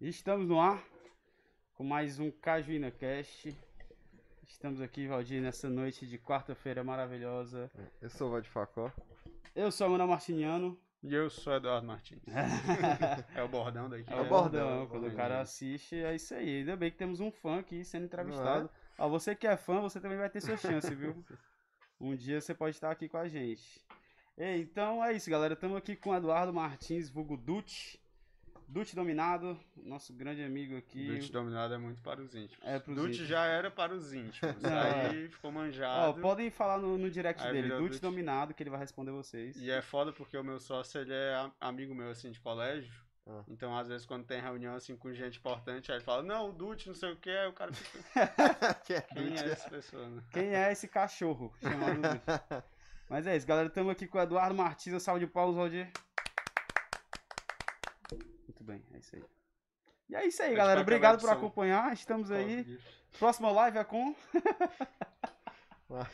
Estamos no ar com mais um Cajuína Cast. Estamos aqui, Valdir, nessa noite de quarta-feira maravilhosa. Eu sou o Valdir Facó. Eu sou a Mano Martiniano. E eu sou Eduardo Martins. é o bordão daqui. É né? o bordão, quando o cara assiste, é isso aí. Ainda bem que temos um fã aqui sendo entrevistado. Ó, você que é fã, você também vai ter sua chance, viu? Um dia você pode estar aqui com a gente. Ei, então é isso, galera. Estamos aqui com o Eduardo Martins, vulgo Dutch. Dutch Dominado, nosso grande amigo aqui. Dutch dominado é muito para os íntimos. É Dutch íntimos. já era para os íntimos. Não, aí ficou Ó, manjado. podem falar no, no direct Aí dele, Dutch. Dominado, que ele vai responder vocês. E é foda porque o meu sócio, ele é amigo meu, assim, de colégio. Ah. Então, às vezes, quando tem reunião, assim, com gente importante, aí ele fala, não, o Dutch, não sei o que, aí o cara fica, que é quem é essa pessoa, né? Quem é esse cachorro chamado Dutch? Mas é isso, galera. Estamos aqui com o Eduardo Martins. Salve de palmas, Valdir. Muito bem, é isso aí. E é isso aí, galera. Obrigado por acompanhar. Estamos aí. Próxima live é com. Ah.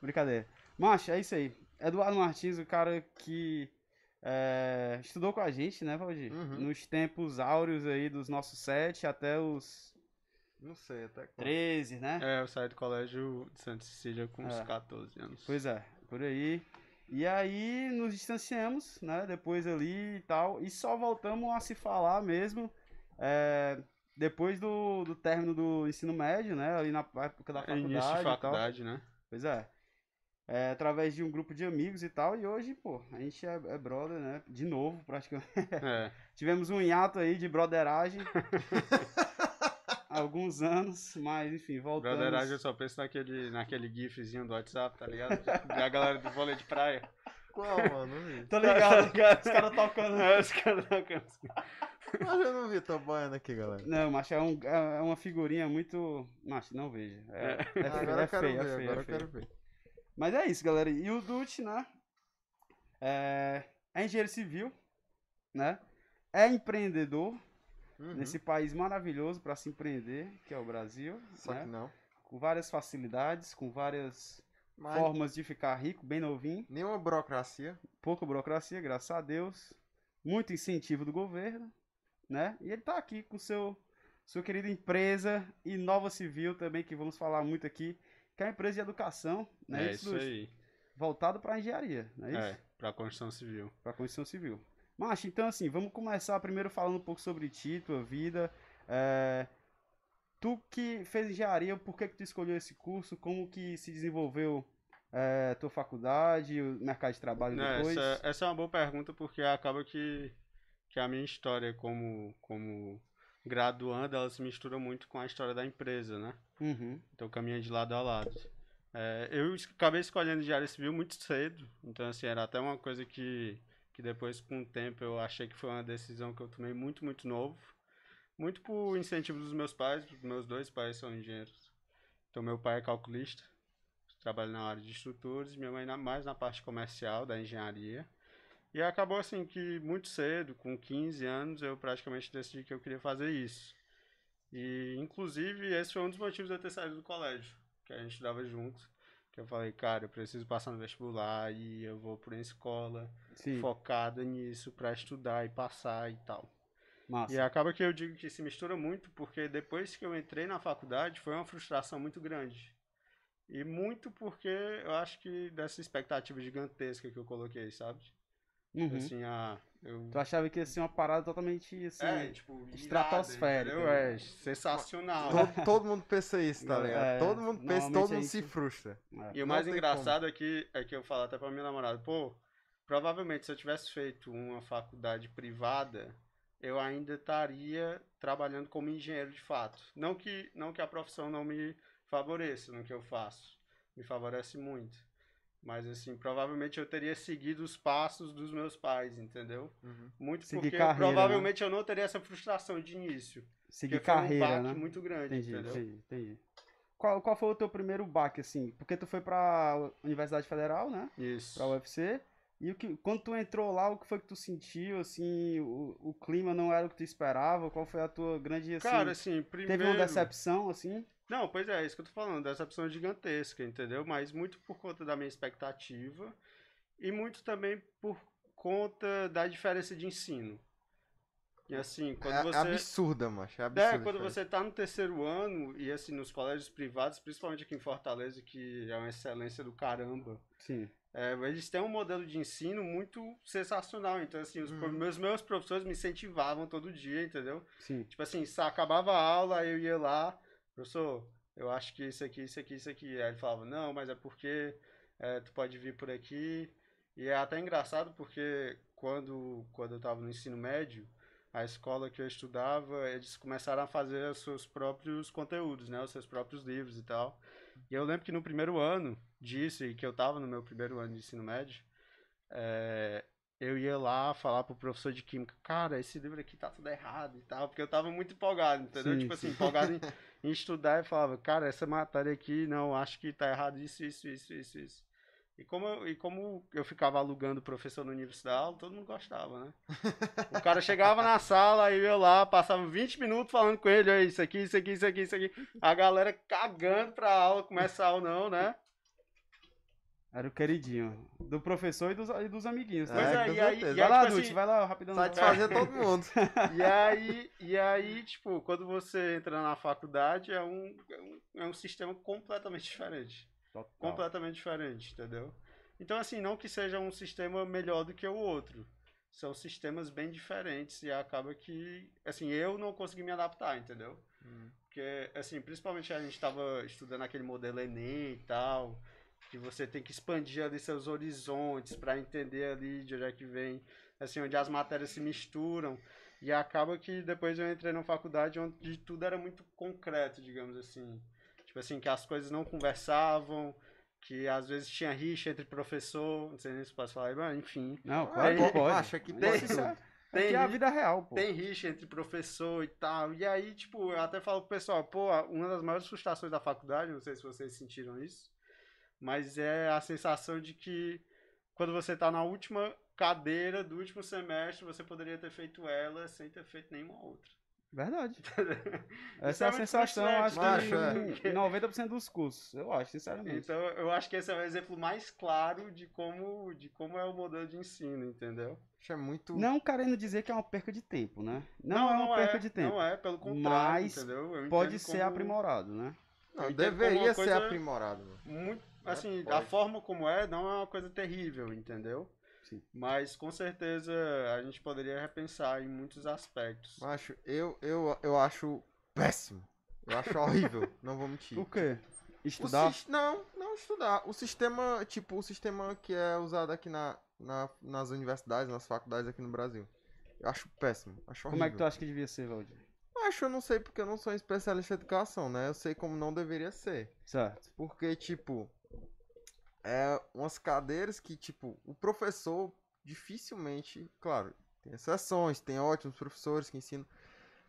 Brincadeira. Macho, é isso aí. Eduardo Martins, o cara que é, estudou com a gente, né, Valdir? Uhum. Nos tempos áureos aí dos nossos sete até os Não sei até quando. 13, né? É, eu saí do colégio de Santa Cecília com uns É. 14 anos. Pois é, por aí. E aí nos distanciamos, né? Depois ali e tal. E só voltamos a se falar mesmo. é, depois do, do término do ensino médio, né? Ali na época da É faculdade. início de e tal. faculdade, né? Pois é. É, através de um grupo de amigos e tal. E hoje, pô, a gente é, é brother, né? De novo, praticamente. É. Tivemos um hiato aí de broderagem. alguns anos, mas enfim, voltamos. Broderagem, eu só penso naquele, naquele gifzinho do WhatsApp, tá ligado? Da galera do vôlei de praia. Qual, mano? Não vi. Tô ligado, os caras tocando. É, os caras tocando. Mas eu não vi, tô banhando aqui, galera. Não, macho, é, um, é é uma figurinha muito. Macho, não veja. É, é, Ah, agora é eu quero feio, ver, é feio, agora é eu feio. quero ver. Mas é isso, galera. E o Dutch, né? É, é engenheiro civil, né? É empreendedor Uhum. nesse país maravilhoso para se empreender, que é o Brasil, Só né? que não. Com várias facilidades, com várias Mas formas de ficar rico, bem novinho. nenhuma burocracia. pouca burocracia, graças a Deus, muito incentivo do governo, né? E ele tá aqui com seu sua querida empresa Inova Civil também, que vamos falar muito aqui, que é uma empresa de educação, né? É isso aí. Voltado para engenharia, não é isso? É, pra construção civil. Para construção civil. Macho, então assim, vamos começar primeiro falando um pouco sobre ti, tua vida. é, Tu que fez engenharia, por que que tu escolheu esse curso? Como que se desenvolveu é, tua faculdade, o mercado de trabalho Né, depois? essa, essa é uma boa pergunta porque acaba que, que a minha história como, como graduando, ela se mistura muito com a história da empresa, né? Uhum. Então caminha de lado a lado. É, eu acabei escolhendo engenharia civil muito cedo, então assim, era até uma coisa que, que depois com o tempo eu achei que foi uma decisão que eu tomei muito, muito novo. Muito por incentivo dos meus pais, meus dois pais são engenheiros. Então meu pai é calculista, trabalha na área de estruturas, minha mãe na- mais na parte comercial da engenharia. E acabou assim que muito cedo, com 15 anos, eu praticamente decidi que eu queria fazer isso. E inclusive esse foi um dos motivos de eu ter saído do colégio, que a gente estudava junto. Que eu falei, cara, eu preciso passar no vestibular e eu vou por uma escola Sim, focada nisso pra estudar e passar e tal. massa. E acaba que eu digo que se mistura muito, porque depois que eu entrei na faculdade foi uma frustração muito grande. E muito porque eu acho que dessa expectativa gigantesca que eu coloquei, sabe? Uhum. Assim, a. Eu... Tu achava que ia ser uma parada totalmente assim. é, tipo, estratosférica, entendeu? É, sensacional. Todo, todo mundo pensa isso, tá ligado? É, todo mundo pensa, todo mundo se gente- frustra. é. E o Não mais engraçado é que, é que eu falo até pra minha namorada, pô, provavelmente se eu tivesse feito uma faculdade privada, eu ainda estaria trabalhando como engenheiro de fato. Não que, não que a profissão não me favoreça no que eu faço. Me favorece muito. Mas assim, provavelmente eu teria seguido os passos dos meus pais, entendeu? Uhum. Muito Seguir porque carreira, né? provavelmente eu não teria essa frustração de início. Seguir foi um carreira, baque né? muito grande, Entendi, entendeu? entendi, entendi. Qual, qual foi o teu primeiro baque, assim? Porque tu foi pra Universidade Federal, né? Isso. Pra UFC. E o que, quando tu entrou lá, o que foi que tu sentiu, assim? O, o clima não era o que tu esperava? Qual foi a tua grande, assim... Cara, assim, primeiro... teve uma decepção, assim? Não, pois é, isso que eu tô falando, decepção gigantesca, entendeu? Mas muito por conta da minha expectativa e muito também por conta da diferença de ensino. E assim, quando É, você. absurda, macho. É É, absurda. quando cara. você tá no terceiro ano e assim, nos colégios privados, principalmente aqui em Fortaleza, que é uma excelência do caramba, Sim. é, eles têm um modelo de ensino muito sensacional. Então, assim, os pro- meus, meus professores me incentivavam todo dia, entendeu? Sim. Tipo assim, se acabava a aula, eu ia lá, professor, eu acho que isso aqui, isso aqui, isso aqui. Aí ele falava, não, mas é porque é, tu pode vir por aqui. E é até engraçado porque quando, quando eu tava no ensino médio, a escola que eu estudava, eles começaram a fazer os seus próprios conteúdos, né? Os seus próprios livros e tal. E eu lembro que no primeiro ano disso, e que eu tava no meu primeiro ano de ensino médio, é, eu ia lá falar pro professor de química, cara, esse livro aqui tá tudo errado e tal, porque eu tava muito empolgado, entendeu? Sim, tipo assim, sim. empolgado em, em estudar e falava, cara, essa matéria aqui, não, acho que tá errado isso, isso, isso, isso, isso. E como, eu, e como eu ficava alugando o professor no início da aula, todo mundo gostava, né? O cara chegava na sala, aí eu lá, passava 20 minutos falando com ele, "Ó, isso aqui, isso aqui, isso aqui, isso aqui. A galera cagando pra aula, começar ou não, né? Era o queridinho. Do professor e dos, e dos amiguinhos. Pois É, né? é, com e aí, e Vai aí, lá, tipo Dutch, assim, vai lá, rapidão. Satisfazer todo mundo. E aí, e aí, tipo, quando você entra na faculdade, é um, é um, é um sistema completamente diferente. Total. Completamente diferente, entendeu? Então, assim, não que seja um sistema melhor do que o outro. São sistemas bem diferentes e acaba que, assim, eu não consegui me adaptar, entendeu? Porque, assim, principalmente a gente estava estudando aquele modelo Enem e tal, que você tem que expandir ali seus horizontes para entender ali de onde é que vem, assim, onde as matérias se misturam. E acaba que depois eu entrei na faculdade onde tudo era muito concreto, digamos assim. Tipo assim, que as coisas não conversavam, que às vezes tinha rixa entre professor, não sei nem se posso falar, mas enfim. Não, claro que pode. Macho, aqui Tem- Isso é, Tem é a vida real, pô. Tem rixa entre professor e tal. E aí, tipo, eu até falo pro pessoal, pô, uma das maiores frustrações da faculdade, não sei se vocês sentiram isso, mas é a sensação de que quando você tá na última cadeira do último semestre, você poderia ter feito ela sem ter feito nenhuma outra. Verdade. Isso Essa é é a sensação, acho frustrante, que macho, em 90% dos cursos. Eu acho, sinceramente. Então, eu acho que esse é o exemplo mais claro de como, de como é o modelo de ensino, entendeu? Acho é muito. Não querendo dizer que é uma perca de tempo, né? Não, é uma perca de tempo. Não é, pelo contrário, Mas Pode ser como- aprimorado, né? Não, deveria ser aprimorado. muito assim, pode. a forma como é não é uma coisa terrível, entendeu? Sim. Mas com certeza a gente poderia repensar em muitos aspectos. Macho, eu, eu, eu acho péssimo. Eu acho horrível, não vou mentir. Por quê? O Estudar? sis- Não, não estudar. O sistema, tipo, o sistema que é usado aqui na, na- nas universidades, nas faculdades aqui no Brasil. Eu acho péssimo. Acho horrível. Como é que tu acha que devia ser, Valdir? Acho, eu não sei porque eu não sou um especialista em educação, né? Eu sei como não deveria ser. Certo. Porque, tipo, é umas cadeiras que, tipo, o professor dificilmente, claro, tem exceções, tem ótimos professores que ensinam,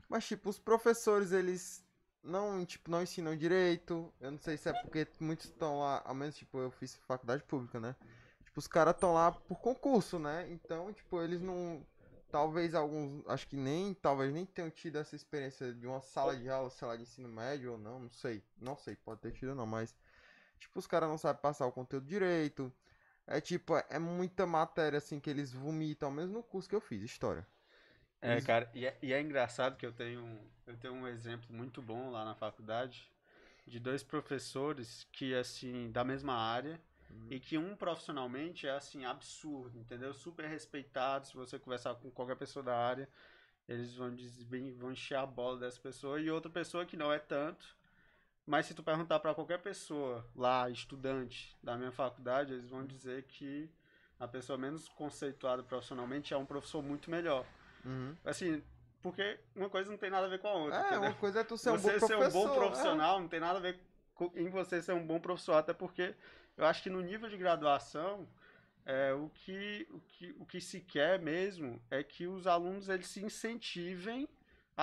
mas, tipo, os professores, eles não, tipo, não ensinam direito. Eu não sei se é porque muitos estão lá, ao menos, tipo, eu fiz faculdade pública, né? Tipo, os caras estão lá por concurso, né? Então, tipo, eles não. Talvez alguns, acho que nem, talvez nem tenham tido essa experiência de uma sala de aula, sei lá, de ensino médio ou não, não sei. Não sei, pode ter tido não, mas. Tipo, os caras não sabem passar o conteúdo direito. É tipo, é, muita matéria assim que eles vomitam, menos no curso que eu fiz, história. É, Eles- cara, e é, e é engraçado que eu tenho, eu tenho um exemplo muito bom lá na faculdade de dois professores que, assim, da mesma área e que um profissionalmente é, assim, absurdo, entendeu? Super respeitado, se você conversar com qualquer pessoa da área, eles vão, dizer, bem- vão encher a bola dessa pessoa e outra pessoa que não é tanto, mas se tu perguntar para qualquer pessoa lá, estudante da minha faculdade, eles vão dizer que a pessoa menos conceituada profissionalmente é um professor muito melhor. Uhum. Assim, porque uma coisa não tem nada a ver com a outra. É, entendeu? uma coisa é tu ser um você bom ser professor. um bom é. profissional não tem nada a ver com, em você ser um bom professor, até porque eu acho que no nível de graduação, é, o, que, o, que, o que se quer mesmo é que os alunos eles se incentivem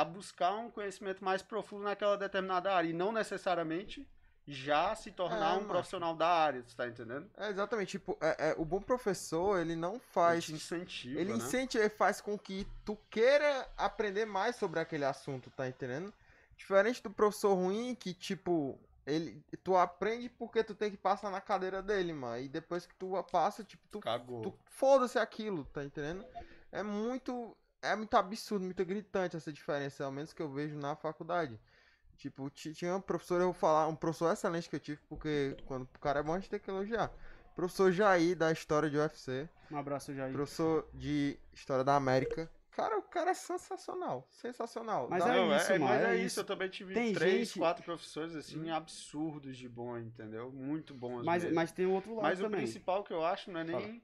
a buscar um conhecimento mais profundo naquela determinada área e não necessariamente já se tornar É, um profissional da área, você tá entendendo? É, exatamente, tipo, é, é, o bom professor, ele não Ele faz. te incentiva, Ele né? incentiva, ele faz com que tu queira aprender mais sobre aquele assunto, tá entendendo? Diferente do professor ruim, que, tipo, ele, tu aprende porque tu tem que passar na cadeira dele, mano. E depois que tu passa, tipo, tu, Cagou. tu foda-se aquilo, tá entendendo? É muito. É muito absurdo, muito gritante essa diferença, ao menos que eu vejo na faculdade. Tipo, tinha um professor, eu vou falar, um professor excelente que eu tive, porque quando o cara é bom, a gente tem que elogiar. Professor Jair, da História de UFC. Um abraço, Jair. Professor de História da América. Cara, o cara é sensacional. Sensacional. Mas Dá, é, isso, é, mas é, é isso. Eu também tive tem três, gente... quatro professores, assim, hum. absurdos de bom, entendeu? Muito bons. Mas, mesmo. mas tem outro lado mas também. Mas o principal que eu acho não é nem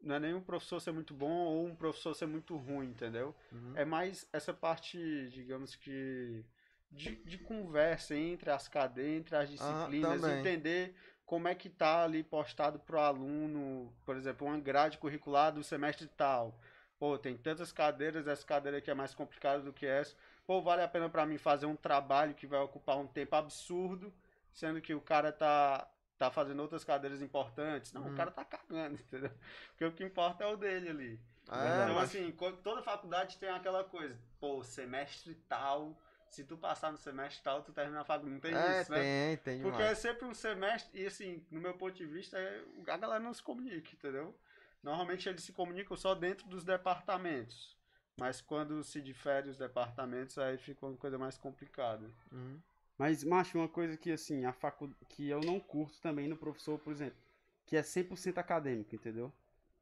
não é nem um professor ser muito bom ou um professor ser muito ruim, entendeu? Uhum. É mais essa parte, digamos que, de, de conversa entre as cadeias, entre as disciplinas, ah, entender como é que tá ali postado pro aluno, por exemplo, uma grade curricular do semestre tal. Pô, tem tantas cadeiras, essa cadeira aqui é mais complicada do que essa. Pô, vale a pena para mim fazer um trabalho que vai ocupar um tempo absurdo, sendo que o cara tá tá fazendo outras cadeiras importantes. Não, hum. o cara tá cagando, entendeu? Porque o que importa é o dele ali. É, então, mas... assim, toda faculdade tem aquela coisa, pô, semestre tal, se tu passar no semestre tal, tu termina a faculdade. Não tem é, isso, né? Tem, tem Porque é sempre um semestre, e assim, no meu ponto de vista, é, a galera não se comunica, entendeu? Normalmente eles se comunicam só dentro dos departamentos. Mas quando se difere os departamentos, aí fica uma coisa mais complicada. Uhum. Mas, macho, uma coisa que, assim, a facu... que eu não curto também no professor, por exemplo, que é 100% acadêmico, entendeu?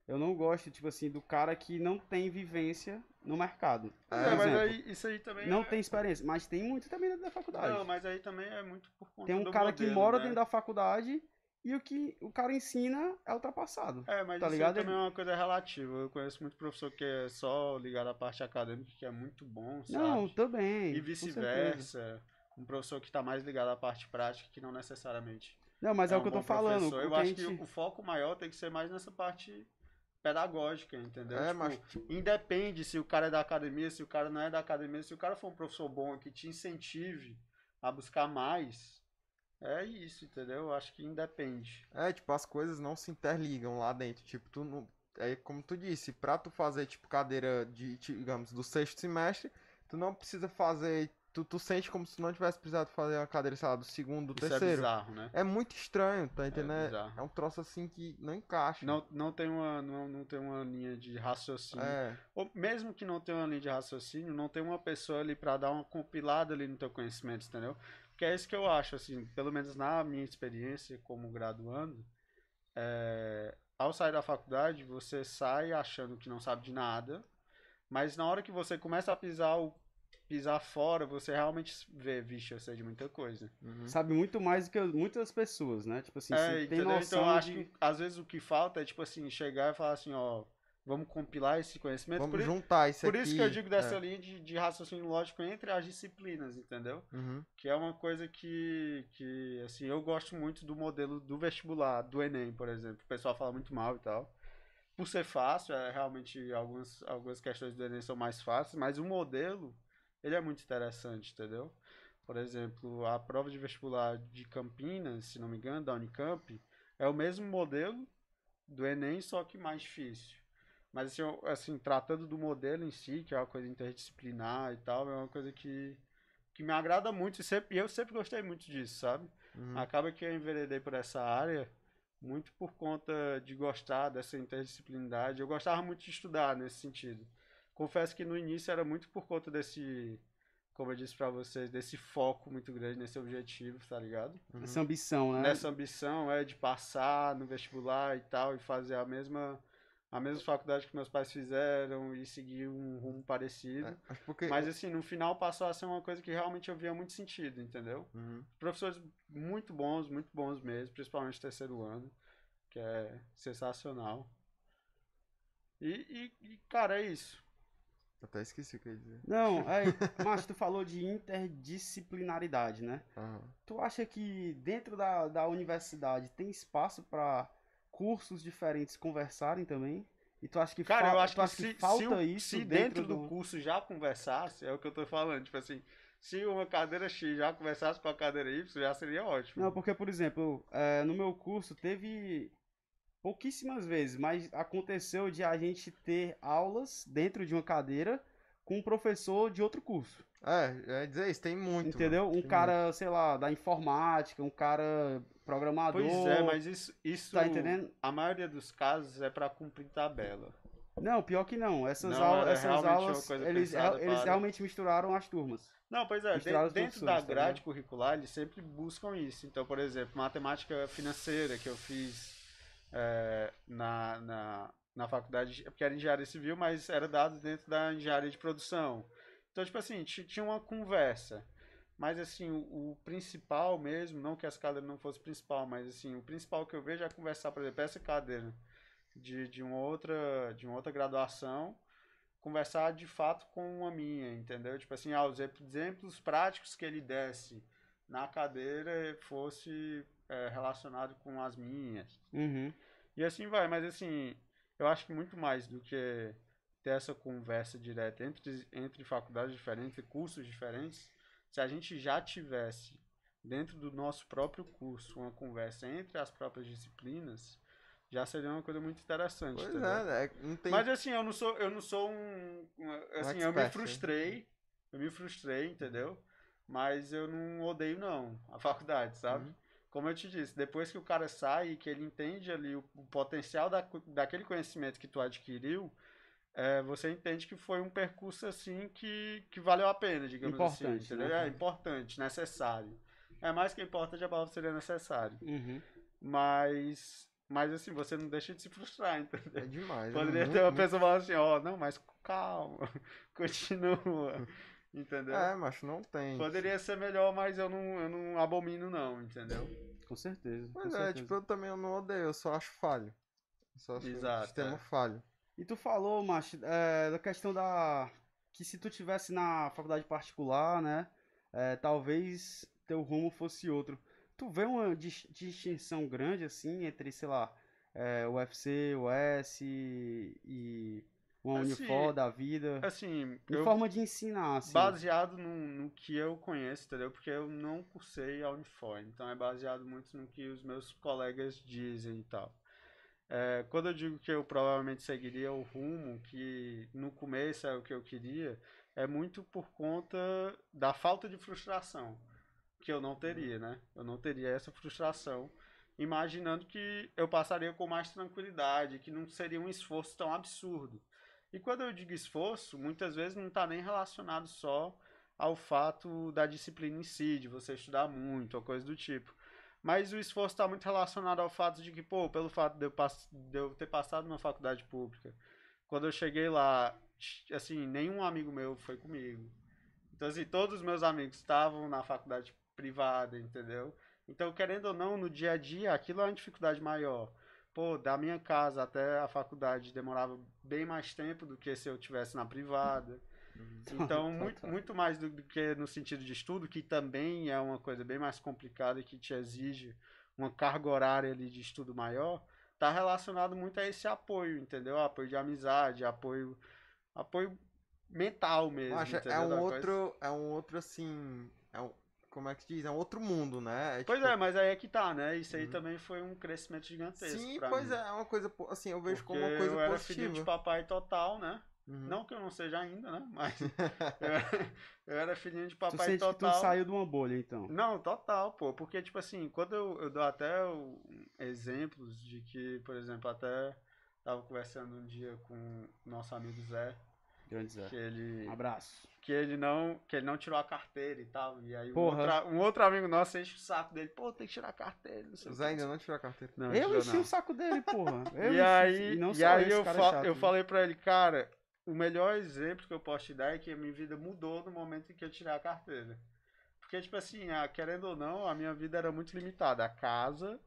Eu não gosto, tipo assim, do cara que não tem vivência no mercado. É, exemplo, mas aí, isso aí também Não é... tem experiência, mas tem muito também dentro da faculdade. Não, mas aí também é muito por conta Tem um cara modelo, que mora né? dentro da faculdade e o que o cara ensina é ultrapassado. É, mas tá isso ligado? também é uma coisa relativa. Eu conheço muito professor que é só ligado à parte acadêmica, que é muito bom, sabe? Não, também. E vice-versa um professor que está mais ligado à parte prática que não necessariamente. Não, mas é, é um o que eu tô falando. Eu acho gente... que o foco maior tem que ser mais nessa parte pedagógica, entendeu? É, tipo, mas... Independe se o cara é da academia, se o cara não é da academia, se o cara for um professor bom que te incentive a buscar mais, é isso, entendeu? Eu acho que independe. É, tipo, as coisas não se interligam lá dentro. Tipo, tu não. É como tu disse, pra tu fazer, tipo, cadeira de, digamos, do sexto semestre, tu não precisa fazer tu, tu sente como se não tivesse precisado fazer uma cadeira, sei lá, do segundo, do Isso é terceiro. É bizarro, né? É muito estranho, tá é entendendo? É, é, um troço assim que não encaixa. Não, não, tem, uma, não, não tem uma linha de raciocínio. É. Ou mesmo que não tenha uma linha de raciocínio, não tem uma pessoa ali para dar uma compilada ali no teu conhecimento, entendeu? Porque é isso que eu acho, assim, pelo menos na minha experiência como graduando, é, ao sair da faculdade, você sai achando que não sabe de nada, mas na hora que você começa a pisar o pisar fora, você realmente vê, vixe, eu sei de muita coisa. Uhum. Sabe muito mais do que muitas pessoas, né? Tipo assim, é, você tem noção Então, eu acho que às vezes o que falta é, tipo assim, chegar e falar assim, ó, vamos compilar esse conhecimento. Vamos por juntar isso Por aqui. isso que eu digo dessa é. linha de, de, raciocínio lógico entre as disciplinas, entendeu? Uhum. Que é uma coisa que, que, assim, eu gosto muito do modelo do vestibular, do Enem, por exemplo. O pessoal fala muito mal e tal. Por ser fácil, é, realmente algumas, algumas questões do Enem são mais fáceis, mas o modelo ele é muito interessante, entendeu? Por exemplo, a prova de vestibular de Campinas, se não me engano, da Unicamp, é o mesmo modelo do Enem, só que mais difícil. Mas assim, assim, tratando do modelo em si, que é uma coisa interdisciplinar e tal, é uma coisa que, que me agrada muito e, sempre, eu sempre gostei muito disso, sabe? Uhum. Acaba que eu enveredei por essa área muito por conta de gostar dessa interdisciplinaridade. Eu gostava muito de estudar nesse sentido confesso que no início era muito por conta desse, como eu disse para vocês, desse foco muito grande nesse objetivo, tá ligado? Uhum. Essa ambição, né? Nessa ambição é de passar no vestibular e tal e fazer a mesma a mesma faculdade que meus pais fizeram e seguir um rumo parecido. É, porque... Mas assim, no final passou a ser uma coisa que realmente eu via muito sentido, entendeu? Uhum. Professores muito bons, muito bons mesmo, principalmente terceiro ano, que é sensacional. E, e, e cara, é isso. Até esqueci o que eu ia dizer. Não, é, mas tu falou de interdisciplinaridade, né? Uhum. Tu acha que dentro da, da universidade tem espaço para cursos diferentes conversarem também? E tu acha que, Cara, eu acho que, se, que falta se, isso se dentro, dentro do... do curso já conversasse, é o que eu tô falando, tipo assim, se uma cadeira X já conversasse com a cadeira Y, já seria ótimo. Não, porque, por exemplo, é, no meu curso teve pouquíssimas vezes, mas aconteceu de a gente ter aulas dentro de uma cadeira com um professor de outro curso. É, é dizer isso, tem muito. Entendeu? Mano, um cara, muito. sei lá, da informática, um cara programador. Pois é, mas isso, isso tá entendendo? A maioria dos casos é para cumprir tabela. Não, pior que não. Essas, Não, aulas, essas aulas, eles, pensada eles para- realmente misturaram as turmas. Não, pois é, Misturaram de- os dentro da tá grade curricular eles sempre buscam isso. Então, por exemplo, matemática financeira que eu fiz é, na, na, na faculdade, porque era engenharia civil, mas era dado dentro da engenharia de produção. Então, tipo assim, ti- tinha uma conversa. Mas, assim, o, o principal mesmo, não que essa cadeira não fosse principal, mas, assim, o principal que eu vejo é conversar, por exemplo, essa cadeira de, de, uma outra, de uma outra graduação, conversar de fato com a minha, entendeu? Tipo assim, ah, os ex- exemplos práticos que ele desse na cadeira fosse é, relacionado com as minhas. Uhum. E assim vai, mas assim, eu acho que muito mais do que ter essa conversa direta entre, entre faculdades diferentes, cursos diferentes, se a gente já tivesse dentro do nosso próprio curso uma conversa entre as próprias disciplinas, já seria uma coisa muito interessante. Pois entendeu? é, né? Tem. Mas assim, eu não sou, eu não sou um, um- assim, eu me expert, né? frustrei, eu me frustrei, entendeu? Mas eu não odeio não a faculdade, sabe? Uhum. Como eu te disse, depois que o cara sai e que ele entende ali o, o potencial da, daquele conhecimento que tu adquiriu, é, você entende que foi um percurso assim que, que valeu a pena, digamos assim, Importante, entendeu? né? É importante, necessário. É mais que importante a palavra seria necessário. Uhum. Mas, mas assim, você não deixa de se frustrar, entendeu? É demais. é Poderia muito, ter uma muito- pessoa falando assim, ó, não, mas calma, continua, entendeu? É, macho, não tem. Poderia ser melhor, mas eu não, eu não abomino não, entendeu? Com certeza. Mas com é, certeza. tipo, eu também eu não odeio, eu só acho falho. Eu só acho Exato, sistema é. falho. E tu falou, macho, é, da questão da. Que se tu tivesse na faculdade particular, né? é, talvez teu rumo fosse outro. Tu vê uma dis- distinção grande, assim, entre, sei lá, é, o UFC, o S e uma Assim, da vida. Assim, Em eu, forma de ensinar, assim. baseado no, no que eu conheço, entendeu? Porque eu não cursei a Unifor, então é baseado muito no que os meus colegas dizem e tal. É, quando eu digo que eu provavelmente seguiria o rumo que no começo é o que eu queria, é muito por conta da falta de frustração que eu não teria, né? Eu não teria essa frustração, imaginando que eu passaria com mais tranquilidade, que não seria um esforço tão absurdo. E quando eu digo esforço, muitas vezes não está nem relacionado só ao fato da disciplina em si, de você estudar muito, ou coisa do tipo. Mas o esforço está muito relacionado ao fato de que, pô, pelo fato de eu, pass- de eu ter passado numa faculdade pública, quando eu cheguei lá, assim, nenhum amigo meu foi comigo. Então, assim, todos os meus amigos estavam na faculdade privada, entendeu? Então, querendo ou não, no dia a dia, aquilo é uma dificuldade maior. Pô, da minha casa até a faculdade demorava bem mais tempo do que se eu tivesse na privada. Então, muito, muito mais do, do que no sentido de estudo, que também é uma coisa bem mais complicada e que te exige uma carga horária ali de estudo maior, tá relacionado muito a esse apoio, entendeu? Apoio de amizade, apoio apoio mental mesmo, Macho, é um Da coisa. outro. É um outro assim. É um, como é que se diz? É um outro mundo, né? É, Pois tipo, é, mas aí é que tá, né? Isso aí Uhum. também foi um crescimento gigantesco Sim, pra pois mim. é, é uma coisa. Assim, eu vejo como Porque uma coisa eu era filho de positiva. papai total, né? Uhum. Não que eu não seja ainda, né? Mas eu era, eu era filhinho de Tu papai sente que total. tu saiu de uma bolha, então. Não, total, pô. Porque, tipo assim, quando eu, eu dou até o- exemplos de que, por exemplo, até tava conversando um dia com o nosso amigo Zé, Grande Zé. que ele, Um abraço. que ele não que ele não tirou a carteira e tal. E aí um, outra- um outro amigo nosso enche o saco dele, pô, tem que tirar a carteira, não sei O Zé que. ainda não tirou a carteira. Não, eu enchi não. o saco dele, porra. Eu E enchi- aí, e não e aí eu, é fa- chato, eu né? falei pra ele, cara, o melhor exemplo que eu posso te dar é que a minha vida mudou no momento em que eu tirei a carteira. Porque, tipo assim, ah, querendo ou não, a minha vida era muito limitada. A casa,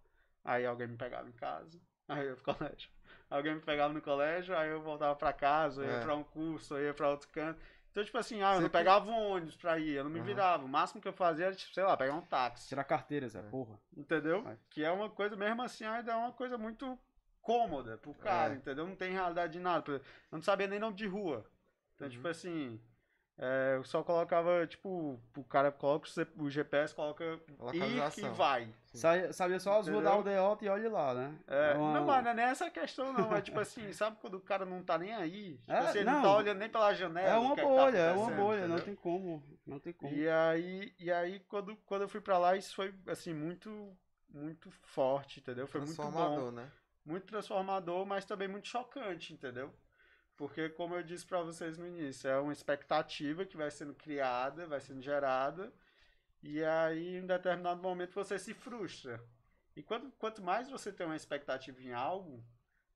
aí alguém me pegava em casa, aí eu ia pro colégio. Alguém me pegava no colégio, aí eu voltava pra casa, eu ia É. pra um curso, ia pra outro canto. Então, tipo assim, ah, eu não Sempre- pegava um ônibus pra ir, eu não me Aham. virava. O máximo que eu fazia era, tipo, sei lá, pegar um táxi. Tirar carteira, Zé, É. porra. Entendeu? Vai. Que é uma coisa, mesmo assim, ainda é uma coisa muito cômoda pro cara, É. entendeu? Não tem realidade de nada. Eu não sabia nem nome de rua. Então, Uhum. tipo assim, é, eu só colocava, tipo, o cara coloca o GPS, coloca e vai. Sabia só as ruas da aldeota e olha lá, né? É, uma- Não, mas não é nem essa questão, não. É tipo assim, sabe quando o cara não tá nem aí? Tipo É, assim, ele não não. tá olhando nem pela janela. É uma é tá bolha, é uma bolha, não entendeu? tem como. Não tem como. E aí, e aí quando, quando eu fui pra lá, isso foi, assim, muito, muito forte, entendeu? Foi muito bom. Transformador, né? muito transformador, mas também muito chocante, entendeu? Porque, como eu disse para vocês no início, é uma expectativa que vai sendo criada, vai sendo gerada, e aí, em determinado momento, você se frustra. E quanto, quanto mais você tem uma expectativa em algo,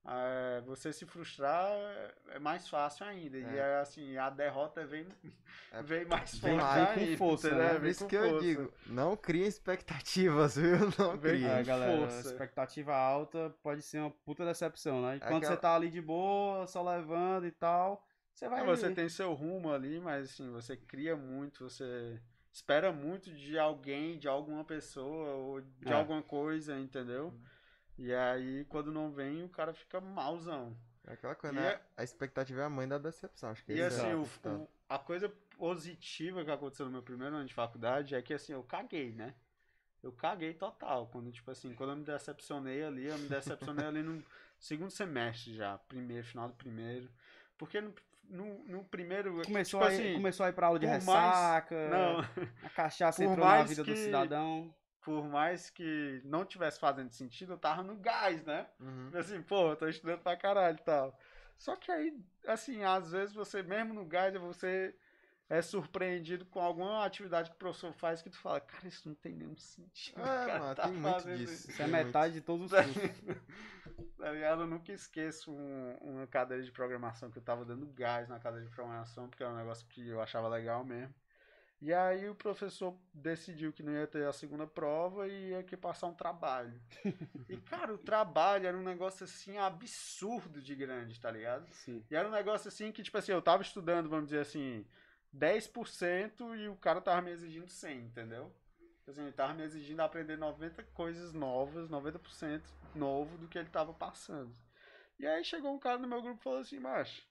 é, você se frustrar é mais fácil ainda. É. E é assim, a derrota vem, é, vem mais vem forte mais ainda. Com força, né? Por isso que força. eu digo, não crie expectativas, viu? Não crie. É, galera, força. expectativa alta pode ser uma puta decepção, né? E quando Aquela... você tá ali de boa, só levando e tal, você vai... Você tem seu rumo ali, mas assim, você cria muito, você espera muito de alguém, de alguma pessoa, ou de é. alguma coisa, entendeu? Hum. E aí, quando não vem, o cara fica malzão. É aquela coisa, né? É... A expectativa é a mãe da decepção, acho que E assim, é o, o, a coisa positiva que aconteceu no meu primeiro ano de faculdade é que, assim, eu caguei, né? Eu caguei total. Quando, tipo assim, quando eu me decepcionei ali, eu me decepcionei ali no segundo semestre já. Primeiro, final do primeiro. Porque no, no, no primeiro. Começou, tipo a ir, assim, começou a ir pra aula de ressaca. Mais, não. A cachaça entrou na vida que, do cidadão por mais que não tivesse fazendo sentido, eu tava no gás, né? Uhum. Assim, pô, eu tô estudando pra caralho e tal. Só que aí, assim, às vezes você, mesmo no gás, você é surpreendido com alguma atividade que o professor faz que tu fala, cara, isso não tem nenhum sentido. É, cara, mano, tá tem muito disso. Isso, é metade de todos os cursos. tá ligado? Eu nunca esqueço um, uma cadeira de programação que eu tava dando gás na cadeira de programação, porque era um negócio que eu achava legal mesmo. E aí o professor decidiu que não ia ter a segunda prova e ia que passar um trabalho. e, cara, o trabalho era um negócio assim absurdo de grande, tá ligado? Sim. E era um negócio assim que, tipo assim, eu tava estudando, vamos dizer assim, 10% e o cara tava me exigindo 100, entendeu? Tipo assim, ele tava me exigindo aprender 90 coisas novas, 90% novo do que ele tava passando. E aí chegou um cara no meu grupo e falou assim, macho,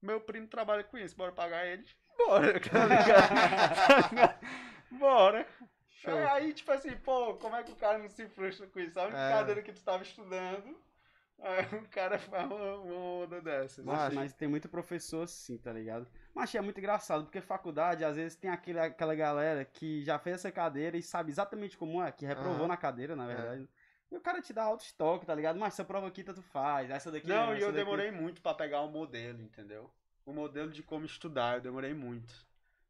meu primo trabalha com isso, bora pagar ele. Bora, tá ligado? Bora. Show. É, aí, tipo assim, pô, como é que o cara não se frustra com isso? A única é. cadeira que tu tava estudando, aí o cara faz uma, uma onda dessas. Mas, mas tem muito professor assim, tá ligado? Mas é muito engraçado, porque faculdade, às vezes, tem aquele, aquela galera que já fez essa cadeira e sabe exatamente como é, que reprovou uhum. na cadeira, na verdade. É. E o cara te dá alto estoque, tá ligado? Mas essa prova aqui tu faz, essa daqui não. e eu daqui... demorei muito para pegar o modelo, entendeu? O modelo de como estudar. Eu demorei muito.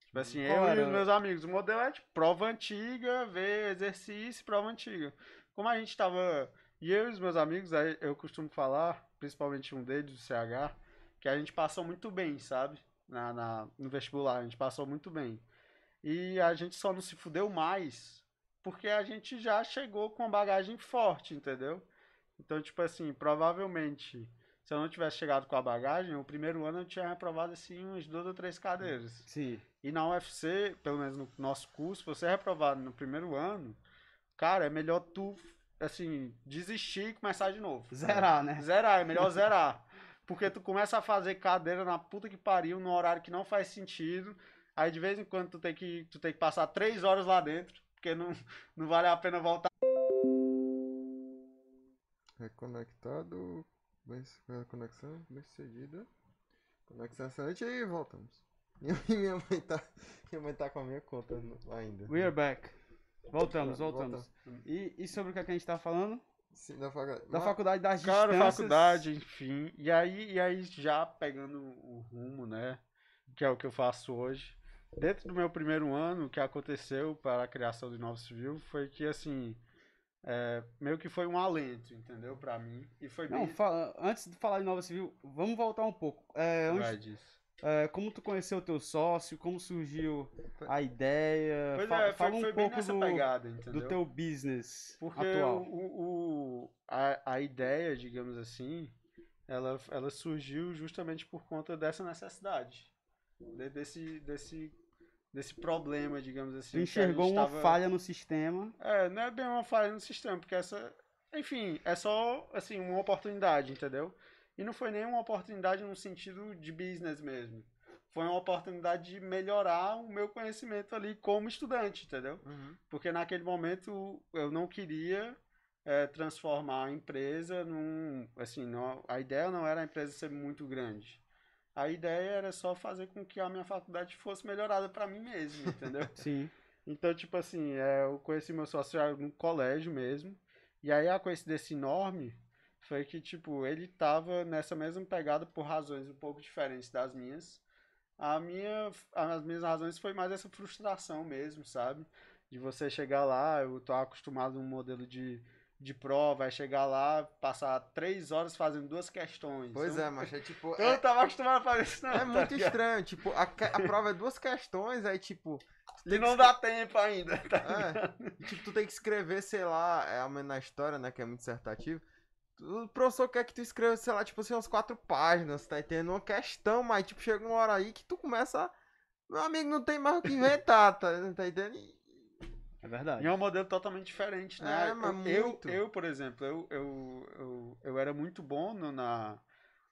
Tipo assim, Qual eu era? e os meus amigos. O modelo é tipo prova antiga, ver exercício, prova antiga. Como a gente tava. E eu e os meus amigos, aí eu costumo falar, principalmente um deles, do CH, que a gente passou muito bem, sabe? Na, na, no vestibular, a gente passou muito bem. E a gente só não se fudeu mais porque a gente já chegou com uma bagagem forte, entendeu? Então, tipo assim, provavelmente se eu não tivesse chegado com a bagagem, o primeiro ano eu tinha reprovado assim umas duas ou três cadeiras. Sim. E na UFC, pelo menos no nosso curso, você é reprovado no primeiro ano, cara, é melhor tu assim, desistir e começar de novo. Zerar, né? Zerar, é melhor zerar. Porque tu começa a fazer cadeira na puta que pariu, no horário que não faz sentido. Aí de vez em quando tu tem que, tu tem que passar três horas lá dentro, porque não, não vale a pena voltar. Reconectado. Bem, conexão bem sucedida. Conexão excelente e voltamos. E minha mãe tá, minha mãe tá com a minha conta ainda. We are back. Voltamos, voltamos. E, e sobre o que, é que a gente tá falando? Sim, da faculdade. Da faculdade das Cara, distâncias. faculdade, enfim. E aí, e aí, já pegando o rumo, né? Que é o que eu faço hoje. Dentro do meu primeiro ano, o que aconteceu para a criação do Novo Civil foi que, assim, é, meio que foi um alento, entendeu? Pra mim. E foi Não, bem... fala, antes de falar de Nova Civil, vamos voltar um pouco. É, disso. É, como tu conheceu o teu sócio, como surgiu a ideia. Pois fala, é, foi, fala um foi pouco do, pegada, do teu business Porque atual. O, o, a, a ideia, digamos assim, ela, ela surgiu justamente por conta dessa necessidade. Desse, desse desse problema, digamos assim. Tu enxergou uma tava... falha no sistema. É, não é bem uma falha no sistema, porque essa. Enfim, é só assim, uma oportunidade, entendeu? E não foi nem uma oportunidade no sentido de business mesmo. Foi uma oportunidade de melhorar o meu conhecimento ali como estudante, entendeu? Uhum. Porque naquele momento eu não queria é, transformar a empresa num. Assim, não, a ideia não era a empresa ser muito grande. A ideia era só fazer com que a minha faculdade fosse melhorada para mim mesmo, entendeu? Sim. Então, tipo assim, é, eu conheci meu sócio no colégio mesmo. E aí a coincidência enorme foi que, tipo, ele tava nessa mesma pegada por razões um pouco diferentes das minhas. A minha, as minhas razões foi mais essa frustração mesmo, sabe? De você chegar lá, eu tô acostumado a um modelo de, de prova, vai chegar lá, passar três horas fazendo duas questões. Pois então, é, mas é tipo. Eu é, não tava acostumado a fazer isso, não. é tá muito ligado? estranho. Tipo, a, a prova é duas questões, aí, tipo. E que não dá tempo ainda, tá É, e, tipo, tu tem que escrever, sei lá, é menos na história, né, que é muito dissertativo. O professor quer que tu escreva, sei lá, tipo assim, umas quatro páginas, tá entendendo? Uma questão, mas, tipo, chega uma hora aí que tu começa a... Meu amigo, não tem mais o que inventar, tá, tá entendendo? É verdade. E é um modelo totalmente diferente, né? É, mas eu, muito. eu, por exemplo, eu, eu, eu, eu era muito bom no, na,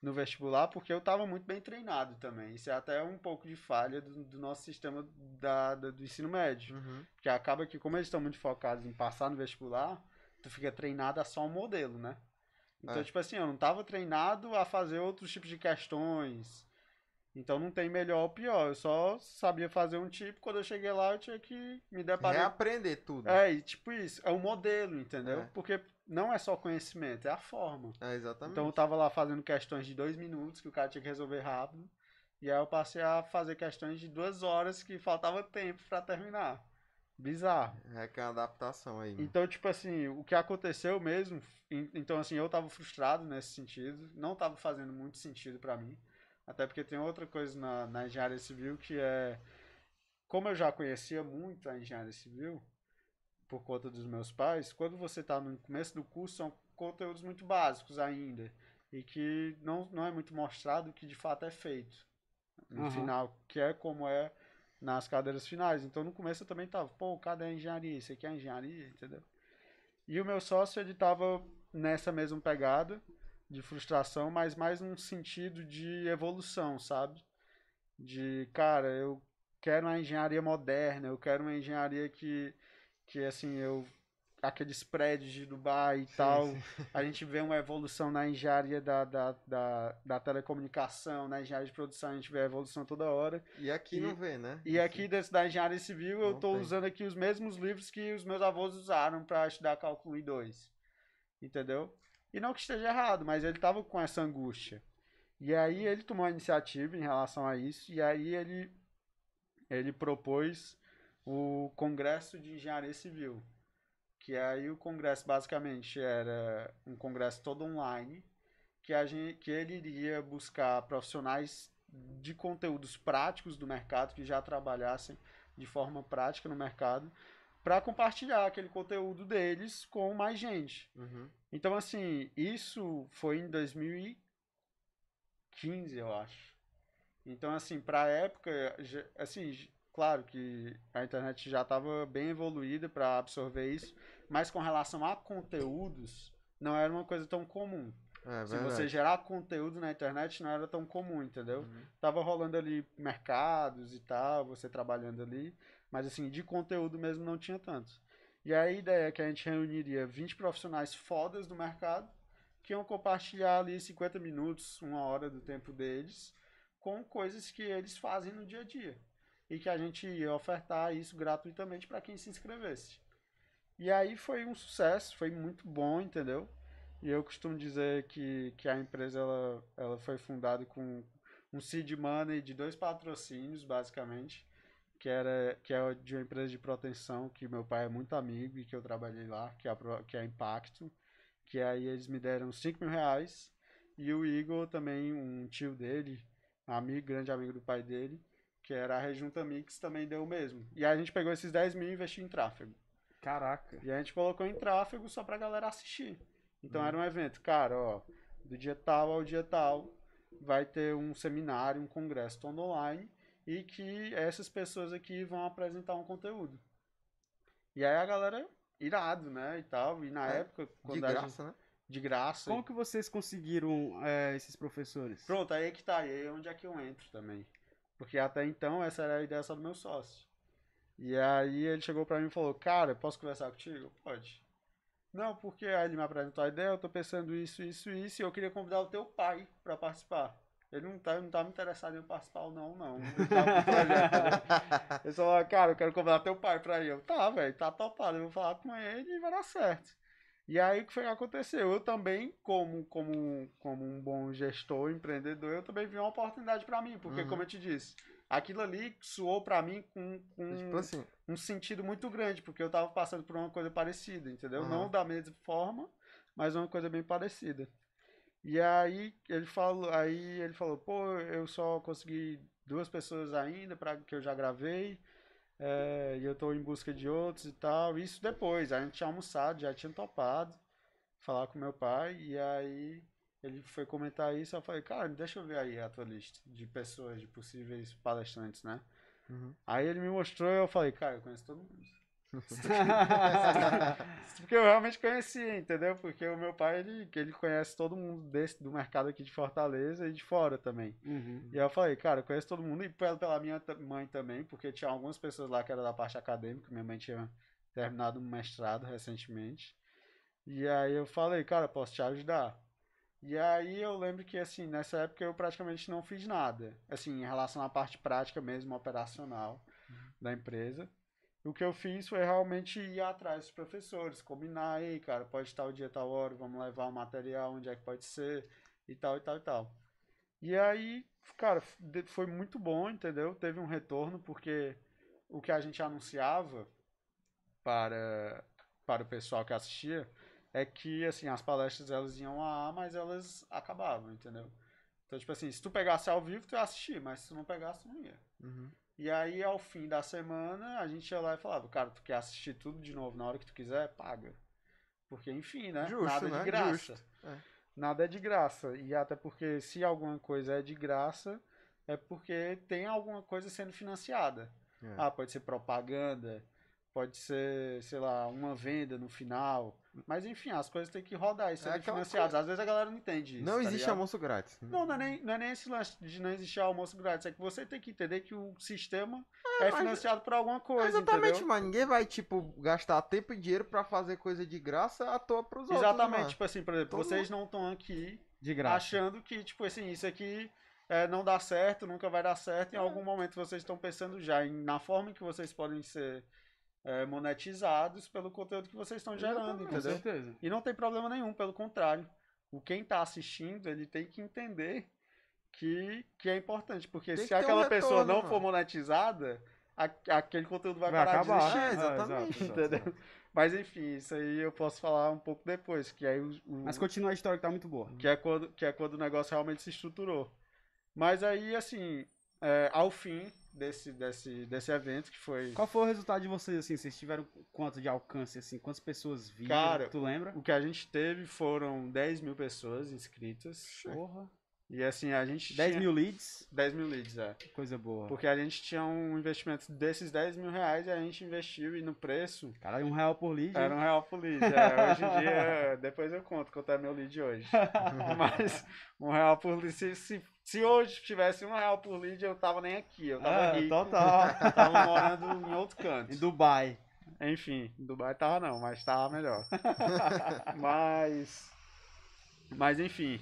no vestibular porque eu estava muito bem treinado também. Isso é até um pouco de falha do, do nosso sistema da, da- do ensino médio. Uhum. Porque acaba que, como eles estão muito focados em passar no vestibular, tu fica treinado a só um modelo, né? Então, É. tipo assim, eu não tava treinado a fazer outros tipos de questões. Então não tem melhor ou pior. Eu só sabia fazer um tipo. Quando eu cheguei lá, eu tinha que me deparar. Reaprender tudo. É, e tipo isso, é um modelo, entendeu? É. Porque não é só conhecimento, é a forma. É, exatamente. Então eu tava lá fazendo questões de dois minutos que o cara tinha que resolver rápido. E aí eu passei a fazer questões de duas horas que faltava tempo pra terminar. Bizarro. É que é uma adaptação aí. mano. Então, tipo assim, o que aconteceu mesmo, en- então assim, eu tava frustrado nesse sentido, não tava fazendo muito sentido pra mim, até porque tem outra coisa na, na engenharia civil que é, como eu já conhecia muito a engenharia civil, por conta dos meus pais, quando você tá no começo do curso, são conteúdos muito básicos ainda, e que não, não é muito mostrado o que de fato é feito no Aham. final, que é como é nas cadeiras finais. Então no começo eu também tava, pô, cadê a engenharia? Isso aqui é engenharia, entendeu? E o meu sócio, ele tava nessa mesma pegada de frustração, mas mais num sentido de evolução, sabe? De, cara, eu quero uma engenharia moderna, eu quero uma engenharia que, que assim, eu aqueles prédios de Dubai e tal, a gente vê uma evolução na engenharia da, da, da, da telecomunicação, na engenharia de produção, a gente vê a evolução toda hora. E aqui E- não vê, né? E aqui desse da engenharia civil eu Não estou tem. usando aqui os mesmos livros que os meus avós usaram para estudar cálculo 1 e 2. Entendeu? E não que esteja errado, mas ele estava com essa angústia. E aí ele tomou a iniciativa em relação a isso e aí ele ele propôs o Congresso de Engenharia Civil. Que aí o congresso basicamente era um congresso todo online, que, a gente, que ele iria buscar profissionais de conteúdos práticos do mercado, que já trabalhassem de forma prática no mercado, para compartilhar aquele conteúdo deles com mais gente. Uhum. Então, assim, isso foi em 2015, eu acho. Então, assim, pra época, já- assim, claro que a internet já estava bem evoluída para absorver isso, mas com relação a conteúdos, não era uma coisa tão comum. É Se verdade. você gerar conteúdo na internet, não era tão comum, entendeu? Uhum. Tava rolando ali mercados e tal, você trabalhando ali, mas assim, de conteúdo mesmo não tinha tanto. E a ideia é que a gente reuniria 20 profissionais fodas do mercado, que iam compartilhar ali 50 minutos, uma hora do tempo deles, com coisas que eles fazem no dia a dia. E que a gente ia ofertar isso gratuitamente para quem se inscrevesse. E aí foi um sucesso, foi muito bom, entendeu? E eu costumo dizer que, que a empresa ela, ela foi fundada com um seed money de dois patrocínios, basicamente, que era que é de uma empresa de proteção que meu pai é muito amigo e que eu trabalhei lá, que é a, que é a Impacto, que aí eles me deram 5 mil reais e o Igor também, um tio dele, amigo, grande amigo do pai dele, que era a Rejunta Mix, também deu o mesmo. E aí a gente pegou esses 10 mil e investiu em tráfego. Caraca. E a gente colocou em tráfego só pra galera assistir. Então Uhum. era um evento, cara, ó, do dia tal ao dia tal, vai ter um seminário, um congresso todo online, e que essas pessoas aqui vão apresentar um conteúdo. E aí a galera, irado, né, e tal, e na É, época, De quando a gente- graça, né? de graça. Como que vocês conseguiram é, esses professores? Pronto, aí é que tá, aí é onde é que eu entro também. Porque até então essa era a ideia só do meu sócio. E aí ele chegou pra mim e falou, cara, posso conversar contigo? Pode. Não, porque aí ele me apresentou a ideia, eu tô pensando isso, isso, isso, e eu queria convidar o teu pai pra participar. Ele não tá, não tá me interessado em participar ou não, não. Projeto, entendeu? Ele falou, cara, eu quero convidar teu pai pra ir. Eu, tá, velho, tá topado, eu vou falar com ele e vai dar certo. E aí o que foi que aconteceu? Eu também, como, como, como um bom gestor, empreendedor, eu também vi uma oportunidade para mim, porque Uhum. como eu te disse, aquilo ali soou para mim com, com Tipo assim, um sentido muito grande, porque eu tava passando por uma coisa parecida, entendeu? Aham. Não da mesma forma, mas uma coisa bem parecida. E aí ele falou, aí ele falou, pô, eu só consegui duas pessoas ainda para que eu já gravei. é, e eu tô em busca de outros e tal. Isso depois, a gente tinha almoçado, já tinha topado falar com meu pai, e aí ele foi comentar isso, eu falei, cara, deixa eu ver aí a tua lista de pessoas, de possíveis palestrantes, né? Uhum. Aí ele me mostrou e eu falei, cara, eu conheço todo mundo. Porque eu realmente conhecia, entendeu? Porque o meu pai, ele, ele conhece todo mundo desse, do mercado aqui de Fortaleza e de fora também. Uhum. E aí eu falei, cara, eu conheço todo mundo, e pela, pela minha mãe também, porque tinha algumas pessoas lá que era da parte acadêmica, minha mãe tinha terminado um mestrado recentemente. E aí eu falei, cara, posso te ajudar. E aí eu lembro que, assim, nessa época eu praticamente não fiz nada, assim, em relação à parte prática mesmo, operacional da empresa. O que eu fiz foi realmente ir atrás dos professores, combinar aí, cara, pode estar o dia, tal hora, vamos levar o material, onde é que pode ser, e tal, e tal, e tal. E aí, cara, foi muito bom, entendeu? Teve um retorno, porque o que a gente anunciava para, para o pessoal que assistia é que, assim, as palestras elas iam lá, mas elas acabavam, entendeu? Então, tipo assim, se tu pegasse ao vivo, tu ia assistir, mas se tu não pegasse, tu não ia. Uhum. E aí, ao fim da semana, a gente ia lá e falava, cara, tu quer assistir tudo de novo na hora que tu quiser? Paga. Porque, enfim, né? Justo, Nada né? de graça. É. Nada é de graça. E até porque se alguma coisa é de graça, é porque tem alguma coisa sendo financiada. É. Ah, pode ser propaganda, pode ser, sei lá, uma venda no final. Mas enfim, as coisas têm que rodar e serem aquela financiadas. Às vezes a galera não entende isso. não tá existe ligado? almoço grátis. Não, não é, nem, não é nem esse lance de não existir almoço grátis. É que você tem que entender que o sistema é, mas- financiado por alguma coisa. Exatamente, entendeu? mas ninguém vai, tipo, gastar tempo e dinheiro pra fazer coisa de graça à toa pros outros. Exatamente. mano. Tipo assim, por exemplo, Todo vocês não estão aqui De graça. achando que, tipo assim, isso aqui é, não dá certo, nunca vai dar certo. Em algum momento vocês estão pensando já em, na forma em que vocês podem ser é, monetizados pelo conteúdo que vocês estão gerando, Exatamente. Com entendeu? certeza. E não tem problema nenhum, pelo contrário. O quem tá assistindo, ele tem que entender que, que é importante. Porque Tem se um aquela pessoa retorno, não for mano. monetizada, a- aquele conteúdo vai, Vai parar acabar. de existir. É, exatamente. exato, Entendeu? exato. Mas enfim, isso aí eu posso falar um pouco depois, que aí o, o- Mas continua a história que tá muito boa. que é quando, que é quando o negócio realmente se estruturou. Mas aí, assim, é, ao fim desse, desse, desse evento, que foi. Qual foi o resultado de vocês, assim? Vocês tiveram quanto de alcance, assim? Quantas pessoas viram? Cara, tu lembra? O que a gente teve foram 10 mil pessoas inscritas. Porra. E assim, a gente 10 tinha... mil leads? 10 mil leads, é. Coisa boa. Porque a gente tinha um investimento desses 10 mil reais e a gente investiu e no preço Caralho, um real por lead. era um real por lead. É, hoje em dia, depois eu conto quanto é meu lead hoje. Mas um real por lead, se, se, se hoje tivesse um real por lead, eu tava nem aqui. Eu tava Ah, rico. total. Eu tava morando em outro canto. em Dubai. Enfim, Dubai tava não, mas tava melhor. mas. Mas enfim.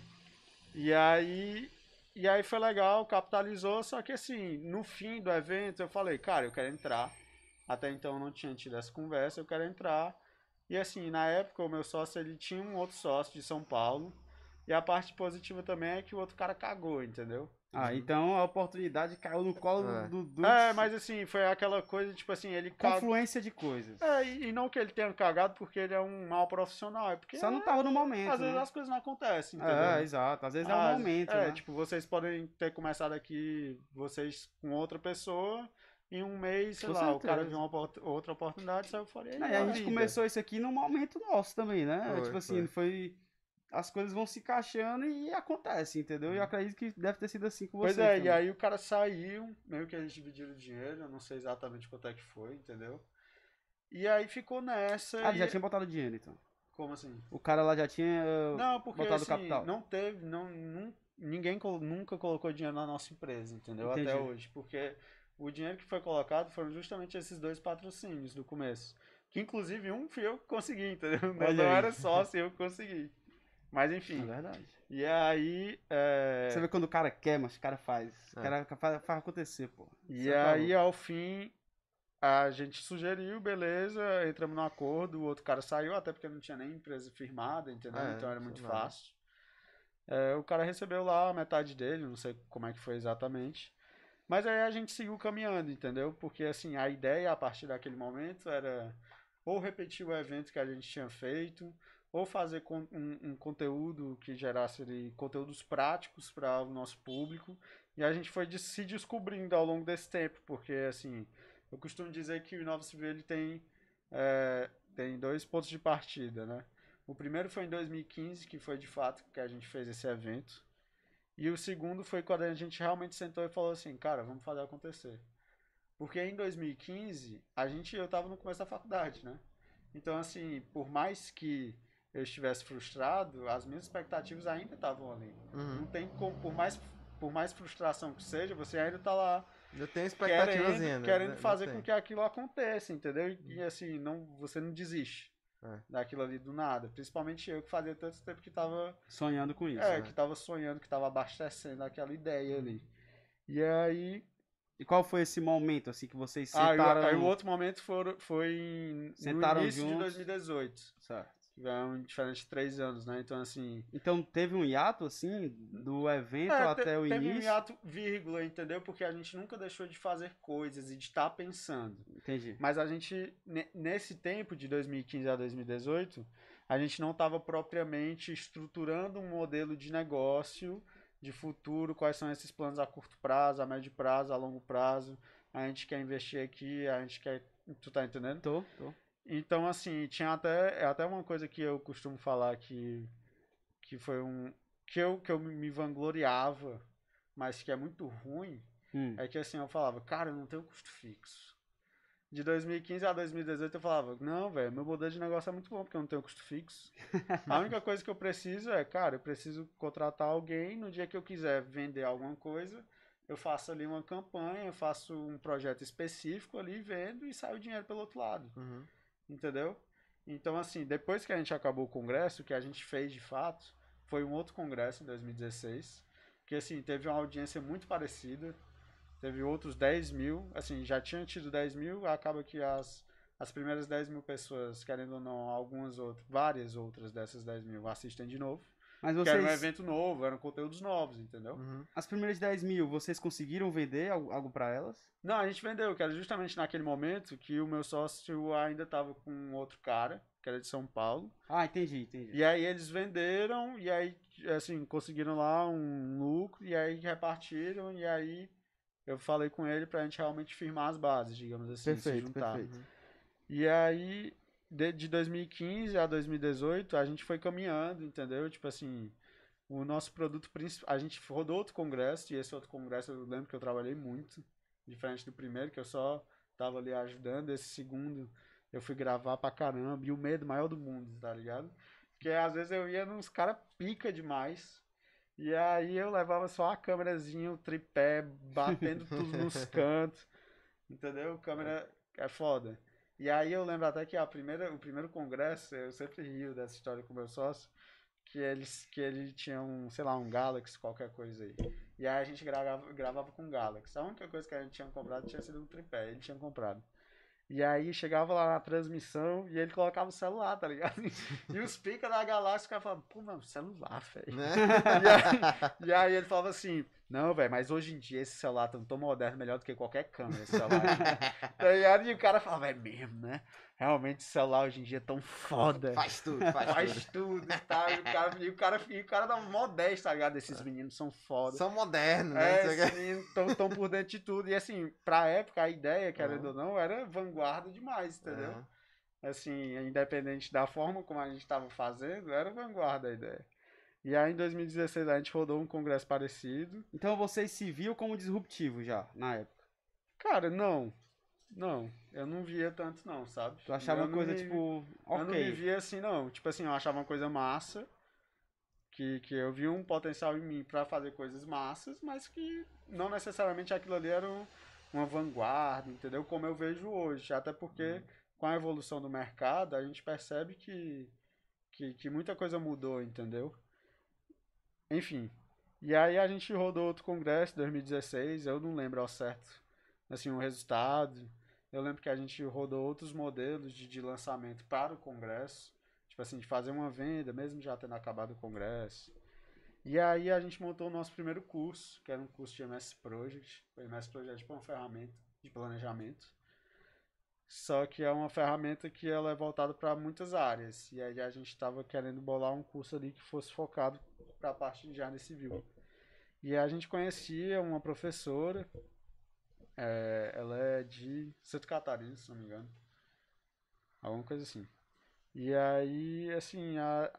E aí. E aí foi legal, capitalizou, só que assim, no fim do evento eu falei, cara, eu quero entrar. Até então eu não tinha tido essa conversa, eu quero entrar. E assim, na época o meu sócio ele tinha um outro sócio de São Paulo. E a parte positiva também é que o outro cara cagou, entendeu? Ah, então a oportunidade caiu no colo É. do, do É, mas assim, foi aquela coisa, tipo assim, ele confluência de coisas. É, e e não que ele tenha cagado porque ele é um mau profissional, é porque Só não tava no momento. às vezes né? as coisas não acontecem, entendeu? É, exato. Às vezes é um momento, É, né? tipo, vocês podem ter começado aqui, vocês com outra pessoa, em um mês, sei Com lá, o cara certeza. viu uma outra oportunidade, saiu fora. E aí, É, e a gente vida. começou isso aqui num momento nosso também, né? Foi, tipo assim, foi. As coisas vão se encaixando e acontece, entendeu? E eu acredito que deve ter sido assim com Uhum. Pois vocês. é, e também. aí o cara saiu, meio que eles dividiram o dinheiro, eu não sei exatamente quanto é que foi, entendeu? E aí ficou nessa. Ah, ele e- já tinha botado dinheiro, então. Como assim? O cara lá já tinha. uh, Não, porque botado assim, capital. não teve, não, nun- ninguém nunca colocou dinheiro na nossa empresa, entendeu? Até Entendi. hoje, porque o dinheiro que foi colocado foram justamente esses dois patrocínios do começo. Que inclusive um fui eu que consegui, entendeu? Não, Olha não era sócio, eu que consegui. Mas É enfim. verdade. E aí. é, Você vê quando o cara quer, mas o cara faz. O É. cara faz, faz acontecer, pô. E Você tá aí, louco. ao fim, a gente sugeriu, beleza, entramos no acordo, o outro cara saiu, até porque não tinha nem empresa firmada, entendeu? É, então era muito fácil. É, o cara recebeu lá a metade dele, não sei como é que foi exatamente. Mas aí a gente seguiu caminhando, entendeu? Porque assim, a ideia a partir daquele momento era ou repetir o evento que a gente tinha feito, ou fazer con- um, um conteúdo que gerasse ali, conteúdos práticos para o nosso público. E a gente foi de- se descobrindo ao longo desse tempo, porque assim, eu costumo dizer que o Inova Civil ele tem, é, tem dois pontos de partida, né? O primeiro foi em 2015, que foi de fato que a gente fez esse evento. E o segundo foi quando a gente realmente sentou e falou assim, cara, vamos fazer acontecer. Porque em 2015, a gente, eu tava no começo da faculdade, né? Então, assim, por mais que eu estivesse frustrado, as minhas expectativas ainda estavam ali. Uhum. Não tem como, por mais, por mais frustração que seja, você ainda tá lá Eu tenho expectativas querendo, ainda. querendo né? fazer com que aquilo aconteça, entendeu? E, e, assim, não, você não desiste É. daquilo ali do nada. Principalmente eu que fazia tanto tempo que tava, Sonhando com isso. é, né? que tava sonhando, que tava abastecendo aquela ideia ali. E aí, E qual foi esse momento, assim, que vocês o- sentaram... aí o outro momento foi, foi em, Sentaram no início de juntos. 2018. Certo. Tiveram diferente de três anos, né? Então, assim. Então teve um hiato, assim, do evento é, até o teve um início? hiato, vírgula, entendeu? Porque a gente nunca deixou de fazer coisas e de estar pensando. Entendi. Mas a gente, ne- nesse tempo de 2015 a 2018, a gente não estava propriamente estruturando um modelo de negócio de futuro, quais são esses planos a curto prazo, a médio prazo, a longo prazo. A gente quer investir aqui, a gente quer. Tu tá entendendo? Tô, tô. Então, assim, tinha até, é até uma coisa que eu costumo falar que, que foi um. Que eu, que eu me vangloriava, mas que é muito ruim, Hum. é que assim, eu falava, cara, eu não tenho custo fixo. De 2015 a 2018 eu falava, não, velho, meu modelo de negócio é muito bom porque eu não tenho custo fixo. A única coisa que eu preciso é, cara, eu preciso contratar alguém no dia que eu quiser vender alguma coisa, eu faço ali uma campanha, eu faço um projeto específico ali, vendo e sai o dinheiro pelo outro lado. Uhum. Entendeu? Então, assim, depois que a gente acabou o congresso, o que a gente fez de fato foi um outro congresso em 2016, que, assim, teve uma audiência muito parecida, teve outros 10 mil, assim, já tinha tido 10 mil, acaba que as, as primeiras 10 mil pessoas, querendo ou não, algumas outras, várias outras dessas 10 mil assistem de novo, Mas porque era um vocês, evento novo, eram conteúdos novos, entendeu? Uhum. as primeiras 10 mil, vocês conseguiram vender algo, algo pra elas? Não, a gente vendeu, que era justamente naquele momento que o meu sócio ainda estava com outro cara, que era de São Paulo, Ah, entendi, entendi. E aí eles venderam e aí, assim, conseguiram lá um lucro e aí repartiram e aí eu falei com ele pra gente realmente firmar as bases, digamos assim, se Perfeito, juntar. perfeito. E aí, de, de 2015 a 2018, a gente foi caminhando, entendeu? Tipo assim, o nosso produto principal, a gente rodou outro congresso e esse outro congresso eu lembro que eu trabalhei muito, diferente do primeiro, que eu só tava ali ajudando, esse segundo eu fui gravar pra caramba, e o medo maior do mundo, tá ligado? Porque às vezes eu ia nos caras pica demais. E aí eu levava só a câmerazinha, o tripé, batendo tudo nos cantos. Entendeu? Câmera é foda. E aí eu lembro até que a primeira, o primeiro congresso, eu sempre rio dessa história com o meu sócio, que eles que ele tinha um, sei lá, um Galaxy, qualquer coisa aí. E aí a gente gravava, gravava com o Galaxy. A única coisa que a gente tinha comprado tinha sido um tripé, ele tinha comprado. E aí chegava lá na transmissão e ele colocava o celular, tá ligado? E os pica da galáxia ficavam falando, pô, meu, celular, velho. Né? E e aí ele falava assim, não, velho, mas hoje em dia esse celular tá tão moderno, melhor do que qualquer câmera esse celular. Tá ligado? e o cara falava, é mesmo, né? Realmente esse celular hoje em dia é tão foda. Faz tudo, faz, Faz tudo. tudo e tal. E o cara, e o cara, e o cara dá modéstia, tá ligado? Esses meninos são foda. São modernos, né? É, o esses meninos tão, tão por dentro de tudo. E assim, pra época, a ideia, querendo Aham. ou não, era vanguarda demais, entendeu? Aham. Assim, independente da forma como a gente tava fazendo, era vanguarda a ideia. E aí em 2016 a gente rodou um congresso parecido. Então vocês se viam como disruptivo já, na época. Cara, não. Não, eu não via tanto não, sabe? Tu achava Eu uma coisa, me- tipo, Eu não me ok. via assim, não. Tipo assim, eu achava uma coisa massa. Que, que eu via um potencial em mim pra fazer coisas massas, mas que não necessariamente aquilo ali era um- uma vanguarda, entendeu? Como eu vejo hoje. Até porque com a evolução do mercado, a gente percebe que, que, que muita coisa mudou, entendeu? Enfim. E aí a gente rodou outro congresso em 2016, eu não lembro ao certo assim, o resultado. Eu lembro que a gente rodou outros modelos de, de lançamento para o congresso. Tipo assim, de fazer uma venda, mesmo já tendo acabado o congresso. E aí a gente montou o nosso primeiro curso, que era um curso de MS Project. O MS Project é tipo uma ferramenta de planejamento. Só que é uma ferramenta que ela é voltada para muitas áreas. E aí a gente estava querendo bolar um curso ali que fosse focado para a parte de engenharia civil. E a gente conhecia uma professora, é, ela é de Santa Catarina, se não me engano. Alguma coisa assim. E aí, assim, a,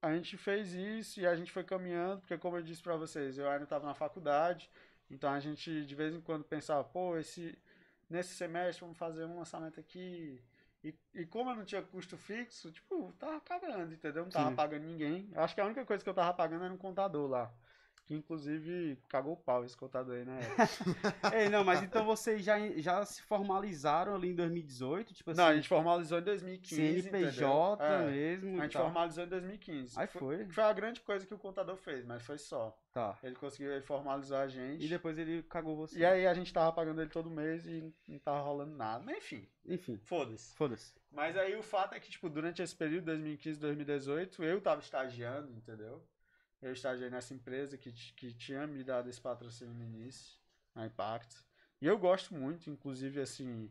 a gente fez isso e a gente foi caminhando, porque como eu disse para vocês, eu ainda estava na faculdade, então a gente de vez em quando pensava, pô, esse nesse semestre vamos fazer um lançamento aqui. E, e como eu não tinha custo fixo, tipo, tava pagando, entendeu? Não tava Sim. pagando ninguém. Acho que a única coisa que eu tava pagando era um contador lá. Que inclusive cagou o pau esse contador aí, né? Ei, não, mas então vocês já, já se formalizaram ali em 2018? Tipo assim, não, a gente formalizou em 2015. CNPJ é, mesmo. A gente formalizou em 2015. Aí foi. Foi a grande coisa que o contador fez, mas foi só. Tá. Ele conseguiu, ele formalizou a gente. E depois ele cagou você. E aí a gente tava pagando ele todo mês e não tava rolando nada. Mas enfim. Enfim. Foda-se. Foda-se. Mas aí o fato é que, tipo, durante esse período, 2015, 2018, eu tava estagiando, entendeu? Eu estagiei nessa empresa que, que tinha me dado esse patrocínio no início, a Impact. E eu gosto muito, inclusive, assim,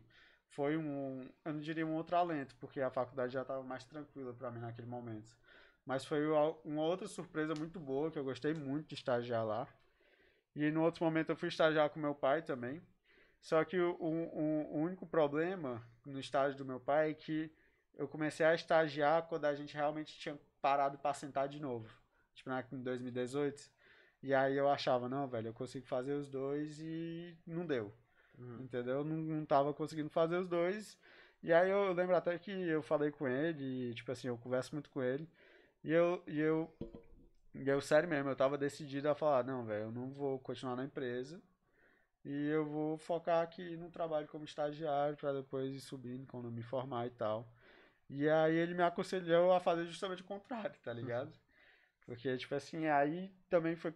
foi um, eu não diria um outro alento, porque a faculdade já estava mais tranquila para mim naquele momento. Mas foi uma outra surpresa muito boa, que eu gostei muito de estagiar lá. E no outro momento eu fui estagiar com meu pai também. Só que o, o, o único problema no estágio do meu pai é que eu comecei a estagiar quando a gente realmente tinha parado para sentar de novo tipo, em 2018. E aí eu achava, não, velho, eu consigo fazer os dois e não deu. Uhum. Entendeu? Não, não tava conseguindo fazer os dois. E aí eu lembro até que eu falei com ele, e, tipo assim, eu converso muito com ele. E eu, e eu, e eu sério mesmo, eu tava decidido a falar, não, velho, eu não vou continuar na empresa. E eu vou focar aqui no trabalho como estagiário para depois ir subindo quando me formar e tal. E aí ele me aconselhou a fazer justamente o contrário, tá ligado? Porque, tipo assim, aí também foi.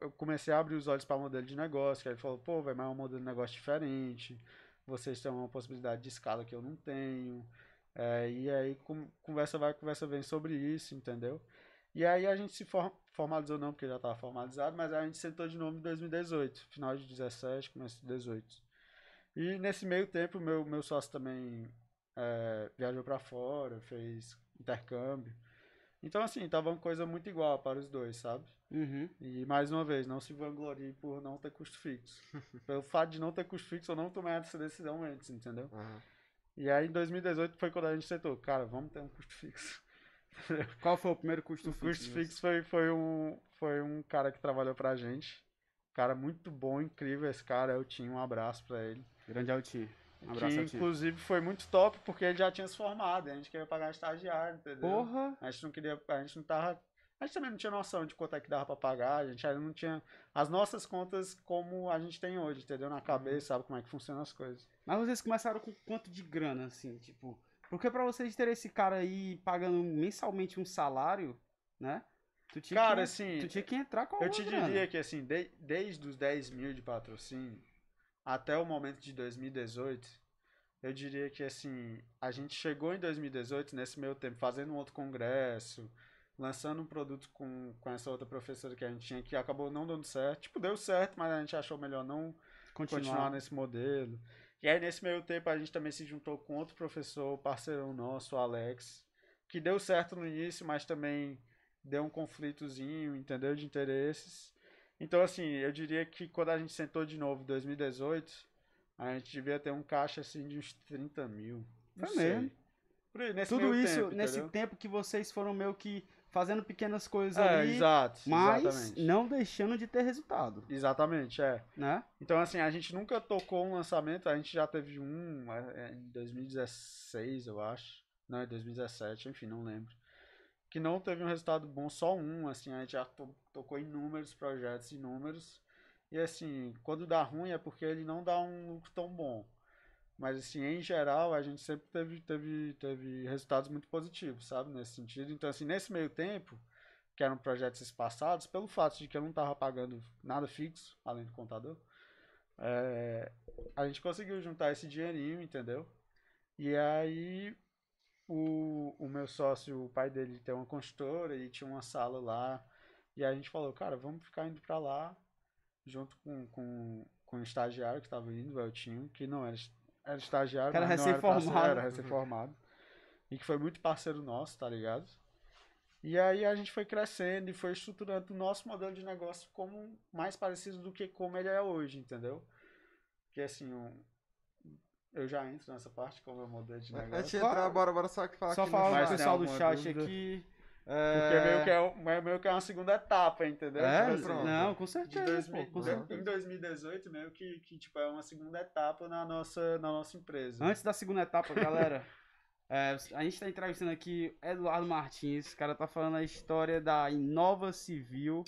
Eu comecei a abrir os olhos para modelo de negócio, que aí ele falou, pô, vai, mas é um modelo de negócio diferente, vocês têm uma possibilidade de escala que eu não tenho. É, e aí conversa vai, conversa vem sobre isso, entendeu? E aí a gente se formalizou não, porque já estava formalizado, mas a gente sentou de novo em 2018, final de 17, começo de 18. E nesse meio tempo, meu, meu sócio também é, viajou para fora, fez intercâmbio. Então, assim, tava uma coisa muito igual para os dois, sabe? Uhum. E, mais uma vez, não se vanglorie por não ter custo fixo. Pelo fato de não ter custo fixo, eu não tomei essa decisão antes, entendeu? Uhum. E aí, em 2018, foi quando a gente sentou, cara, vamos ter um custo fixo. Qual foi o primeiro custo o fixo? O custo fixo foi, foi, um, foi um cara que trabalhou pra gente. Cara muito bom, incrível esse cara, eu tinha um abraço pra ele. Grande Alti. Um que inclusive foi muito top porque ele já tinha se formado, a gente queria pagar estagiário, entendeu? Porra! A gente não queria, a gente não tava, a gente também não tinha noção de quanto é que dava para pagar, a gente ainda não tinha as nossas contas como a gente tem hoje, entendeu? Na cabeça, sabe como é que funcionam as coisas. Mas vocês começaram com quanto de grana assim, tipo, porque para vocês terem esse cara aí pagando mensalmente um salário, né? Tu tinha Cara, que, assim, tu tinha que entrar com Eu te grana. diria que assim, de, desde os 10 mil de patrocínio, até o momento de 2018, eu diria que assim, a gente chegou em 2018, nesse meio tempo, fazendo um outro congresso, lançando um produto com, com essa outra professora que a gente tinha, que acabou não dando certo. Tipo, deu certo, mas a gente achou melhor não continuar, continuar nesse modelo. E aí, nesse meio tempo, a gente também se juntou com outro professor, parceirão nosso, o Alex, que deu certo no início, mas também deu um conflitozinho, entendeu? De interesses. Então, assim, eu diria que quando a gente sentou de novo em 2018, a gente devia ter um caixa assim de uns 30 mil. Não Foi mesmo. Tudo isso tempo, nesse entendeu? tempo que vocês foram meio que fazendo pequenas coisas é, ali. Exato, mas exatamente. não deixando de ter resultado. Exatamente, é. Né? Então, assim, a gente nunca tocou um lançamento, a gente já teve um é, é, em 2016, eu acho. Não, em 2017, enfim, não lembro que não teve um resultado bom, só um, assim, a gente já to tocou inúmeros projetos, inúmeros, e assim, quando dá ruim é porque ele não dá um lucro tão bom. Mas assim, em geral, a gente sempre teve, teve, teve resultados muito positivos, sabe, nesse sentido. Então, assim, nesse meio tempo, que eram projetos espaçados, pelo fato de que eu não estava pagando nada fixo, além do contador, é, a gente conseguiu juntar esse dinheirinho, entendeu? E aí o, o meu sócio, o pai dele tem uma construtora e tinha uma sala lá. E a gente falou, cara, vamos ficar indo pra lá, junto com, com, com o estagiário que estava indo, o Eltinho, que não era, era estagiário, Cara mas não recém-formado. era, era recém-formado. E que foi muito parceiro nosso, tá ligado? E aí a gente foi crescendo e foi estruturando o nosso modelo de negócio como mais parecido do que como ele é hoje, entendeu? Que assim, um- eu já entro nessa parte como o modelo de negócio. Antes de Claro. entrar, bora, bora só que falar Só falar chat. tem pessoal do chat dúvida? aqui. Porque é, meio que, é, um- é meio que é uma segunda etapa, entendeu? É, Tipo assim, não, com certeza, 2000 pô, com certeza. em 2018, meio que, que tipo, é uma segunda etapa na nossa, na nossa empresa. Antes da segunda etapa, galera, é, a gente tá entrevistando aqui Eduardo Martins. O cara tá falando a história da Inova Civil,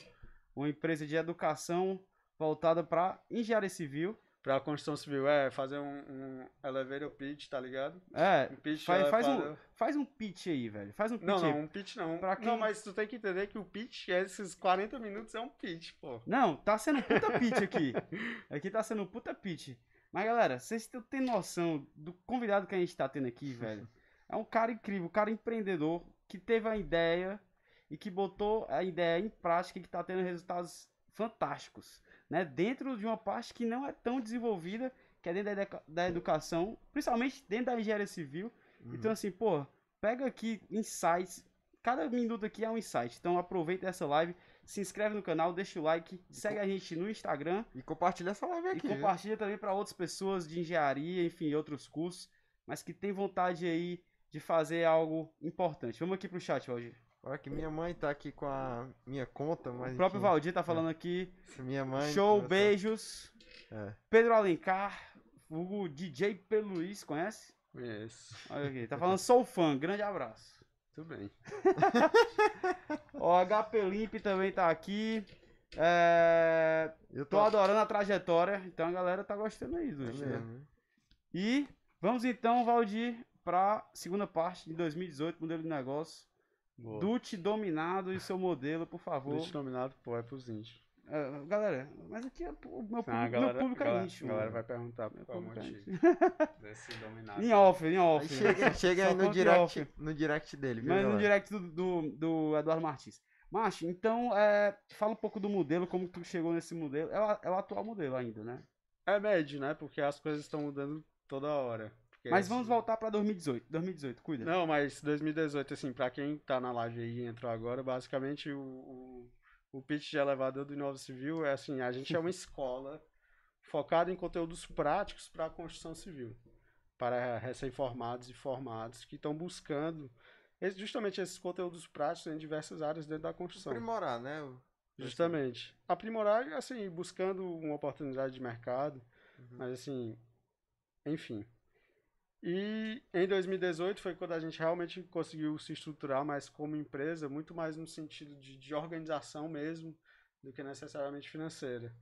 uma empresa de educação voltada para engenharia civil. Pra construção civil, é fazer um, um elevator pitch, tá ligado? É, Um pitch faz, faz, um, faz um pitch aí, velho. Faz um pitch Não, aí. não, um pitch não. Pra quem- Não, mas tu tem que entender que o pitch, esses 40 minutos é um pitch, pô. Não, tá sendo puta pitch aqui. Aqui tá sendo puta pitch. Mas, galera, vocês têm- têm noção do convidado que a gente tá tendo aqui, velho? É um cara incrível, um cara empreendedor que teve a ideia e que botou a ideia em prática e que tá tendo resultados fantásticos, né? Dentro de uma parte que não é tão desenvolvida, que é dentro da, da educação, principalmente dentro da engenharia civil. Uhum. Então, assim, pô, pega aqui insights. Cada minuto aqui é um insight. Então, aproveita essa live, se inscreve no canal, deixa o like, segue a gente no Instagram E compartilha essa live e aqui. viu? compartilha também para outras pessoas de engenharia, enfim, outros cursos, mas que tem vontade aí de fazer algo importante. Vamos aqui pro chat, Valdir. Olha que minha mãe tá aqui com a minha conta, mas O próprio enfim, Valdir tá falando aqui. essa Minha mãe. Show, beijos. É. Pedro Alencar, o DJ P. Luiz, conhece? Conheço. Olha aqui, tá falando sou fã, grande abraço. Tudo bem. Ó, HP Limp também tá aqui. É... Eu Tô tô adorando a trajetória, então a galera tá gostando aí, É do né? mesmo. E vamos então, Valdir, pra segunda parte de 2018, modelo de negócio. Boa. Dute dominado e seu modelo, por favor. Deixa nominado, pô, é pros índios. É, galera, mas aqui é, o meu público, Ah, a meu galera, público é galera, íntimo. galera mano. vai perguntar Meu qual é o público é motivo desse dominado. Em off, em Aí off. chega, chega aí no direct, no direct dele, viu, Mas no galera? direct do, do, do Eduardo Martins. Macho, então, é, fala um pouco do modelo, como tu chegou nesse modelo. É o, é o atual modelo ainda, né? É médio, né? Porque as coisas estão mudando toda hora. Porque, Mas vamos voltar pra 2018. 2018, cuida. Não, mas 2018, assim, pra quem tá na live aí e entrou agora, basicamente o, o, o pitch de elevador do Inova Civil é assim, a gente é uma escola focada em conteúdos práticos para a construção civil, para recém-formados e formados que estão buscando esse- justamente esses conteúdos práticos em diversas áreas dentro da construção. Aprimorar, né? o- Justamente. Aprimorar, assim, buscando uma oportunidade de mercado, Uhum. mas assim, enfim. E em 2018 foi quando a gente realmente conseguiu se estruturar mais como empresa, muito mais no sentido de, de organização mesmo, do que necessariamente financeira.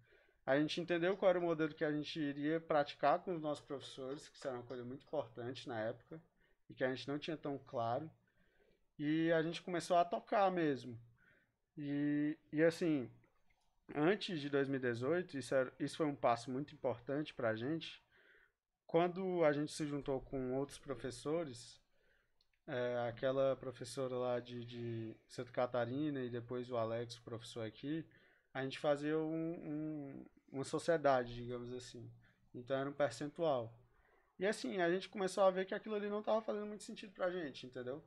A gente entendeu qual era o modelo que a gente iria praticar com os nossos professores, que isso era uma coisa muito importante na época, e que a gente não tinha tão claro. E a gente começou a tocar mesmo. E, e assim, antes de 2018, isso, era, isso foi um passo muito importante para a gente. Quando a gente se juntou com outros professores, é, aquela professora lá de, de Santa Catarina e depois o Alex, o professor aqui, a gente fazia um, um, uma sociedade, digamos assim. Então era um percentual. E assim, a gente começou a ver que aquilo ali não estava fazendo muito sentido pra gente, entendeu?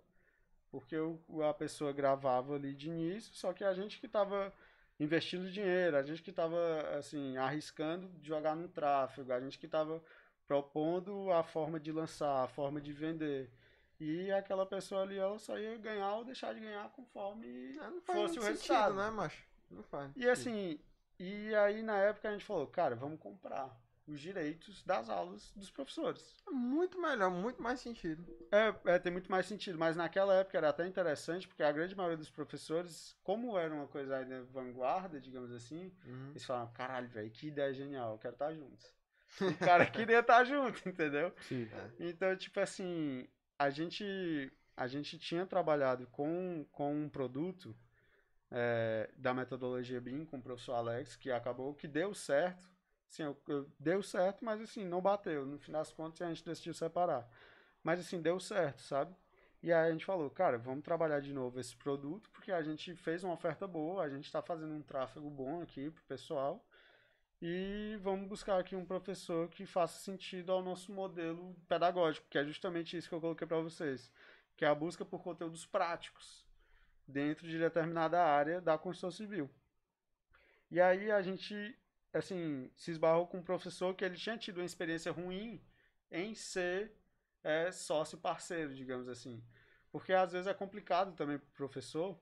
Porque o- a pessoa gravava ali de início, só que a gente que estava investindo dinheiro, a gente que estava assim, arriscando jogar no tráfego, a gente que estava propondo a forma de lançar, a forma de vender. E aquela pessoa ali, ela só ia ganhar ou deixar de ganhar conforme Ah, Não faz fosse o sentido, resultado. né, macho? Não faz. E assim, e aí na época a gente falou, cara, vamos comprar os direitos das aulas dos professores. É muito melhor, muito mais sentido. É, é, tem muito mais sentido, mas naquela época era até interessante, porque a grande maioria dos professores, como era uma coisa ainda vanguarda, digamos assim, Uhum. eles falavam, caralho, velho, que ideia genial, eu quero estar junto. O cara queria estar junto, entendeu? Sim. Então, tipo assim, a gente, a gente tinha trabalhado com, com um produto é, da metodologia BIM com o professor Alex, que acabou que deu certo, Assim, eu, eu, deu certo, mas assim, não bateu. No final das contas, a gente decidiu separar. Mas assim, deu certo, sabe? E aí a gente falou, cara, vamos trabalhar de novo esse produto, porque a gente fez uma oferta boa, a gente está fazendo um tráfego bom aqui pro pessoal. E vamos buscar aqui um professor que faça sentido ao nosso modelo pedagógico, que é justamente isso que eu coloquei para vocês, que é a busca por conteúdos práticos dentro de determinada área da construção civil. E aí a gente, assim, se esbarrou com um professor que ele tinha tido uma experiência ruim em ser é, sócio parceiro, digamos assim. Porque às vezes é complicado também pro professor,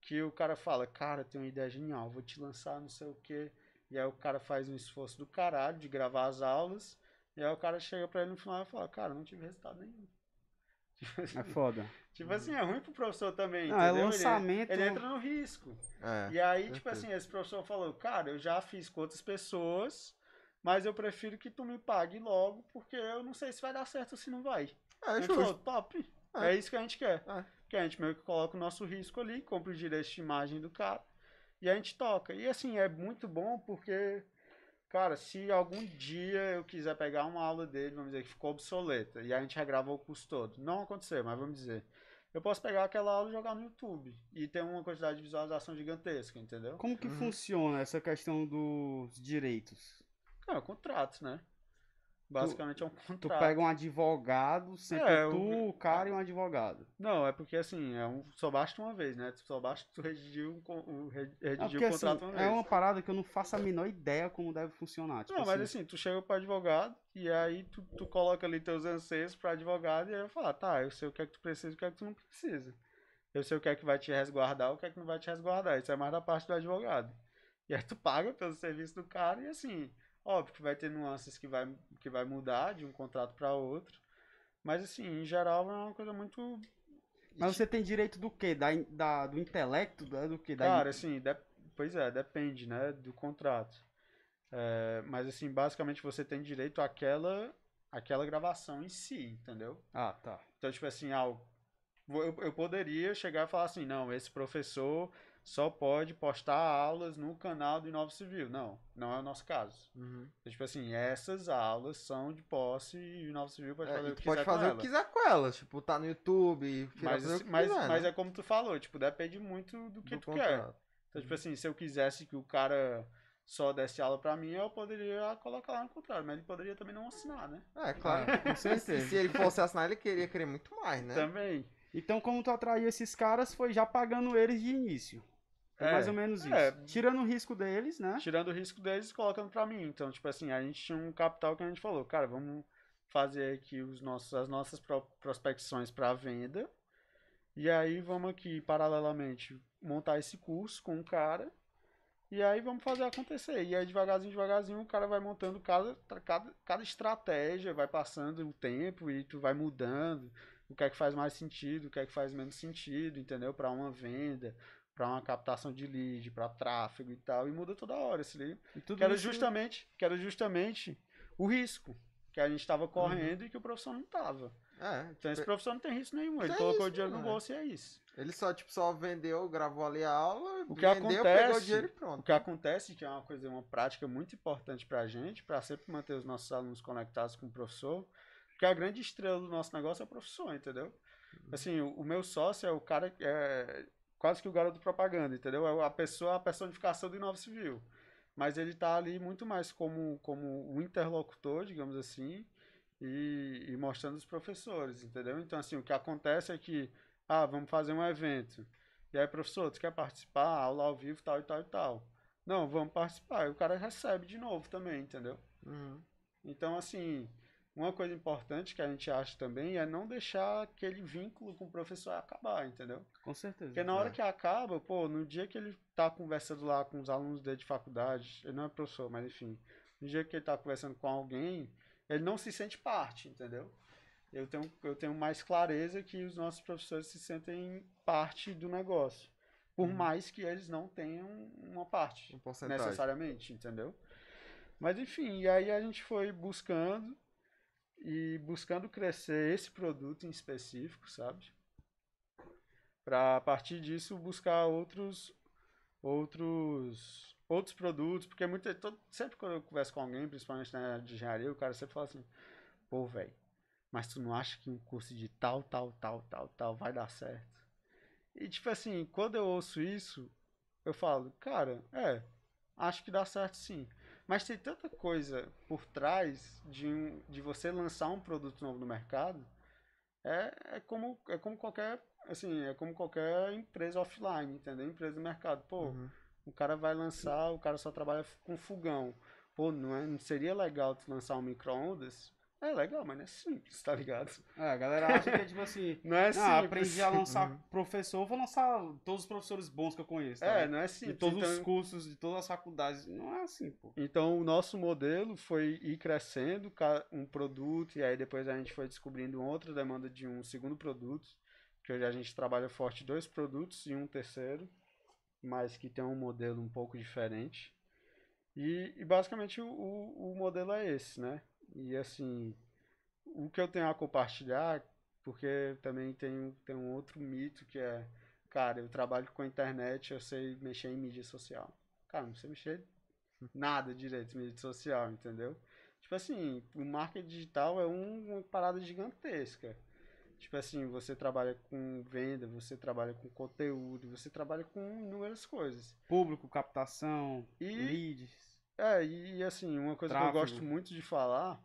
que o cara fala, cara, tem uma ideia genial, vou te lançar não sei o quê. E aí o cara faz um esforço do caralho de gravar as aulas, e aí o cara chega pra ele no final e fala, cara, não tive resultado nenhum. Tipo assim, é foda. Tipo assim, é ruim pro professor também, não, é entendeu? É lançamento... Ele, ele, entra no risco. É, e aí, tipo assim, esse professor falou, cara, eu já fiz com outras pessoas, mas eu prefiro que tu me pague logo, porque eu não sei se vai dar certo ou se não vai. É, a gente falou, top. É. é. isso que a gente quer. É. Que a gente meio que coloca o nosso risco ali, compra o direito de imagem do cara e a gente toca. E assim, é muito bom porque, cara, se algum dia eu quiser pegar uma aula dele, vamos dizer que ficou obsoleta, e a gente regravou o curso todo, não aconteceu, mas vamos dizer, eu posso pegar aquela aula e jogar no YouTube e ter uma quantidade de visualização gigantesca, entendeu? Como que uhum. funciona essa questão dos direitos? É, contratos, né? Basicamente tu, é um contrato. Tu pega um advogado, sempre é, tu, o cara e um advogado. Não, é porque assim, é um, só basta uma vez, né? Só basta tu redigir, um, um, redigir é porque, o contrato assim, uma vez. É uma parada que eu não faço a menor ideia como deve funcionar. Tipo não, assim. mas assim, tu chega pro advogado e aí tu, tu coloca ali teus anseios pro advogado e aí eu falo, tá, eu sei o que é que tu precisa e o que é que tu não precisa. Eu sei o que é que vai te resguardar o que é que não vai te resguardar. Isso é mais da parte do advogado. E aí tu paga pelo serviço do cara e assim Óbvio que vai ter nuances que vai, que vai mudar de um contrato para outro. Mas, assim, em geral é uma coisa muito. Mas você tem direito do quê? Da, da, do intelecto? Do, do quê? Da Cara, assim, de, pois é, depende, né? Do contrato. É, mas, assim, basicamente você tem direito àquela, àquela gravação em si, entendeu? Ah, tá. Então, tipo assim, ah, eu, eu poderia chegar e falar assim: não, esse professor só pode postar aulas no canal do Inova Civil. Não, não é o nosso caso. Uhum. Então, tipo assim, essas aulas são de posse e o Inova Civil pode é, fazer o que pode quiser fazer com o que quiser com elas. Tipo, tá no YouTube, mas, mas, mas, quiser, mas né? é como tu falou, tipo, depende muito do que do tu contrato. quer. Então, tipo uhum. assim, se eu quisesse que o cara só desse aula pra mim, eu poderia colocar lá no contrário, mas ele poderia também não assinar, né? É, claro, com certeza. se ele fosse assinar, ele queria querer muito mais, né? Também. Então, como tu atraiu esses caras, foi já pagando eles de início. É, mais ou menos isso. É, Tirando o risco deles, né? Tirando o risco deles e colocando pra mim. Então, tipo assim, a gente tinha um capital que a gente falou, cara, vamos fazer aqui os nossos, as nossas prospecções para venda. E aí vamos aqui, paralelamente, montar esse curso com o cara. E aí vamos fazer acontecer. E aí, devagarzinho, devagarzinho, o cara vai montando cada, cada, cada estratégia, vai passando o tempo e tu vai mudando o que é que faz mais sentido, o que é que faz menos sentido, entendeu? Para uma venda, para uma captação de lead, para tráfego e tal, e muda toda hora esse livro. Que era justamente, que era justamente o risco que a gente estava correndo uhum. e que o professor não estava. É, então tipo, esse professor não tem risco nenhum, ele colocou isso, o dinheiro no né? bolso e é isso. Ele só tipo só vendeu, gravou ali a aula, o que vendeu, acontece, pegou o dinheiro e pronto. O que acontece que é uma coisa, uma prática muito importante para a gente, para sempre manter os nossos alunos conectados com o professor, porque a grande estrela do nosso negócio é o professor, entendeu? Uhum. Assim, o, o meu sócio é o cara que é, quase que o garoto propaganda, entendeu? É a pessoa, a personificação do Inova Civil. Mas ele está ali muito mais como, como o interlocutor, digamos assim, e, e, mostrando os professores, entendeu? Então, assim, o que acontece é que, ah, vamos fazer um evento. E aí, professor, tu quer participar? Aula ao vivo, tal e tal e tal. Não, vamos participar. E o cara recebe de novo também, entendeu? Uhum. Então, assim, uma coisa importante que a gente acha também é não deixar aquele vínculo com o professor acabar, entendeu? Com certeza. Porque na hora é. que acaba, pô, no dia que ele tá conversando lá com os alunos dele de faculdade, ele não é professor, mas enfim, no dia que ele tá conversando com alguém, ele não se sente parte, entendeu? Eu tenho, eu tenho mais clareza que os nossos professores se sentem parte do negócio. Por hum. mais que eles não tenham uma parte, um necessariamente, entendeu? Mas enfim, e aí a gente foi buscando e buscando crescer esse produto em específico, sabe? Para a partir disso buscar outros outros outros produtos, porque muito, todo, sempre quando eu converso com alguém, principalmente na área de engenharia, o cara sempre fala assim, pô, velho, mas tu não acha que um curso de tal, tal, tal, tal, tal vai dar certo? E tipo assim, quando eu ouço isso, eu falo, cara, é, acho que dá certo sim. Mas tem tanta coisa por trás de, um, de você lançar um produto novo no mercado, é, é, como, é como qualquer assim, é como qualquer empresa offline, entendeu? Empresa do mercado. Pô, uhum. o cara vai lançar, o cara só trabalha com fogão. Pô, não, é, não seria legal tu lançar um micro-ondas? É legal, mas não é simples, tá ligado? É, a galera acha que é tipo assim. não é simples. Ah, aprendi a lançar uhum. professor, vou lançar todos os professores bons que eu conheço. Tá é, não é simples. De todos então... os cursos, de todas as faculdades. Não é assim, pô. Então, o nosso modelo foi ir crescendo um produto, e aí depois a gente foi descobrindo outra demanda de um segundo produto que hoje a gente trabalha forte dois produtos e um terceiro, mas que tem um modelo um pouco diferente. E, e basicamente o, o modelo é esse, né? E assim, o que eu tenho a compartilhar, porque também tem, tem um outro mito que é, cara, eu trabalho com a internet, eu sei mexer em mídia social. Cara, não sei mexer nada direito em mídia social, entendeu? Tipo assim, o marketing digital é um, uma parada gigantesca. Tipo assim, você trabalha com venda, você trabalha com conteúdo, você trabalha com inúmeras coisas. Público, captação, e, leads. É, e, assim, uma coisa tráfego. que eu gosto muito de falar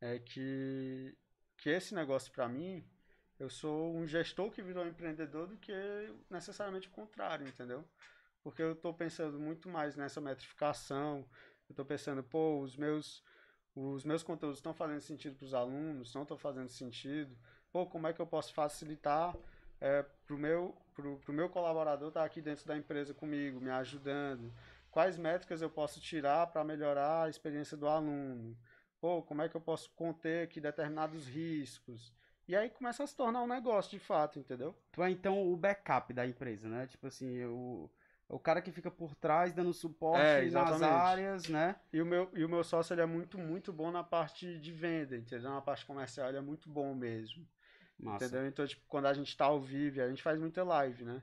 é que, que esse negócio para mim, eu sou um gestor que virou empreendedor do que necessariamente o contrário, entendeu? Porque eu estou pensando muito mais nessa metrificação, eu estou pensando, pô, os meus os meus conteúdos estão fazendo sentido para os alunos, não estão fazendo sentido. Pô, como é que eu posso facilitar é, para o meu, pro, pro meu colaborador estar tá aqui dentro da empresa comigo, me ajudando? Quais métricas eu posso tirar para melhorar a experiência do aluno? Pô, como é que eu posso conter aqui determinados riscos? E aí começa a se tornar um negócio de fato, entendeu? Tu é então o backup da empresa, né? Tipo assim, eu o cara que fica por trás dando suporte é, nas áreas, né? E o meu, e o meu sócio ele é muito, muito bom na parte de venda, entendeu? Na parte comercial ele é muito bom mesmo. Massa. Entendeu? Então, tipo, quando a gente tá ao vivo, a gente faz muita live, né?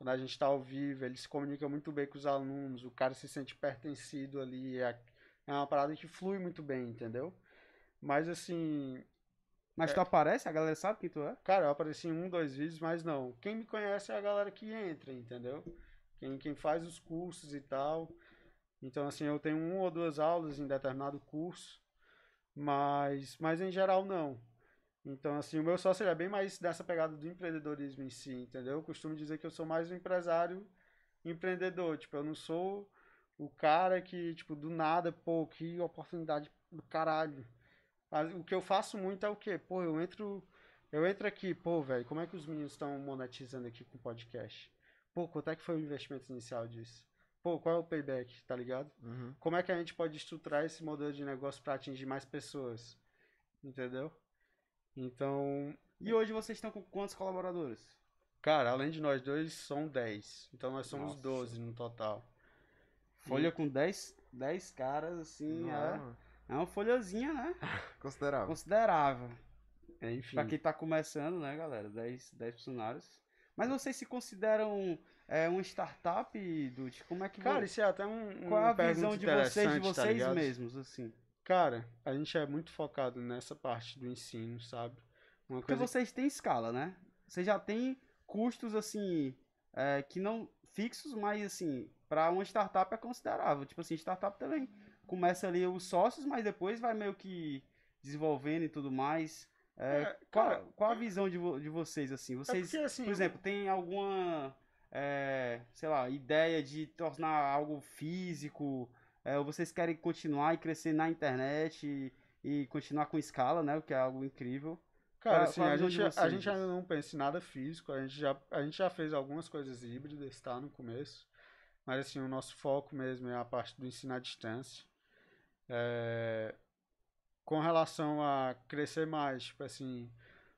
Quando a gente tá ao vivo, ele se comunica muito bem com os alunos, o cara se sente pertencido ali, é, é uma parada que flui muito bem, entendeu? Mas assim. Mas é... tu aparece? A galera sabe quem tu é? Cara, eu apareci em um, dois vídeos, mas não. Quem me conhece é a galera que entra, entendeu? quem, quem faz os cursos e tal. Então, assim, eu tenho uma ou duas aulas em determinado curso, mas, mas em geral não. Então, assim, o meu sócio é bem mais dessa pegada do empreendedorismo em si, entendeu? Eu costumo dizer que eu sou mais um empresário empreendedor. Tipo, eu não sou o cara que, tipo, do nada, pô, que oportunidade do caralho. Mas o que eu faço muito é o quê? Pô, eu entro, eu entro aqui, pô, velho, como é que os meninos estão monetizando aqui com podcast? Pô, quanto é que foi o investimento inicial disso? Pô, qual é o payback, tá ligado? Uhum. Como é que a gente pode estruturar esse modelo de negócio para atingir mais pessoas? Entendeu? Então. E hoje vocês estão com quantos colaboradores? Cara, além de nós dois, são 10. Então nós somos Nossa. 12 no total. Folha e... com 10, 10 caras, assim, é, é uma folhazinha, né? Considerável. Considerável. É, enfim. Pra quem tá começando, né, galera? 10, 10 funcionários. Mas vocês se consideram é, uma startup, Dude? Como é que Cara, isso é até um, um Qual é a visão de vocês, de tá vocês tá mesmos, assim? Cara, a gente é muito focado nessa parte do ensino, sabe? Uma Porque vocês têm escala, né? Vocês já têm custos, assim, é, que não fixos, mas, assim, para uma startup é considerável. Tipo assim, startup também começa ali os sócios, mas depois vai meio que desenvolvendo e tudo mais. É, é, qual, qual a visão de, vo, de vocês, assim? É vocês, é porque, assim, por exemplo, tem alguma, é, sei lá, ideia de tornar algo físico? É, ou vocês querem continuar e crescer na internet e, e, continuar com escala, né? O que é algo incrível. Cara, assim, a, gente, a gente ainda não pensa em nada físico, a gente, já, a gente já fez algumas coisas híbridas, tá? No começo. Mas, assim, o nosso foco mesmo é a parte do ensino à distância. É, com relação a crescer mais, tipo assim,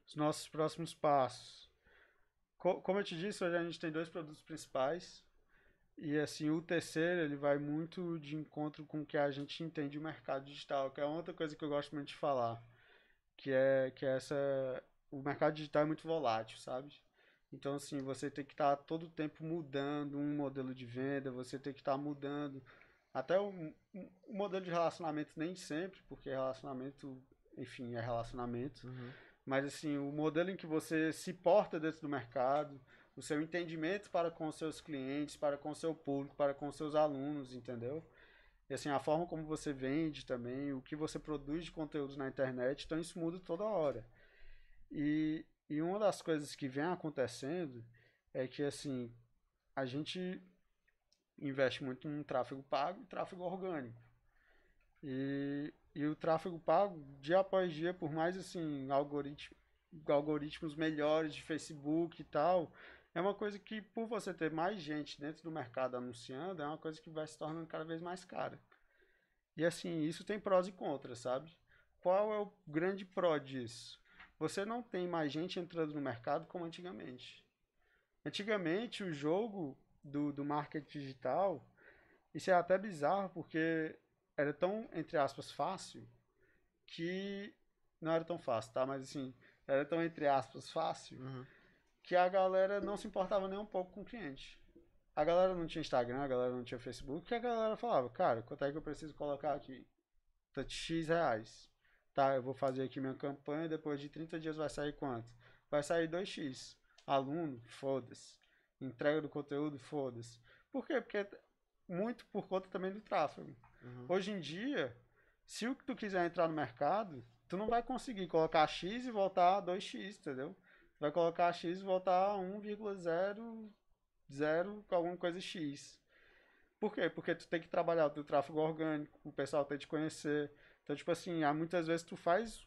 os nossos próximos passos. Co como eu te disse, hoje a gente tem dois produtos principais. E assim, o terceiro, ele vai muito de encontro com o que a gente entende o mercado digital, que é outra coisa que eu gosto muito de falar, que é que é essa o mercado digital é muito volátil, sabe? Então, assim, você tem que estar tá todo o tempo mudando um modelo de venda, você tem que estar tá mudando até o, o, modelo de relacionamento nem sempre, porque relacionamento, enfim, é relacionamento. Uhum. Mas, assim, o modelo em que você se porta dentro do mercado, o seu entendimento para com os seus clientes, para com o seu público, para com os seus alunos, entendeu? E assim, a forma como você vende também, o que você produz de conteúdos na internet, então isso muda toda hora. E, e uma das coisas que vem acontecendo é que, assim, a gente investe muito em tráfego pago e tráfego orgânico. E, e o tráfego pago, dia após dia, por mais, assim, algoritmos, algoritmos melhores de Facebook e tal, é uma coisa que, por você ter mais gente dentro do mercado anunciando, é uma coisa que vai se tornando cada vez mais cara. E assim, isso tem prós e contras, sabe? Qual é o grande pró disso? você não tem mais gente entrando no mercado como antigamente. Antigamente, o jogo do, do marketing digital, isso é até bizarro, porque era tão, entre aspas, fácil, que não era tão fácil, tá? Mas assim, era tão, entre aspas, fácil, uhum. Que a galera não se importava nem um pouco com o cliente. A galera não tinha Instagram, a galera não tinha Facebook, que a galera falava, cara, quanto é que eu preciso colocar aqui? X reais. Tá, eu vou fazer aqui minha campanha, depois de 30 dias vai sair quanto? Vai sair 2x. Aluno, foda-se. Entrega do conteúdo, foda-se. Por quê? Porque muito por conta também do tráfego. Uhum. Hoje em dia, se o que tu quiser entrar no mercado, tu não vai conseguir colocar X e voltar a 2X, entendeu? Vai colocar X e voltar a 1,00 alguma coisa X. Por quê? Porque tu tem que trabalhar o teu tráfego orgânico, o pessoal tem que te conhecer, então, tipo assim, há muitas vezes tu faz.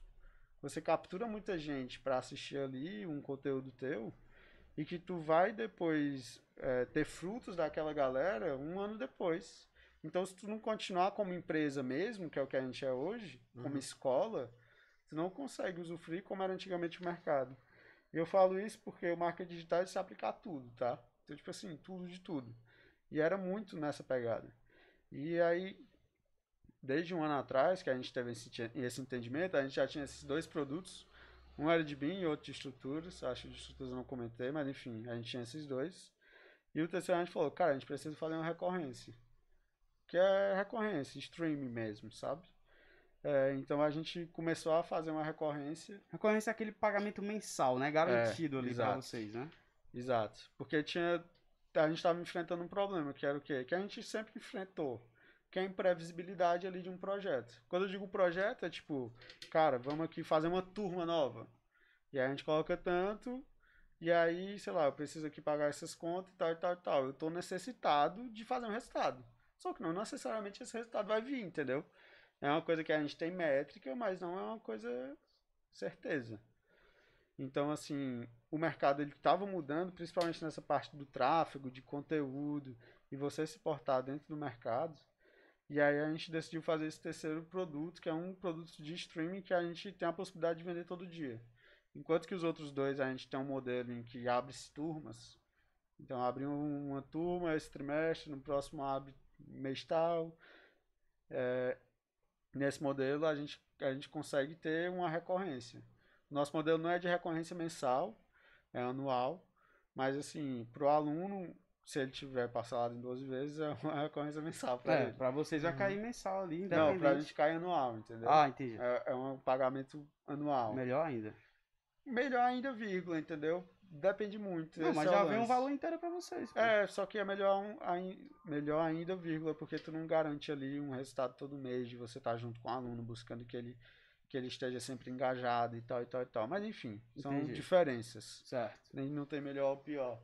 Você captura muita gente para assistir ali um conteúdo teu e que tu vai depois é, ter frutos daquela galera um ano depois. Então, se tu não continuar como empresa mesmo, que é o que a gente é hoje, uhum. como escola, tu não consegue usufruir como era antigamente o mercado. Eu falo isso porque o marketing digital se aplica a tudo, tá? Então, tipo assim, tudo de tudo. E era muito nessa pegada. E aí, desde um ano atrás que a gente teve esse, esse entendimento, a gente já tinha esses dois produtos. Um era de BIM e outro de estruturas. Acho que de estruturas eu não comentei, mas enfim, a gente tinha esses dois. E o terceiro a gente falou, cara, a gente precisa fazer uma recorrência. Que é recorrência, streaming mesmo, sabe? É, então a gente começou a fazer uma recorrência. Recorrência é aquele pagamento mensal, né? Garantido é, ali para vocês, né? Exato. Porque tinha. A gente estava enfrentando um problema, que era o quê? Que a gente sempre enfrentou que é a imprevisibilidade ali de um projeto. Quando eu digo projeto, é tipo, cara, vamos aqui fazer uma turma nova. E aí a gente coloca tanto, e aí, sei lá, eu preciso aqui pagar essas contas e tal e tal e tal. Eu estou necessitado de fazer um resultado. Só que não necessariamente esse resultado vai vir, entendeu? É uma coisa que a gente tem métrica, mas não é uma coisa certeza. Então, assim, o mercado ele estava mudando, principalmente nessa parte do tráfego, de conteúdo, e você se portar dentro do mercado. E aí a gente decidiu fazer esse terceiro produto, que é um produto de streaming que a gente tem a possibilidade de vender todo dia. Enquanto que os outros dois a gente tem um modelo em que abre-se turmas. Então abre uma turma esse trimestre, no próximo abre mês tal. É, nesse modelo a gente, a gente consegue ter uma recorrência. Nosso modelo não é de recorrência mensal, é anual. Mas assim, para o aluno, se ele tiver parcelado em 12 vezes, é uma recorrência mensal pra é, ele. pra vocês vai cair mensal ali, Não, pra gente cai anual, entendeu? Ah, entendi. É, é um pagamento anual. Melhor ainda. Melhor ainda, vírgula, entendeu? Depende muito. Não, mas é já vem um valor inteiro pra vocês. Pô. É, só que é melhor, um, melhor ainda, vírgula, porque tu não garante ali um resultado todo mês de você estar tá junto com o aluno, buscando que ele, que ele esteja sempre engajado e tal, e tal, e tal. Mas enfim, são Entendi. diferenças. Certo. Nem não tem melhor ou pior.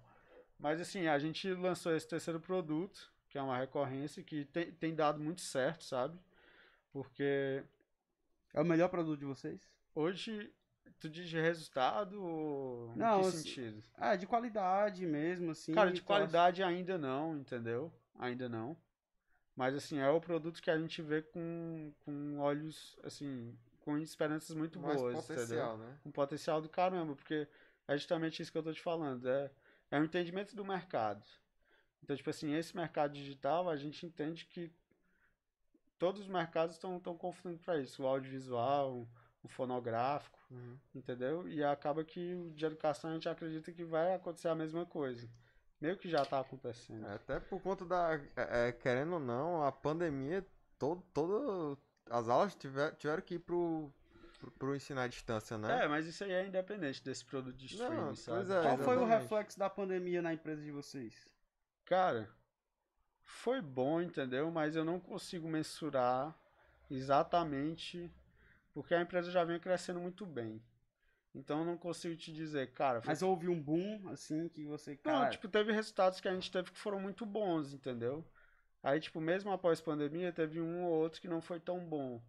Mas assim, a gente lançou esse terceiro produto, que é uma recorrência, que tem, tem dado muito certo, sabe? Porque. É o melhor produto de vocês? Hoje, tu diz de resultado ou não, em que sentido? Ah, de qualidade mesmo, assim. Cara, de qualidade ainda não, entendeu? Ainda não. Mas assim, é o produto que a gente vê com, com olhos, assim, com esperanças muito Mais boas, potencial, entendeu? Né? Com potencial do caramba, porque é justamente isso que eu tô te falando. É, é um entendimento do mercado. Então, tipo assim, esse mercado digital, a gente entende que todos os mercados estão confluindo para isso. O audiovisual, o fonográfico, Uhum. entendeu? E acaba que o de educação a gente acredita que vai acontecer a mesma coisa. Meio que já tá acontecendo. É, Até por conta da. é, é, querendo ou não, a pandemia, todo, todo, as aulas tiver, tiveram que ir pro, pro, pro ensino à distância, né? É, mas isso aí é independente desse produto de Não, streaming, pois sabe? é. Qual foi o reflexo da pandemia na empresa de vocês? Cara, foi bom, entendeu? Mas eu não consigo mensurar exatamente porque a empresa já vem crescendo muito bem. Então eu não consigo te dizer, cara, foi Mas houve um boom, assim, que você. Não, Cara, tipo, teve resultados que a gente teve que foram muito bons, entendeu? Aí, tipo, mesmo após pandemia, teve um ou outro que não foi tão bom.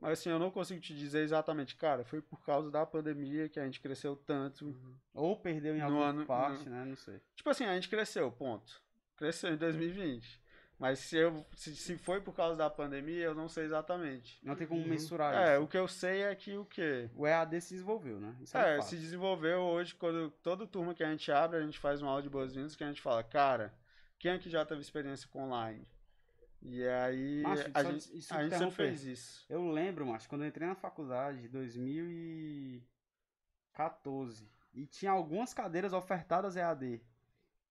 Mas assim, eu não consigo te dizer exatamente, cara, foi por causa da pandemia que a gente cresceu tanto. ou perdeu em No alguma ano- parte, né? Não sei. Tipo assim, a gente cresceu, ponto. Cresceu em 2020. Mas se, eu, se, se foi por causa da pandemia, eu não sei exatamente. Não tem como Uhum. mensurar É, isso. o que eu sei é que o quê? O EAD se desenvolveu, né? Isso É, é, se desenvolveu hoje, quando toda turma que a gente abre, a gente faz uma aula de boas-vindas que a gente fala, cara, quem aqui já teve experiência com online? E aí, Macho, a só gente, isso a gente sempre fez isso. Eu lembro, mas quando eu entrei na faculdade, em 2014, e tinha algumas cadeiras ofertadas EAD.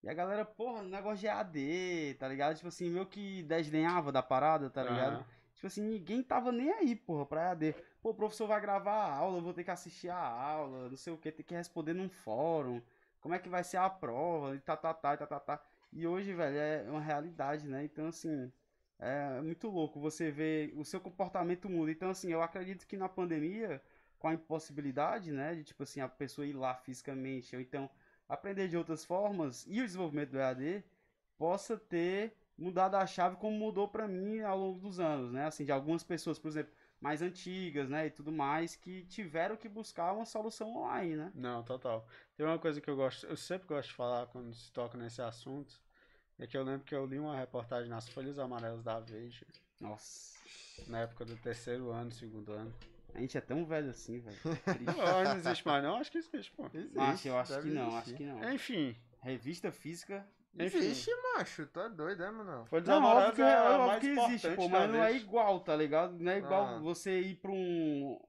E a galera, porra, negócio de EAD, tá ligado? Tipo assim, meio que desdenhava da parada, tá ligado? Aham. Tipo assim, ninguém tava nem aí, porra, pra EAD. Pô, o professor vai gravar a aula, eu vou ter que assistir a aula, não sei o que, ter que responder num fórum. Como é que vai ser a prova, e tá, tá, tá, e tá, tá, tá. E hoje, velho, é uma realidade, né? Então, assim, é muito louco você ver o seu comportamento muda. Então, assim, eu acredito que na pandemia, com a impossibilidade, né, de, tipo assim, a pessoa ir lá fisicamente, ou então aprender de outras formas, e o desenvolvimento do EAD, possa ter mudado a chave como mudou pra mim ao longo dos anos, né? Assim, de algumas pessoas, por exemplo, mais antigas, né, e tudo mais, que tiveram que buscar uma solução online, né? Não, total. Tem uma coisa que eu gosto, eu sempre gosto de falar quando se toca nesse assunto, é que eu lembro que eu li uma reportagem nas Folhas Amarelas da Veja, Nossa, na época do terceiro ano, segundo ano. A gente é tão velho assim, velho. Não, não existe mais não, acho que existe, pô. Macho, eu acho que não, existir. acho que não. Enfim, Revista física enfim. Existe, macho. Tu é doido, é, mano? Folhas Não, óbvio que, é óbvio mais que existe, importante pô, mas não é igual, tá ligado? Não é igual Ah. você ir pra um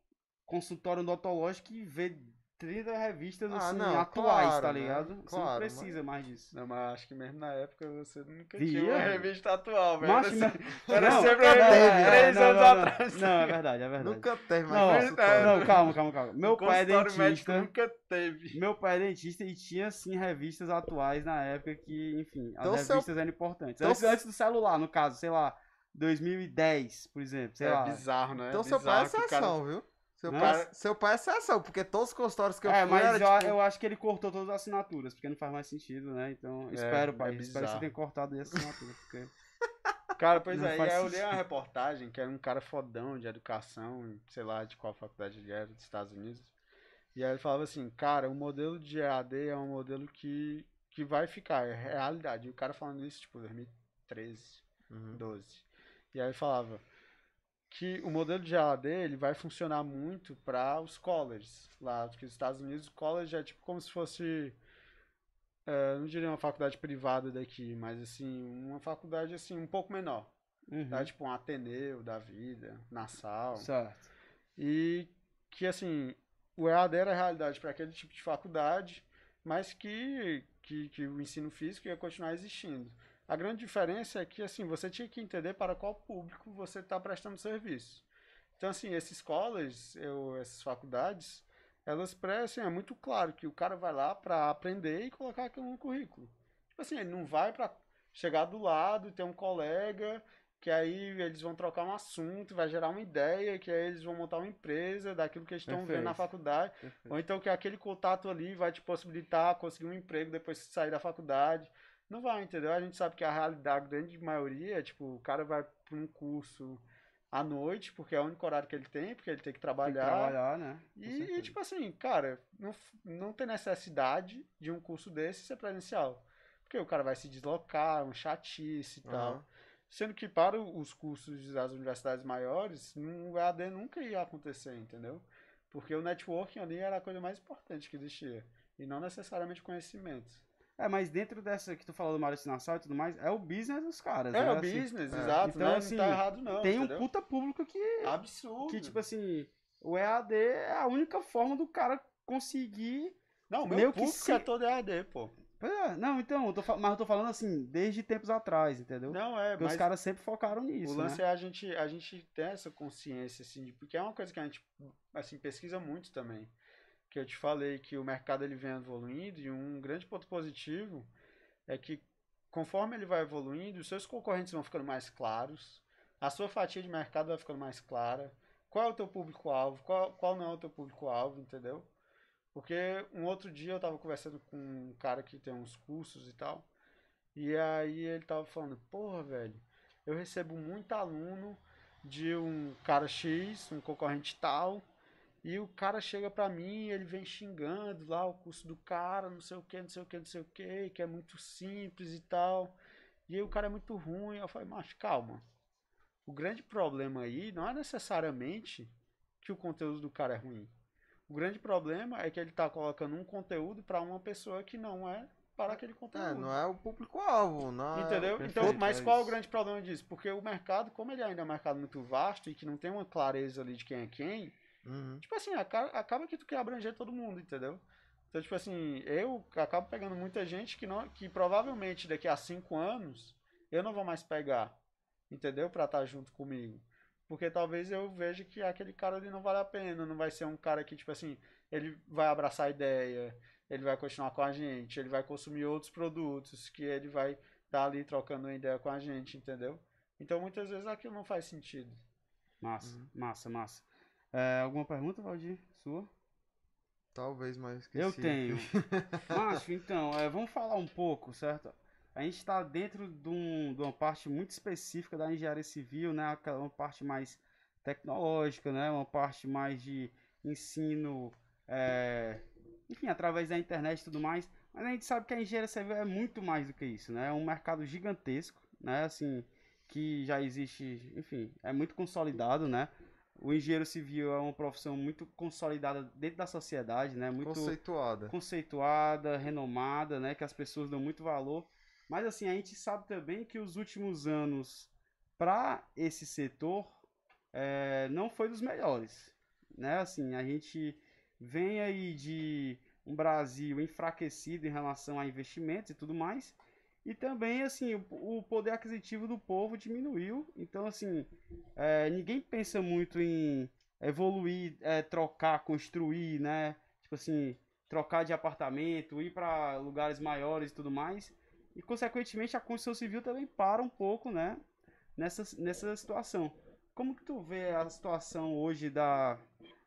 consultório odontológico e ver 30 revistas Ah, assim, não, atuais, claro, tá né? ligado? Você não Claro, precisa mais disso. Não, mas acho que mesmo na época você nunca Via? tinha uma revista atual, velho. Macho, Era não- Era não, sempre não, é, é, três não, anos não, não. atrás. Não, é verdade, é verdade. Nunca teve Não, mais é, consultório. Não, calma, calma, calma. Meu O pai é dentista. nunca teve. Meu pai é dentista e tinha sim revistas atuais na época que, enfim, as Então, seu- revistas eram importantes. então, Antes, antes do celular, no caso, sei lá, 2010, por exemplo, sei é lá. bizarro, né? Então seu pai é Bizarro que o cara- exceção, viu? Seu Não? pai, seu pai é exceção, porque todos os consultórios que eu é, fui mas era, eu, tipo, eu acho que ele cortou todas as assinaturas, porque não faz mais sentido, né? Então, É, espero, é pai. espero que você tenha cortado aí a assinatura, porque... Cara, pois Não é, e aí eu li uma reportagem que era um cara fodão de educação, sei lá de qual faculdade ele era, dos Estados Unidos. E aí ele falava assim, cara, o modelo de EAD é um modelo que, que vai ficar, é realidade. E o cara falando isso, tipo, 2013, Uhum. 12. E aí ele falava que o modelo de EAD ele vai funcionar muito para os colleges lá, porque nos Estados Unidos o college é tipo como se fosse eh, não diria uma faculdade privada daqui, mas assim, uma faculdade assim um pouco menor, Uhum. tá? Tipo um Ateneu da vida, Nassau. Certo. E que assim, o EAD era a realidade para aquele tipo de faculdade, mas que, que, que o ensino físico ia continuar existindo. A grande diferença é que assim, você tinha que entender para qual público você está prestando serviço. Então, assim, esses colleges, eu, essas faculdades, elas prestam, é muito claro que o cara vai lá para aprender e colocar aquilo no currículo. Tipo assim, ele não vai para chegar do lado e ter um colega que aí eles vão trocar um assunto, vai gerar uma ideia, que aí eles vão montar uma empresa daquilo que eles estão vendo na faculdade. Perfeito. Ou então que aquele contato ali vai te possibilitar conseguir um emprego depois que sair da faculdade. Não vai, entendeu? A gente sabe que a realidade, a grande maioria, é, tipo, o cara vai para um curso à noite, porque é o único horário que ele tem, porque ele tem que Tem que trabalhar. trabalhar, né? E, certeza. tipo assim, cara, não, não tem necessidade de um curso desse ser presencial. Porque o cara vai se deslocar, um chatice e tal. Aham. Sendo que para os cursos das universidades maiores, o EAD nunca ia acontecer, entendeu? Porque o networking ali era a coisa mais importante que existia. E não necessariamente conhecimento. É, mas dentro dessa que tu falou do Maurício Nassau e tudo mais, é o business dos caras, É, né? o Assim, business, é. exato. Então, né? assim, não tá errado, não. Tem um entendeu? puta público que, Absurdo. que, tipo assim, o EAD é a única forma do cara conseguir. Não, meu Meio que público se- é todo EAD, pô. É, não, então, eu tô, mas eu tô falando assim, desde tempos atrás, entendeu? Não, é, Porque mas os caras sempre focaram nisso. o lance né? é a gente, a gente ter essa consciência, assim, porque é uma coisa que a gente, assim, pesquisa muito também. Que eu te falei que o mercado ele vem evoluindo e um grande ponto positivo é que conforme ele vai evoluindo, os seus concorrentes vão ficando mais claros, a sua fatia de mercado vai ficando mais clara, qual é o teu público-alvo, qual, qual não é o teu público-alvo, entendeu? Porque um outro dia eu tava conversando com um cara que tem uns cursos e tal, e aí ele tava falando, porra, velho, eu recebo muito aluno de um cara X, um concorrente tal, e o cara chega pra mim, ele vem xingando lá o curso do cara, não sei o que, não sei o que, não sei o que, que é muito simples e tal. E aí o cara é muito ruim. Eu falei, mas calma. O grande problema aí não é necessariamente que o conteúdo do cara é ruim. O grande problema é que ele tá colocando um conteúdo pra uma pessoa que não é para aquele conteúdo. É, não é o público-alvo, não é- Entendeu? perfeito, Então, mas é qual é o grande problema disso? Porque o mercado, como ele ainda é um mercado muito vasto e que não tem uma clareza ali de quem é quem, Uhum. tipo assim, aca- acaba que tu quer abranger todo mundo, entendeu? Então, tipo assim, eu acabo pegando muita gente que, não, que provavelmente daqui a cinco anos eu não vou mais pegar, entendeu? Pra estar junto comigo. Porque talvez eu veja que aquele cara ali não vale a pena, não vai ser um cara que, tipo assim, ele vai abraçar a ideia, ele vai continuar com a gente, ele vai consumir outros produtos, que ele vai estar ali trocando uma ideia com a gente, entendeu? Então muitas vezes aquilo não faz sentido. Massa, Uhum. massa, massa. É, alguma pergunta, Valdir? Sua? Talvez, mas esqueci. Eu tenho. Macho, então, é, vamos falar um pouco, certo? A gente está dentro de, um- de uma parte muito específica da engenharia civil, né? Aquela uma parte mais tecnológica, né? Uma parte mais de ensino, é, enfim, através da internet e tudo mais. Mas a gente sabe que a engenharia civil é muito mais do que isso, né? É um mercado gigantesco, né? Assim, que já existe, enfim, é muito consolidado, né? O engenheiro civil é uma profissão muito consolidada dentro da sociedade, né? Muito Conceituada. conceituada, renomada, né, que as pessoas dão muito valor. Mas assim, a gente sabe também que os últimos anos para esse setor é, não foi dos melhores, né? Assim, a gente vem aí de um Brasil enfraquecido em relação a investimentos e tudo mais. E também, assim, o, poder aquisitivo do povo diminuiu. Então, assim, é, ninguém pensa muito em evoluir, é, trocar, construir, né? Tipo assim, trocar de apartamento, ir para lugares maiores e tudo mais. E, consequentemente, a construção civil também para um pouco, né? Nessa, nessa situação. Como que tu vê a situação hoje da,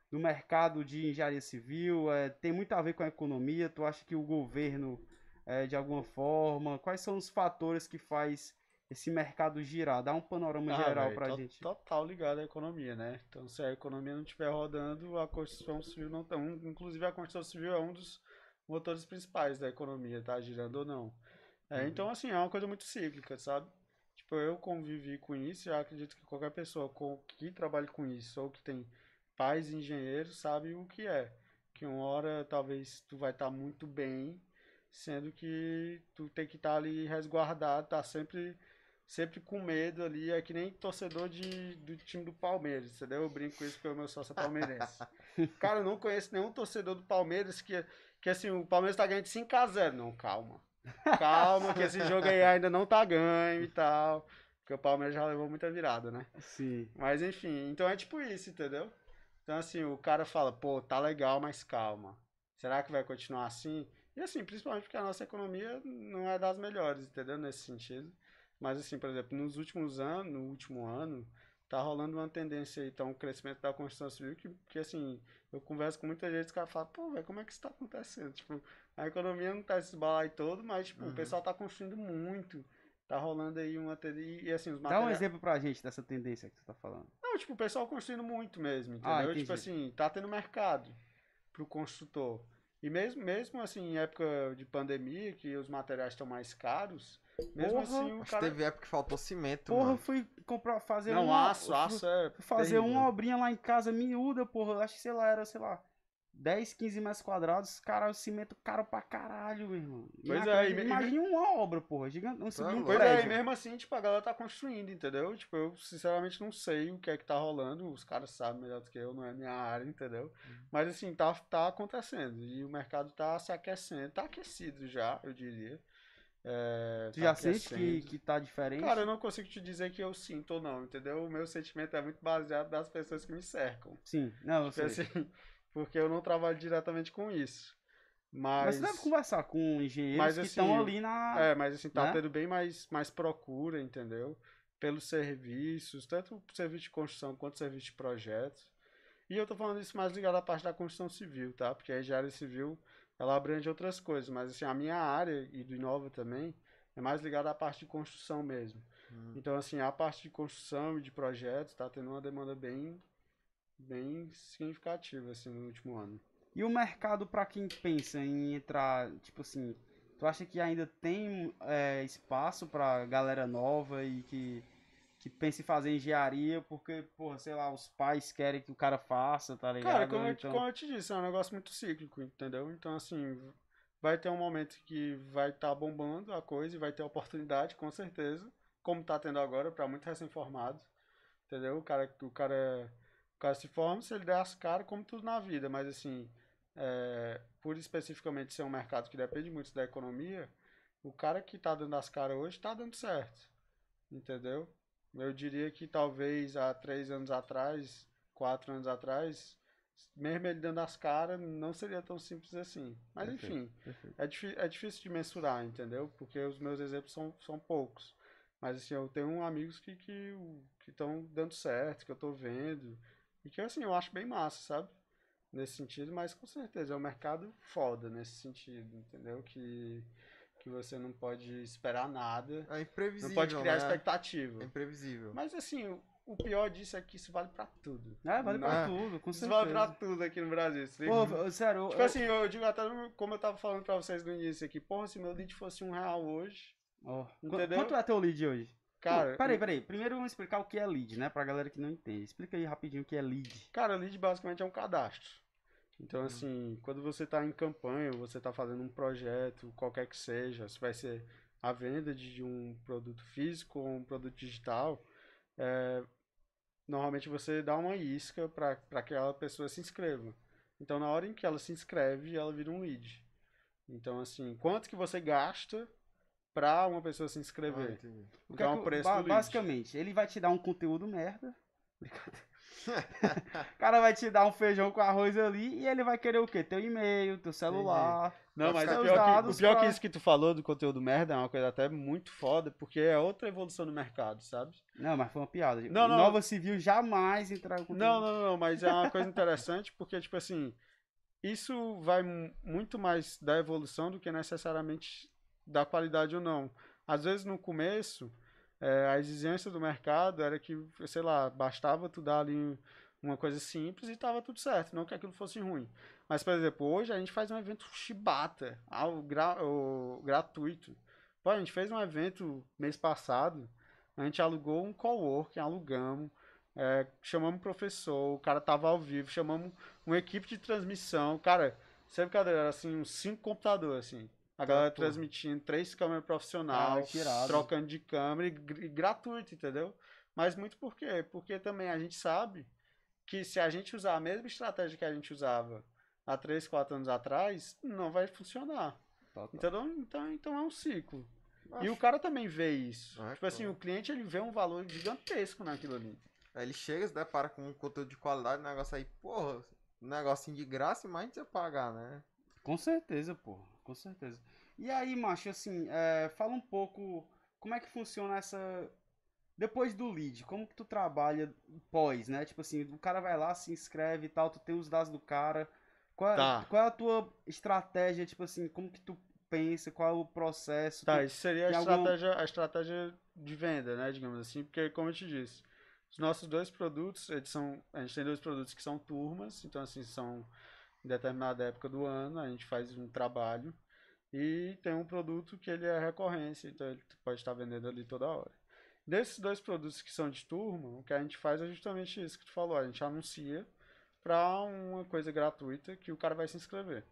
do mercado de engenharia civil? É, tem muito a ver com a economia? Tu acha que o governo, é, de alguma forma, quais são os fatores que faz esse mercado girar? Dá um panorama Ah, geral pra to- gente. Total ligado à economia, né? Então, se a economia não estiver rodando, a construção civil não tá. um- Inclusive, a construção civil é um dos motores principais da economia, tá girando ou não. É, Uhum. Então, assim, é uma coisa muito cíclica, sabe? Tipo, eu convivi com isso e acredito que qualquer pessoa com, que trabalhe com isso ou que tem pais engenheiros sabe o que é. Que uma hora talvez tu vai estar muito bem, sendo que tu tem que estar ali resguardado, tá sempre sempre com medo ali, é que nem torcedor de, do time do Palmeiras, entendeu? Eu brinco com isso porque o meu sócio é palmeirense. Cara, eu não conheço nenhum torcedor do Palmeiras que, que assim, o Palmeiras tá ganhando de 5x0. Não, calma. Calma, que esse jogo aí ainda não tá ganho e tal. Porque o Palmeiras já levou muita virada, né? Sim. Mas enfim, então é tipo isso, entendeu? Então assim, o cara fala, pô, tá legal, mas calma. Será que vai continuar assim? E assim, principalmente porque a nossa economia não é das melhores, entendeu? Nesse sentido. Mas assim, por exemplo, nos últimos anos, no último ano, tá rolando uma tendência aí, então, um crescimento da construção civil que, que assim, eu converso com muita gente, os caras falam, pô, velho, como é que isso tá acontecendo? Tipo, a economia não tá esse balai todo, mas, tipo, Uhum. o pessoal tá construindo muito. Tá rolando aí uma tendência, e assim, os Dá um materiais... exemplo pra gente dessa tendência que tu tá falando. Não, tipo, o pessoal construindo muito mesmo, entendeu? Ah, tipo assim, tá tendo mercado pro construtor. E mesmo, mesmo assim, em época de pandemia, que os materiais estão mais caros, mesmo Porra! assim o Acho cara. que teve época que faltou cimento, Porra, mano. fui comprar, fazer Não, uma... aço, aço é. fazer terrível. uma obrinha lá em casa miúda, porra. Acho que, sei lá, era, sei lá, 10, 15 metros quadrados, cara, o cimento caro pra caralho, meu irmão. Pois Imagina- é, e imagina uma obra, porra, gigante, um, Tá um. Pois é, e prédio. mesmo assim, tipo, a galera tá construindo, entendeu? Tipo, eu sinceramente não sei o que é que tá rolando, os caras sabem melhor do que eu, não é minha área, entendeu? Uhum. Mas assim, tá, tá acontecendo, e o mercado tá se aquecendo, tá aquecido já, eu diria. É, Tu tá já sente que, que tá diferente? Cara, eu não consigo te dizer que eu sinto ou não, entendeu? O meu sentimento é muito baseado das pessoas que me cercam. Sim, não, eu Tipo sei. assim, porque eu não trabalho diretamente com isso. Mas Mas, você deve conversar com engenheiros Mas, que assim, estão ali na. é, mas assim, tá né? tendo bem mais, mais procura, entendeu? Pelos serviços, tanto serviço de construção quanto o serviço de projetos. E eu tô falando isso mais ligado à parte da construção civil, tá? Porque a engenharia civil, ela abrange outras coisas, mas assim, a minha área e do Inova também é mais ligada à parte de construção mesmo. Hum. Então, assim, a parte de construção e de projetos tá tendo uma demanda bem, bem significativa, assim, no último ano. E o mercado pra quem pensa em entrar, tipo assim, tu acha que ainda tem é, espaço pra galera nova e que, que pensa em fazer engenharia porque, porra, sei lá, os pais querem que o cara faça, tá ligado? Cara, como, eu, te- Então, como eu te disse, é um negócio muito cíclico, entendeu? Então, assim, vai ter um momento que vai estar bombando a coisa e vai ter oportunidade, com certeza, como tá tendo agora para muito recém-formado, entendeu? O cara, o cara, cara se forma se ele der as caras, como tudo na vida, mas assim, é, por especificamente ser um mercado que depende muito da economia, o cara que tá dando as caras hoje tá dando certo, entendeu? Eu diria que talvez há três anos atrás, quatro anos atrás, mesmo ele dando as caras, não seria tão simples assim. Mas enfim, é, é difícil de mensurar, entendeu? Porque os meus exemplos são, são poucos. Mas assim, eu tenho amigos que que que estão dando certo, que eu tô vendo. E que assim, eu acho bem massa, sabe? Nesse sentido, mas com certeza é um mercado foda nesse sentido, entendeu? Que, que você não pode esperar nada, É imprevisível, não pode criar né? expectativa. É imprevisível. Mas assim, o, pior disso é que isso vale pra tudo. É, vale pra Não. tudo, com Isso vale pra certeza. tudo aqui no Brasil. se Pô, sério, Tipo eu- assim, eu digo até como eu tava falando pra vocês no início aqui, porra, se meu lead fosse um real hoje, qu- entendeu? quanto é teu lead hoje? Cara. Pô, peraí, peraí. Primeiro vamos explicar o que é lead, né? Pra galera que não entende. Explica aí rapidinho o que é lead. Cara, lead basicamente é um cadastro. Hum. Então, assim, quando você está em campanha, você está fazendo um projeto, qualquer que seja, se vai ser a venda de de um produto físico ou um produto digital, é, normalmente você dá uma isca para que aquela pessoa se inscreva. Então, na hora em que ela se inscreve, ela vira um lead. Então, assim, quanto que você gasta para uma pessoa se Ah, inscrever? que Então, é é o- preço ba-. Basicamente, ele vai te dar um conteúdo merda. o cara vai te dar um feijão com arroz ali e ele vai querer o quê? Teu e-mail, teu celular. Não, mas o pior, que, o pior pra- que isso que tu falou do conteúdo merda é uma coisa até muito foda, porque é outra evolução do mercado, sabe? Não, mas foi uma piada. Não, não. Nova Civil jamais entrar com Não, não, não, mas é uma coisa interessante porque, tipo assim, isso vai mu- muito mais da evolução do que necessariamente da qualidade ou não. Às vezes, no começo, é, a exigência do mercado era que, sei lá, bastava tu dar ali uma coisa simples e tava tudo certo, não que aquilo fosse ruim. Mas, por exemplo, hoje a gente faz um evento chibata, ao gra- o- gratuito. Pô, a gente fez um evento mês passado, a gente alugou um coworking, alugamos, é, chamamos um professor, o cara tava ao vivo, chamamos uma equipe de transmissão, cara, sem brincadeira, era assim, uns cinco computadores, assim. A galera porra. transmitindo, três câmeras profissional, Ah, trocando de câmera e, gr- e gratuito, entendeu? Mas muito por quê? Porque também a gente sabe que se a gente usar a mesma estratégia que a gente usava há 3, 4 anos atrás, não vai funcionar. Tá, tá. Entendeu? Então, então é um ciclo. E Acho- o cara também vê isso. Ah, tipo assim, o cliente ele vê um valor gigantesco naquilo ali. Aí ele chega, se depara com um conteúdo de qualidade, um negócio aí, porra, um negocinho de graça, mas a gente ia pagar, né? Com certeza, pô. Com certeza. E aí, macho, assim, é, fala um pouco como é que funciona essa. Depois do lead, como que tu trabalha pós, né? Tipo assim, o cara vai lá, se inscreve e tal, tu tem os dados do cara. Qual é, Tá. qual é a tua estratégia, tipo assim, como que tu pensa, qual é o processo? Tá, isso seria a tem algum- estratégia, a estratégia de venda, né? Digamos assim, porque como eu te disse, os nossos dois produtos, eles são. A gente tem dois produtos que são turmas, então assim, são em determinada época do ano, a gente faz um trabalho. E tem um produto que ele é recorrência, então ele pode estar vendendo ali toda hora. Desses dois produtos que são de turma, o que a gente faz é justamente isso que tu falou. A gente anuncia para uma coisa gratuita que o cara vai se inscrever.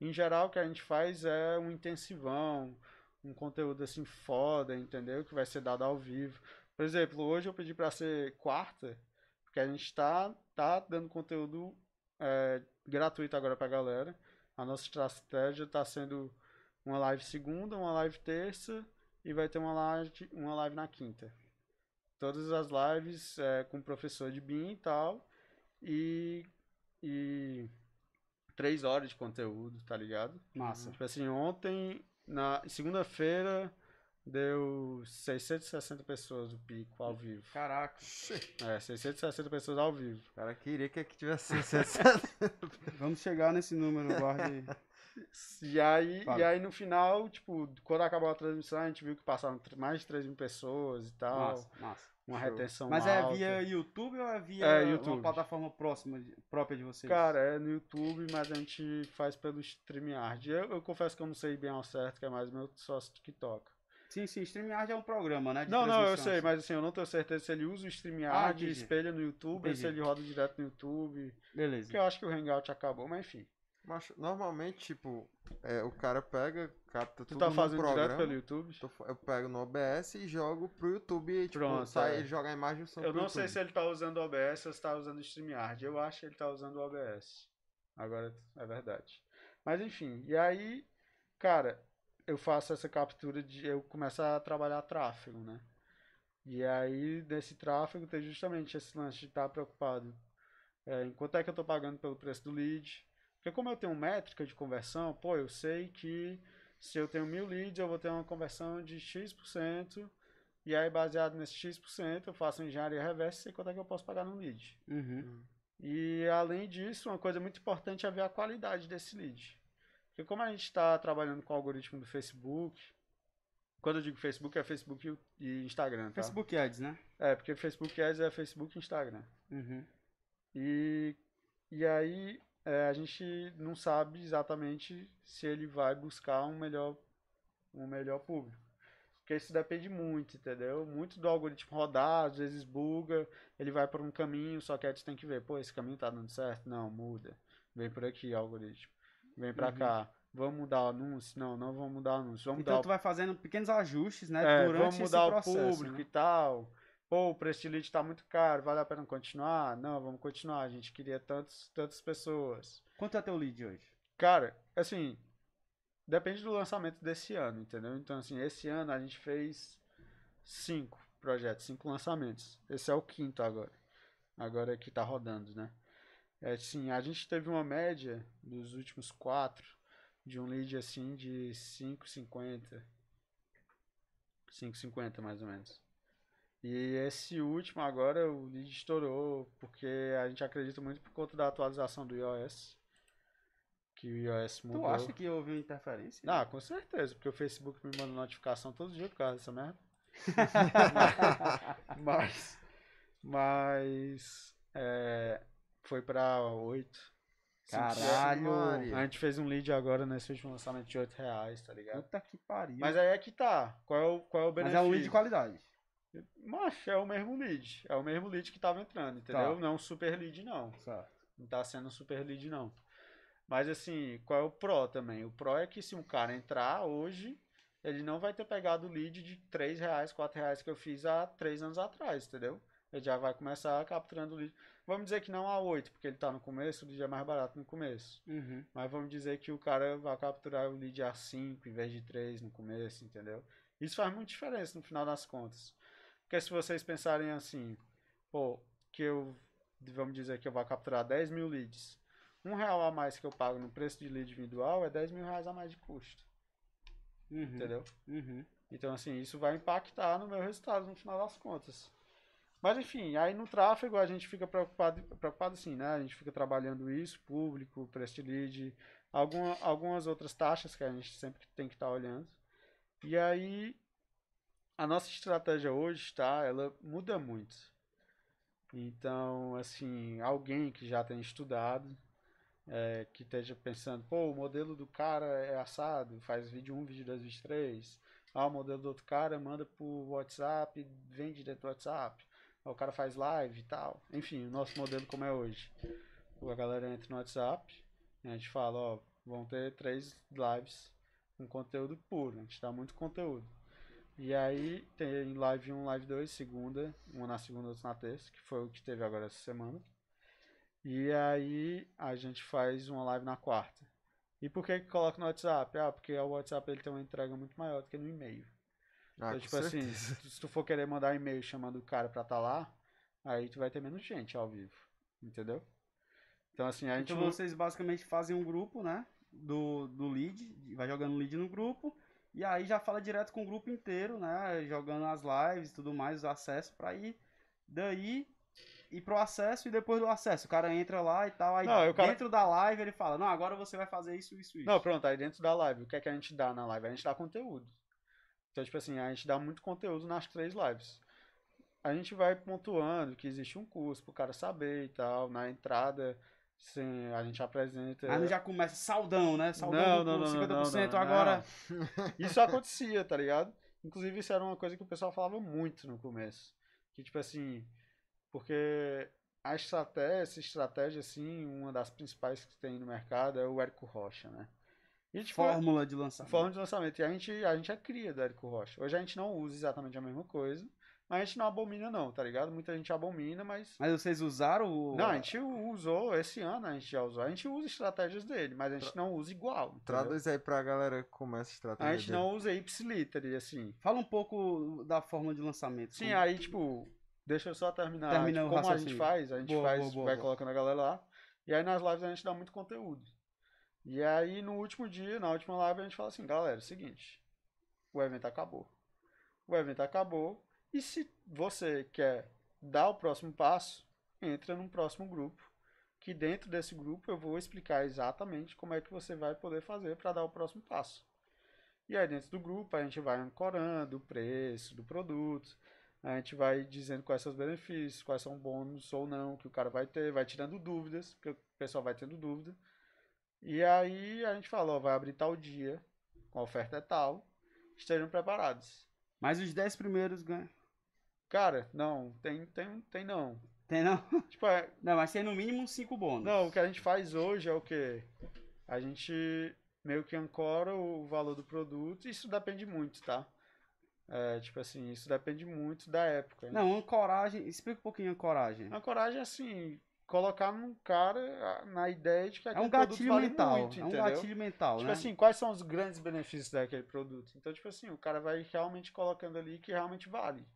Em geral, o que a gente faz é um intensivão, um conteúdo assim foda, entendeu? Que vai ser dado ao vivo. Por exemplo, hoje eu pedi para ser quarta, porque a gente está tá dando conteúdo é, gratuito agora pra galera. A nossa estratégia está sendo uma live segunda, uma live terça e vai ter uma live, uma live na quinta. Todas as lives é, com o professor de BIM e tal. E, e três horas de conteúdo, tá ligado? Massa. Tipo assim, ontem, na segunda-feira, deu 660 pessoas o pico ao vivo. Caraca. É, 660 pessoas ao vivo. O cara queria que aqui tivesse 660. Vamos chegar nesse número, guarde. E aí, Fala. e aí no final, tipo, quando acabou a transmissão, a gente viu que passaram mais de 3 mil pessoas e tal. Massa, massa. Uma Show. retenção Mas é alta. via YouTube ou é via É, uma YouTube. plataforma próxima, própria de vocês? Cara, é no YouTube, mas a gente faz pelo StreamYard. Eu, eu confesso que eu não sei bem ao certo, que é mais meu sócio TikTok. Sim, sim, StreamYard é um programa, né? de Não, não, eu sei, assim. mas assim, eu não tenho certeza se ele usa o Ah, StreamYard, entendi. espelha no YouTube, ou se ele roda direto no YouTube. Beleza. Porque eu acho que o Hangout acabou, mas enfim. Mas, normalmente, tipo, é, o cara pega, capta Tu tudo tá no fazendo programa. direto pelo YouTube? tô Eu pego no OBS e jogo pro YouTube e, tipo, Pronto, sai, é. ele joga a imagem e som Eu pro não sei YouTube. se ele tá usando o OBS ou se tá usando o StreamYard. Eu acho que ele tá usando o OBS. Agora é verdade. Mas enfim, e aí, cara, eu faço essa captura de. Eu começo a trabalhar tráfego, né? E aí, nesse tráfego, tem justamente esse lance de estar preocupado é, em quanto é que eu tô pagando pelo preço do lead. Porque como eu tenho métrica de conversão, pô, eu sei que se eu tenho mil leads, eu vou ter uma conversão de X%. E aí, baseado nesse X%, eu faço uma engenharia reversa e sei quanto é que eu posso pagar no lead. Uhum. E além disso, uma coisa muito importante é ver a qualidade desse lead. Porque como a gente está trabalhando com o algoritmo do Facebook, quando eu digo Facebook, é Facebook e- Instagram, tá? Facebook Ads, né? É, porque Facebook Ads é Facebook e Instagram. Uhum. E, e aí é, a gente não sabe exatamente se ele vai buscar um melhor, um melhor público. Porque isso depende muito, entendeu? Muito do algoritmo rodar, às vezes buga, ele vai por um caminho, só que aí tu tem que ver, pô, esse caminho tá dando certo? Não, muda. Vem por aqui, algoritmo. Vem pra Uhum. cá. Vamos mudar o anúncio? Não, não vamos mudar o anúncio. Vamos Então tu vai fazendo pequenos ajustes, né? é, durante vamos mudar o processo, público né? e tal. Pô, o preço de lead tá muito caro, vale a pena continuar? Não, vamos continuar. A gente queria tantos, tantas pessoas. Quanto é teu lead hoje? Cara, assim, depende do lançamento desse ano, entendeu? Então, assim, esse ano a gente fez cinco projetos, cinco lançamentos. Esse é o quinto agora. Agora é que tá rodando, né? É, assim, a gente teve uma média dos últimos quatro de um lead assim de 5,50. 5,50 mais ou menos. E esse último agora o lead estourou porque a gente acredita muito por conta da atualização do iOS. Que o iOS mudou. Tu acha que houve uma interferência? Ah, com certeza, porque o Facebook me manda notificação todo dia por causa dessa merda. mas. Mas. É, foi pra 8. Caralho! A gente fez um lead agora nesse último lançamento de 8 reais, tá ligado? Puta que pariu. Mas aí é que tá. Qual é o, qual é o Mas benefício? é um lead de qualidade. Macho, é o mesmo lead. É o mesmo lead que tava entrando, entendeu? Tá. Não um super lead, não. Certo. Não tá sendo um super lead, não. Mas assim, qual é o Pro também? O Pro é que se um cara entrar hoje, ele não vai ter pegado o lead de 3 reais, 4 reais que eu fiz há 3 anos atrás, entendeu? Ele já vai começar capturando o lead. Vamos dizer que não a 8, porque ele tá no começo, o lead é mais barato no começo. Uhum. Mas vamos dizer que o cara vai capturar o lead a 5 em vez de 3 no começo, entendeu? Isso faz muita diferença no final das contas. Porque se vocês pensarem assim, pô, que eu, vamos dizer que eu vou capturar 10 mil leads. Um real a mais que eu pago no preço de lead individual é 10 mil reais a mais de custo, Uhum. entendeu? Uhum. Então, assim, isso vai impactar no meu resultado no final das contas. Mas, enfim, aí no tráfego a gente fica preocupado, preocupado assim, né? A gente fica trabalhando isso, público, de lead, alguma, algumas outras taxas que a gente sempre tem que estar olhando. E aí, a nossa estratégia hoje, tá? Ela muda muito. Então, assim, alguém que já tem estudado, é, que esteja pensando, pô, o modelo do cara é assado, faz vídeo 1, vídeo 2, vídeo 3. Ah, o modelo do outro cara manda por WhatsApp, vende dentro do WhatsApp. O cara faz live e tal. Enfim, o nosso modelo como é hoje. a galera entra no WhatsApp, a gente fala, ó, vão ter três lives com conteúdo puro, a gente dá muito conteúdo. E aí tem live 1, live 2, segunda, uma na segunda, outra na terça, que foi o que teve agora essa semana. E aí a gente faz uma live na quarta. E por que que coloca no WhatsApp? Ah, porque o WhatsApp ele tem uma entrega muito maior do que no e-mail. Ah, então, tipo assim, certeza. se tu for querer mandar um e-mail chamando o cara pra estar lá, aí tu vai ter menos gente ao vivo. Entendeu? Então assim, a gente Então vocês basicamente fazem um grupo, né? Do, do lead, vai jogando lead no grupo, e aí já fala direto com o grupo inteiro, né? Jogando as lives e tudo mais, o acesso pra ir daí ir pro acesso e depois do acesso. O cara entra lá e tal, aí Não, aí o cara- dentro da live ele fala, não, agora você vai fazer isso, isso, isso. Não, pronto, aí dentro da live, o que é que a gente dá na live? A gente dá conteúdo. Então, tipo assim, a gente dá muito conteúdo nas três lives. A gente vai pontuando que existe um curso pro cara saber e tal. Na entrada, sim, a gente apresenta. Aí já começa saudão, né? Saudão Não, não, curso, não, não, 50%, não, não. agora... Isso acontecia, tá ligado? Inclusive, isso era uma coisa que o pessoal falava muito no começo. Que, tipo assim, porque a estratégia, essa estratégia, assim, uma das principais que tem no mercado é o Érico Rocha, né? Tipo, Fórmula de lançamento. Forma de lançamento. E a gente, a gente é cria do Érico Rocha. Hoje a gente não usa exatamente a mesma coisa, mas a gente não abomina, não, tá ligado? Muita gente abomina, mas. Mas vocês usaram o... Não, a gente usou esse ano, a gente já usou. A gente usa estratégias dele, mas a gente não usa igual. entendeu? Traduz aí pra galera como é essa estratégia. A gente dele. não usa ipsiliter, assim. Fala um pouco da fórmula de lançamento. Sim, como- aí, tipo, deixa eu só terminar. Termina tipo, como a gente faz, a gente Boa, faz, boa, boa, vai colocando a galera lá. E aí nas lives a gente dá muito conteúdo. E aí no último dia, na última live, a gente fala assim, galera, é o seguinte, o evento acabou. O evento acabou. E se você quer dar o próximo passo, entra num próximo grupo. Que dentro desse grupo eu vou explicar exatamente como é que você vai poder fazer para dar o próximo passo. E aí dentro do grupo a gente vai ancorando o preço do produto, a gente vai dizendo quais são os benefícios, quais são bônus ou não que o cara vai ter, vai tirando dúvidas, porque o pessoal vai tendo dúvida. E aí a gente fala, ó, vai abrir tal dia, a oferta é tal, estejam preparados. Mas os 10 primeiros ganham. Cara, não, tem, tem, tem não. Tem não? Tipo, é, Não, mas tem no mínimo 5 bônus. não, o que a gente faz hoje é o quê? A gente meio que ancora o valor do produto, isso depende muito, tá? É, tipo assim, isso depende muito da época. Não, ancoragem. Explica um pouquinho a ancoragem. Ancoragem é assim, colocar num cara na ideia de que É aquele um produto gatilho vale mental. muito, é um entendeu? gatilho mental, Tipo né? assim, quais são os grandes benefícios daquele produto? Então, tipo assim, o cara vai realmente colocando ali que realmente vale.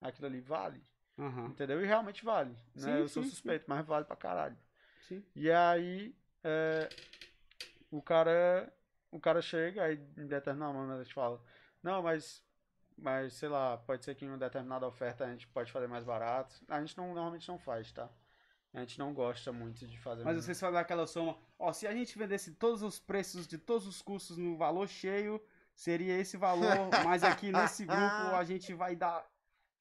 Aquilo ali vale, Aham, entendeu? E realmente vale. Né? Sim, Eu sou sim, suspeito, mas vale pra caralho. sim. E aí, é, o cara o cara chega, aí em determinado momento a gente fala, não, mas, mas sei lá, pode ser que em uma determinada oferta a gente pode fazer mais barato. A gente não, normalmente não faz, tá? A gente não gosta muito de fazer Mas muito. vocês fazem aquela soma. Ó, se a gente vendesse todos os preços de todos os cursos no valor cheio, seria esse valor. mas aqui nesse grupo a gente vai dar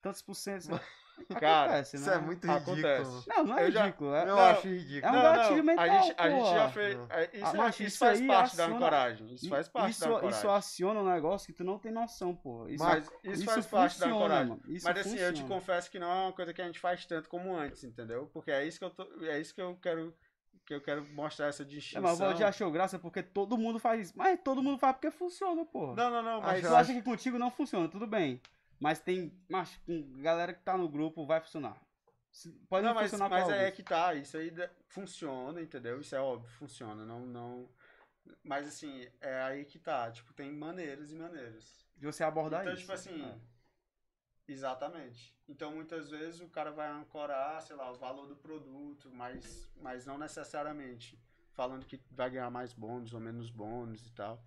tantos por cento. Cara, Acontece, Isso né? é muito ridículo. Acontece. Não, não é Eu já- ridículo. é- Eu Não, acho É ridículo. um gatilho mental, a gente, a gente já fez. é, Isso, Ah, é- mas isso isso faz aí parte da aciona- ancoragem. Isso faz parte isso, da ancoragem. isso aciona um negócio que tu não tem noção, pô. Isso, Mas isso, faz parte da funciona, ancoragem. mano. Isso Mas assim, eu te funciona. confesso que não é uma coisa que a gente faz tanto como antes, entendeu? Porque é isso que eu, tô, é isso que eu quero que eu quero mostrar essa É, distinção. mas o Valdir achou graça porque todo mundo faz isso. Mas todo mundo faz porque funciona, porra. Não, não, não, mas Tu acha que contigo não funciona, tudo bem. Mas tem. Mas com galera que tá no grupo vai funcionar. Pode não, não, mas, funcionar mas é que tá, isso aí funciona, entendeu? Isso é óbvio, funciona, não não mas assim, é aí que tá, tipo, tem maneiras e maneiras. De você abordar então, isso. tipo assim, É. exatamente. Então, muitas vezes o cara vai ancorar, sei lá, o valor do produto, mas, mas não necessariamente falando que vai ganhar mais bônus ou menos bônus e tal.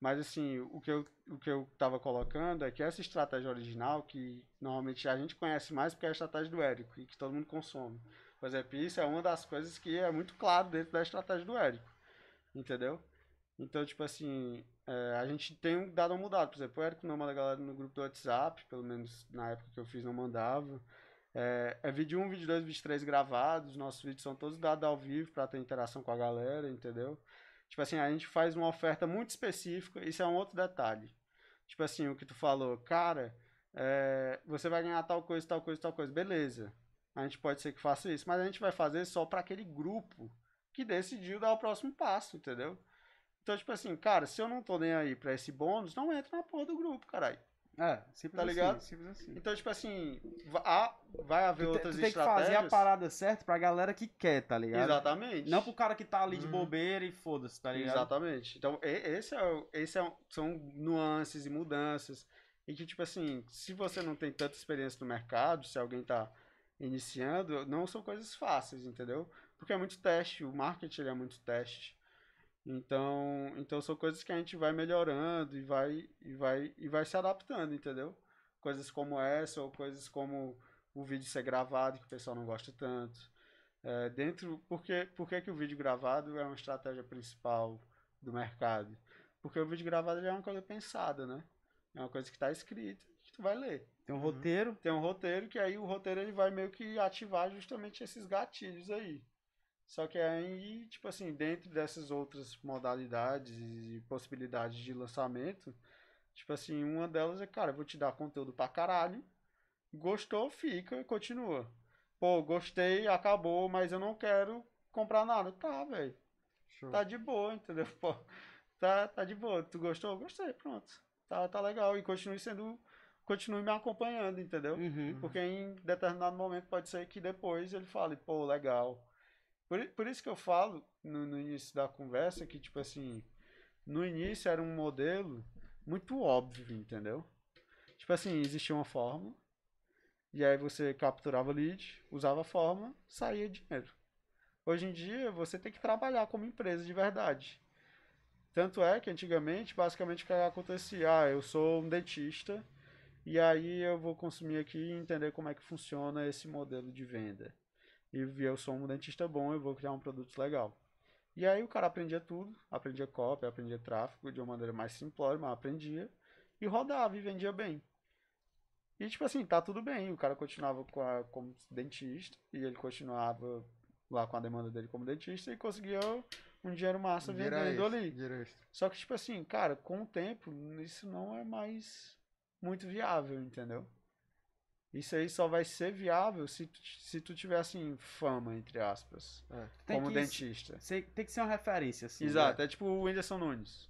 Mas assim, o que eu, o que eu tava colocando é que essa estratégia original, que normalmente a gente conhece mais porque é a estratégia do Érico e que todo mundo consome. Por exemplo, isso é uma das coisas que é muito claro dentro da estratégia do Érico. Entendeu? Então, tipo assim, é, a gente tem dado uma mudada. Por exemplo, o Érico não manda galera no grupo do WhatsApp, pelo menos na época que eu fiz não mandava. É, é vídeo 1, vídeo 2, vídeo 3 gravados. Nossos vídeos são todos dados ao vivo para ter interação com a galera, entendeu? Tipo assim, a gente faz uma oferta muito específica. Isso é um outro detalhe. Tipo assim, o que tu falou, cara, é, você vai ganhar tal coisa, tal coisa, tal coisa. Beleza. a gente pode ser que faça isso, mas a gente vai fazer só para aquele grupo que decidiu dar o próximo passo, entendeu? Então, tipo assim, cara, se eu não tô nem aí pra esse bônus, não entra na porra do grupo, caralho. É, simples Tá assim, ligado? simples assim. Então, tipo assim, va- vai haver Tu, outras tu tem que estratégias. fazer a parada certa pra galera que quer, tá ligado? Exatamente. Não pro cara que tá ali de Uhum. bobeira e foda-se, tá ligado? Exatamente. Então, esse é, esse é, são nuances e mudanças. E que, tipo assim, se você não tem tanta experiência no mercado, se alguém tá iniciando, não são coisas fáceis, entendeu? Porque é muito teste, o marketing é muito teste. Então, então são coisas que a gente vai melhorando e vai, e vai, e vai se adaptando, entendeu? Coisas como essa, ou coisas como o vídeo ser gravado, que o pessoal não gosta tanto. É, dentro, porque, por que que o vídeo gravado é uma estratégia principal do mercado? Porque o vídeo gravado ele é uma coisa pensada, né? É uma coisa que está escrita, que tu vai ler. Tem um roteiro. Tem um roteiro que aí o roteiro ele vai meio que ativar justamente esses gatilhos aí. Só que aí, tipo assim, dentro dessas outras modalidades e possibilidades de lançamento, tipo assim, uma delas é, cara, eu vou te dar conteúdo pra caralho. Gostou, fica e continua. Pô, gostei, acabou, mas eu não quero comprar nada. Tá, velho. Tá de boa, entendeu? Pô, tá, tá de boa. Tu gostou? Gostei, pronto. Tá, tá legal. E continue sendo. Continue me acompanhando, entendeu? Uhum. Porque em determinado momento pode ser que depois ele fale, pô, legal. Por, por isso que eu falo no, no início da conversa que, tipo assim, no início era um modelo muito óbvio, entendeu? Tipo assim, existia uma fórmula, e aí você capturava lead, usava a fórmula, saía dinheiro. Hoje em dia você tem que trabalhar como empresa de verdade. Tanto é que antigamente, basicamente, o que acontecia? Ah, eu sou um dentista, e aí eu vou consumir aqui e entender como é que funciona esse modelo de venda. E eu sou um dentista bom, eu vou criar um produto legal. E aí o cara aprendia tudo, aprendia copy, aprendia tráfego de uma maneira mais simplória, mas aprendia e rodava e vendia bem. E tipo assim, tá tudo bem, o cara continuava com a, como dentista e ele continuava lá com a demanda dele como dentista e conseguia um dinheiro massa vendendo ali. Só que, tipo assim, cara, com o tempo, isso não é mais muito viável, entendeu? Isso aí só vai ser viável se tu, se tu tiver, assim, fama, entre aspas, Tem como dentista. Você tem que ser uma referência, assim. Exato, é tipo o Whindersson Nunes.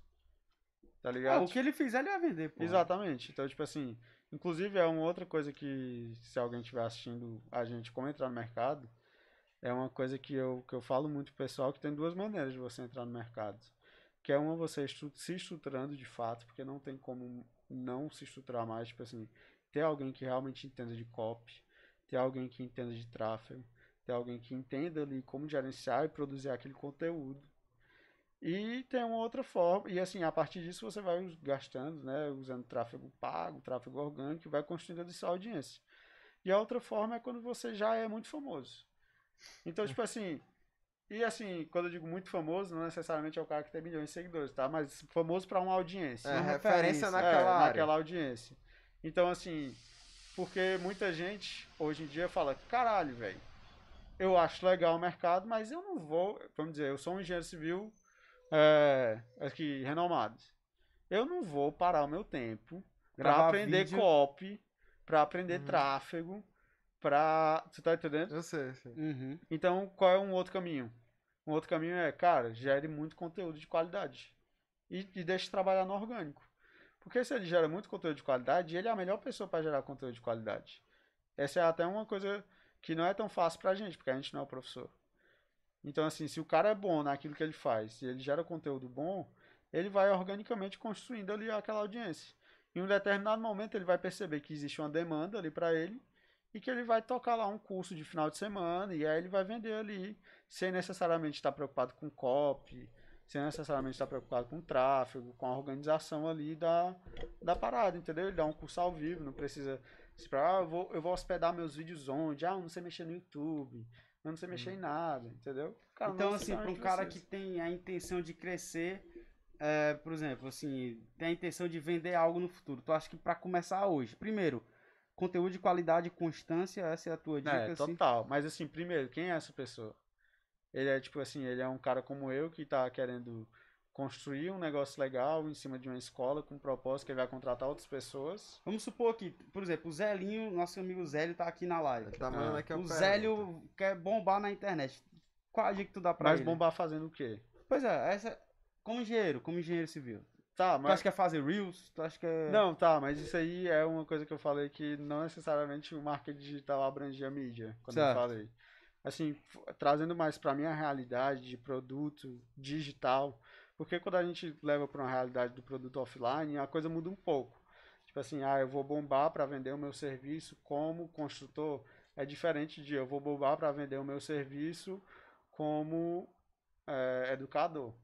Tá né? ligado? Ah, o que ele fizer, ele vai vender, pô. Exatamente. Então, tipo assim, inclusive é uma outra coisa que, se alguém estiver assistindo a gente como entrar no mercado, é uma coisa que eu, que eu falo muito pro pessoal que tem duas maneiras de você entrar no mercado. Que é uma você estru- se estruturando de fato, porque não tem como não se estruturar mais, tipo assim, ter alguém que realmente entenda de copy, ter alguém que entenda de tráfego, ter alguém que entenda ali como gerenciar e produzir aquele conteúdo. E tem uma outra forma, e assim, a partir disso você vai gastando, né, usando tráfego pago, tráfego orgânico, e vai construindo essa audiência. E a outra forma é quando você já é muito famoso. Então, tipo assim, e assim, quando eu digo muito famoso, não necessariamente é o cara que tem milhões de seguidores, tá? Mas famoso para uma audiência. É, Uma referência referência, naquela É, naquela audiência. Então, assim, porque muita gente hoje em dia fala, caralho, velho, eu acho legal o mercado, mas eu não vou, vamos dizer, eu sou um engenheiro civil é, aqui, renomado. Eu não vou parar o meu tempo pra Gravar aprender vídeo. copy, pra aprender Uhum. tráfego, pra... Você tá entendendo? Eu sei, sei. Uhum. Então, qual é um outro caminho? Um outro caminho é, cara, gere muito conteúdo de qualidade. E, e deixe trabalhar no orgânico. Porque se ele gera muito conteúdo de qualidade, ele é a melhor pessoa para gerar conteúdo de qualidade. Essa é até uma coisa que não é tão fácil pra gente, porque a gente não é o professor. Então, assim, se o cara é bom naquilo que ele faz e ele gera conteúdo bom, ele vai organicamente construindo ali aquela audiência. Em um determinado momento, ele vai perceber que existe uma demanda ali para ele e que ele vai tocar lá um curso de final de semana e aí ele vai vender ali sem necessariamente estar preocupado com copy, sem necessariamente estar preocupado com tráfego, com a organização ali da, da parada, entendeu? Ele dá um curso ao vivo, não precisa se ah, eu vou, eu vou hospedar meus vídeos onde? Ah, eu não sei mexer no YouTube, eu não sei mexer em nada, entendeu? Cara, Então, assim, para um cara que tem a intenção de crescer, é, por exemplo, assim, tem a intenção de vender algo no futuro, tu acha que para começar hoje, primeiro, conteúdo de qualidade e constância, essa é a tua dica, É, assim? total. Mas assim, primeiro, quem é essa pessoa? Ele é tipo assim, ele é um cara como eu que tá querendo construir um negócio legal em cima de uma escola com um propósito que ele vai contratar outras pessoas. Vamos supor que, por exemplo, o Zelinho, nosso amigo Zélio tá aqui na live. Tá mandando Ah. aqui o. Zélio quer bombar na internet. Qual a dica que tu dá pra Mas ele? bombar fazendo o quê? Pois é, essa como engenheiro, como engenheiro civil. Tá, Tu mas acha que é fazer reels? Tu acha que é Não, tá, mas isso aí é uma coisa que eu falei que não necessariamente o marketing digital abrangia a mídia, quando Certo. eu falei. Assim, trazendo mais pra minha realidade de produto digital, porque quando a gente leva para uma realidade do produto offline, a coisa muda um pouco. Tipo assim, ah, eu vou bombar para vender o meu serviço como construtor, é diferente de eu vou bombar para vender o meu serviço como é, educador.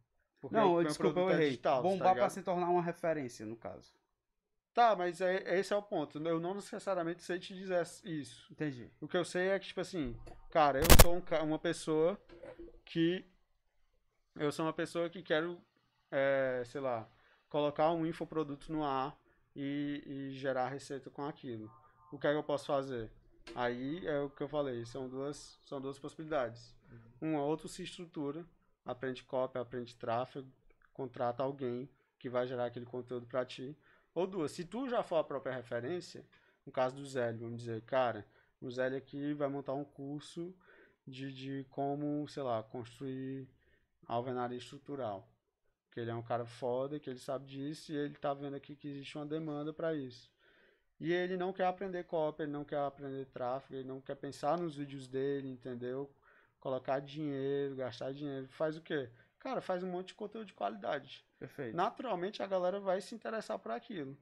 Porque Não, desculpa, eu produto é errei. digital, tá bombar pra ligado? se tornar uma referência, no caso. Tá, mas é, esse é o ponto. Eu não necessariamente sei te dizer isso. Entendi. O que eu sei é que, tipo assim, cara, eu sou um uma pessoa que. Eu sou uma pessoa que quero, é, sei lá, colocar um infoproduto no ar e, e gerar receita com aquilo. O que é que eu posso fazer? Aí é o que eu falei, são duas, são duas possibilidades. Um outro se estrutura, aprende cópia, aprende tráfego, contrata alguém que vai gerar aquele conteúdo para ti. Ou duas, se tu já for a própria referência, no caso do Zélio, vamos dizer, cara, o Zélio aqui vai montar um curso de, de como, sei lá, construir alvenaria estrutural. Que ele é um cara foda, que ele sabe disso e ele tá vendo aqui que existe uma demanda para isso. E ele não quer aprender cópia, ele não quer aprender tráfego, ele não quer pensar nos vídeos dele, entendeu? Colocar dinheiro, gastar dinheiro. Faz o quê? Cara, faz um monte de conteúdo de qualidade. Perfeito. Naturalmente a galera vai se interessar por aquilo.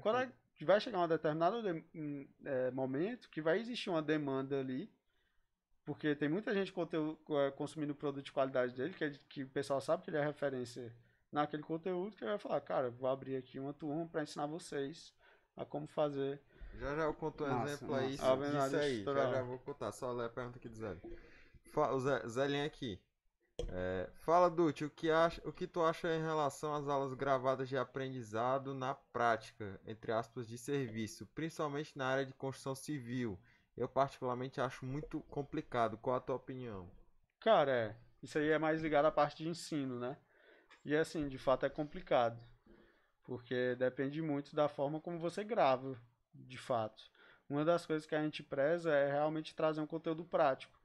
Quando a- vai chegar um determinado de- um, é, momento que vai existir uma demanda ali, porque tem muita gente conteúdo, é, consumindo o produto de qualidade dele, que, é que o pessoal sabe que ele é referência naquele conteúdo, que ele vai falar, cara, vou abrir aqui uma turma para ensinar vocês a como fazer. Já já eu conto um Massa, exemplo aí disso aí. Já já vou contar. Só ler a pergunta aqui do Zé. O Zé, Zélinho aqui. É, fala, Dutti, o que, acha, o que tu acha em relação às aulas gravadas de aprendizado na prática, entre aspas, de serviço, principalmente na área de construção civil? Eu particularmente acho muito complicado. Qual a tua opinião? Cara, é, isso aí é mais ligado à parte de ensino, né? E assim, de fato é complicado. Porque depende muito da forma como você grava, de fato. Uma das coisas que a gente preza é realmente trazer um conteúdo prático.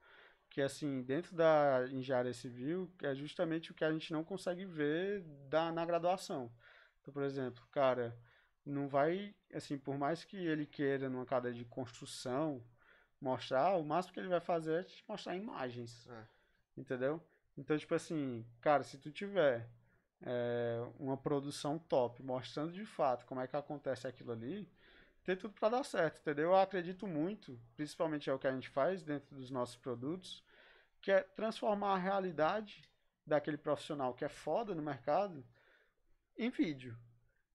Que assim, dentro da engenharia civil, é justamente o que a gente não consegue ver da, na graduação. Então, por exemplo, cara, não vai, assim, por mais que ele queira numa cadeia de construção mostrar, o máximo que ele vai fazer é te mostrar imagens. É. Entendeu? Então, tipo assim, cara, se tu tiver é, uma produção top, mostrando de fato como é que acontece aquilo ali, tem tudo pra dar certo, entendeu? Eu acredito muito, principalmente é o que a gente faz dentro dos nossos produtos, que é transformar a realidade daquele profissional que é foda no mercado em vídeo.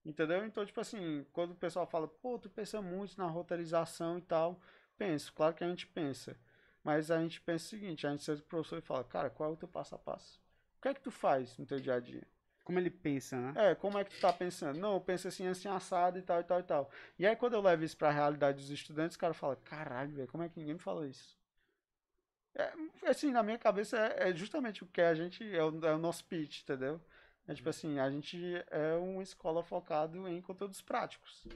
Entendeu? Então, tipo assim, quando o pessoal fala, pô, tu pensa muito na roteirização e tal, penso, claro que a gente pensa. Mas a gente pensa o seguinte, a gente senta com o professor e fala, cara, qual é o teu passo a passo? O que é que tu faz no teu dia a dia? Como ele pensa, né? É, como é que tu tá pensando? Não, eu penso assim, assim, assado e tal, e tal, e tal. E aí quando eu levo isso pra realidade dos estudantes, o cara fala, caralho, velho, como é que ninguém me falou isso? É, assim, na minha cabeça é, é justamente o que a gente, é o, é o nosso pitch, entendeu? É tipo assim, a gente é uma escola focado em conteúdos práticos.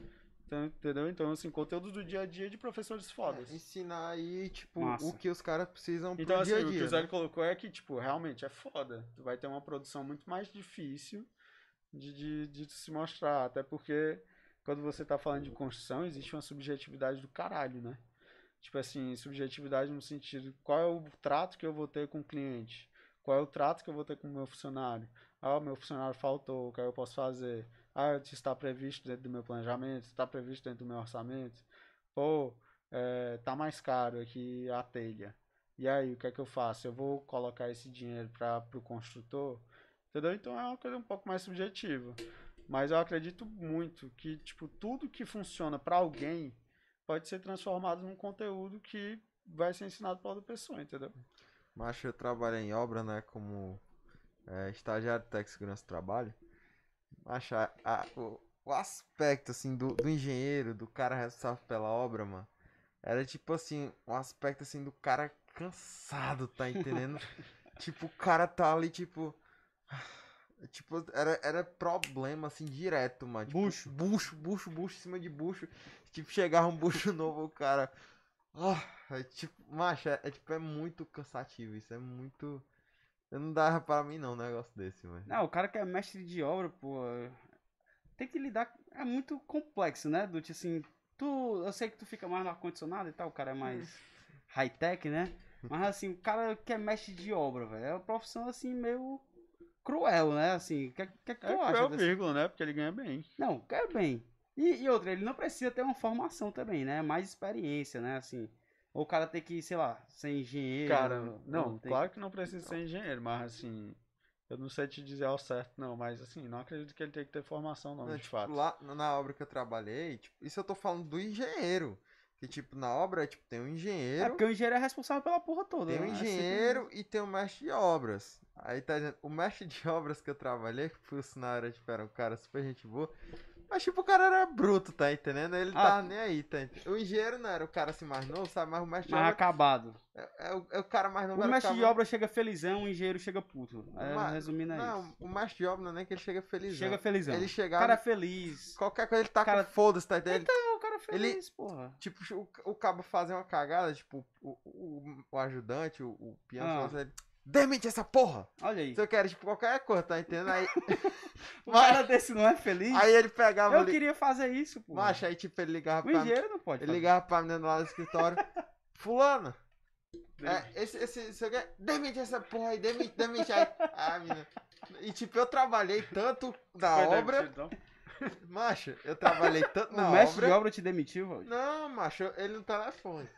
Então, entendeu? Então, assim, conteúdo do dia a dia de professores fodas. Ensinar aí, tipo, o que os caras precisam pro Então, assim, dia a o que dia. o Zé né? colocou é que, tipo, realmente é foda. Tu vai ter uma produção muito mais difícil de, de, de se mostrar. Até porque, quando você tá falando de construção, existe uma subjetividade do caralho, né? Tipo assim, subjetividade no sentido, qual é o trato que eu vou ter com o cliente? Qual é o trato que eu vou ter com o meu funcionário? Ah, o meu funcionário faltou, o que eu posso fazer? Ah, isso está previsto dentro do meu planejamento, está previsto dentro do meu orçamento. Pô, é, tá mais caro aqui a telha. E aí, o que é que eu faço? Eu vou colocar esse dinheiro para o construtor? Entendeu? Então é uma coisa um pouco mais subjetiva. Mas eu acredito muito que, tipo, tudo que funciona para alguém pode ser transformado num conteúdo que vai ser ensinado para outra pessoa, entendeu? Mas eu trabalho em obra, né? Como é, estagiário de segurança do trabalho. Mas a- a- o, o aspecto, assim, do, do engenheiro, do cara responsável pela obra, mano, era tipo assim, um aspecto, assim, do cara cansado, tá entendendo? tipo, o cara tá ali, tipo... Tipo, era, era problema, assim, direto, mano. Tipo, Bucho. Bucho, bucho, bucho em cima de bucho. Tipo, chegava um bucho novo, o cara. Ah, é tipo, macho, é, é, tipo, é muito cansativo isso, é muito. Eu não dava pra mim não um negócio desse, mano. Não, o cara que é mestre de obra, pô. Tem que lidar. É muito complexo, né? Do tipo assim. Tu, eu sei que tu fica mais no ar-condicionado e tal, o cara é mais high-tech, né? Mas assim, o cara que é mestre de obra, velho, é uma profissão assim meio cruel, né? Assim, o que, que, que tu É acha? cruel, desse- vírgula, né? Porque ele ganha bem. Não, quer bem. E, e outra, ele não precisa ter uma formação também, né? Mais experiência, né? Assim. Ou o cara tem que, sei lá, ser engenheiro. Cara, não, tem- claro que não precisa ser engenheiro, mas assim, eu não sei te dizer ao certo, não, mas assim, não acredito que ele tenha que ter formação, não, Não, de tipo, fato. lá na obra que eu trabalhei, tipo, isso eu tô falando do engenheiro. Que, tipo, na obra, tipo, tem um É engenheiro, porque o engenheiro é responsável pela porra toda. tem um né? É engenheiro e tem um mestre de obras. Aí tá dizendo, o mestre de obras que eu trabalhei, que por sinal era, tipo, era um cara super gente boa. Mas, tipo, o cara era bruto, tá entendendo? Ele Ah. tava nem aí, tá entendendo? O engenheiro não era o cara assim mais novo, sabe? Mas o mestre de Mais obra acabado. é, é o, é o cara mais novo. O mestre de obra chega felizão, o engenheiro chega puto. É, Mas- resumindo é Não, isso. o mestre de obra não é nem que ele chega feliz. Chega felizão. Ele O chegava. cara é feliz. Qualquer coisa ele tá Cara- com foda-se, tá entendendo? Não, o cara é Ele- feliz, porra. Tipo, o, o cabo fazer uma cagada, tipo, o, o, o ajudante, o, o peão, Ah. assim, demite essa porra! Olha aí. Se eu quero, tipo, qualquer coisa, tá entendendo? Aí, O cara desse não é feliz. aí ele pegava Eu ali, queria fazer isso, pô. macho, aí tipo, ele ligava O pra engenheiro não pode. ele fazer. ligava pra menina lá do escritório, fulano, é, esse, esse, você quer, demite essa porra aí, demite, demite aí. Ah, menina. E tipo, eu trabalhei tanto na Foi obra, demitido, não? macho, eu trabalhei tanto O na mestre obra. de obra te demitiu, Valdir? Não, macho, ele no telefone.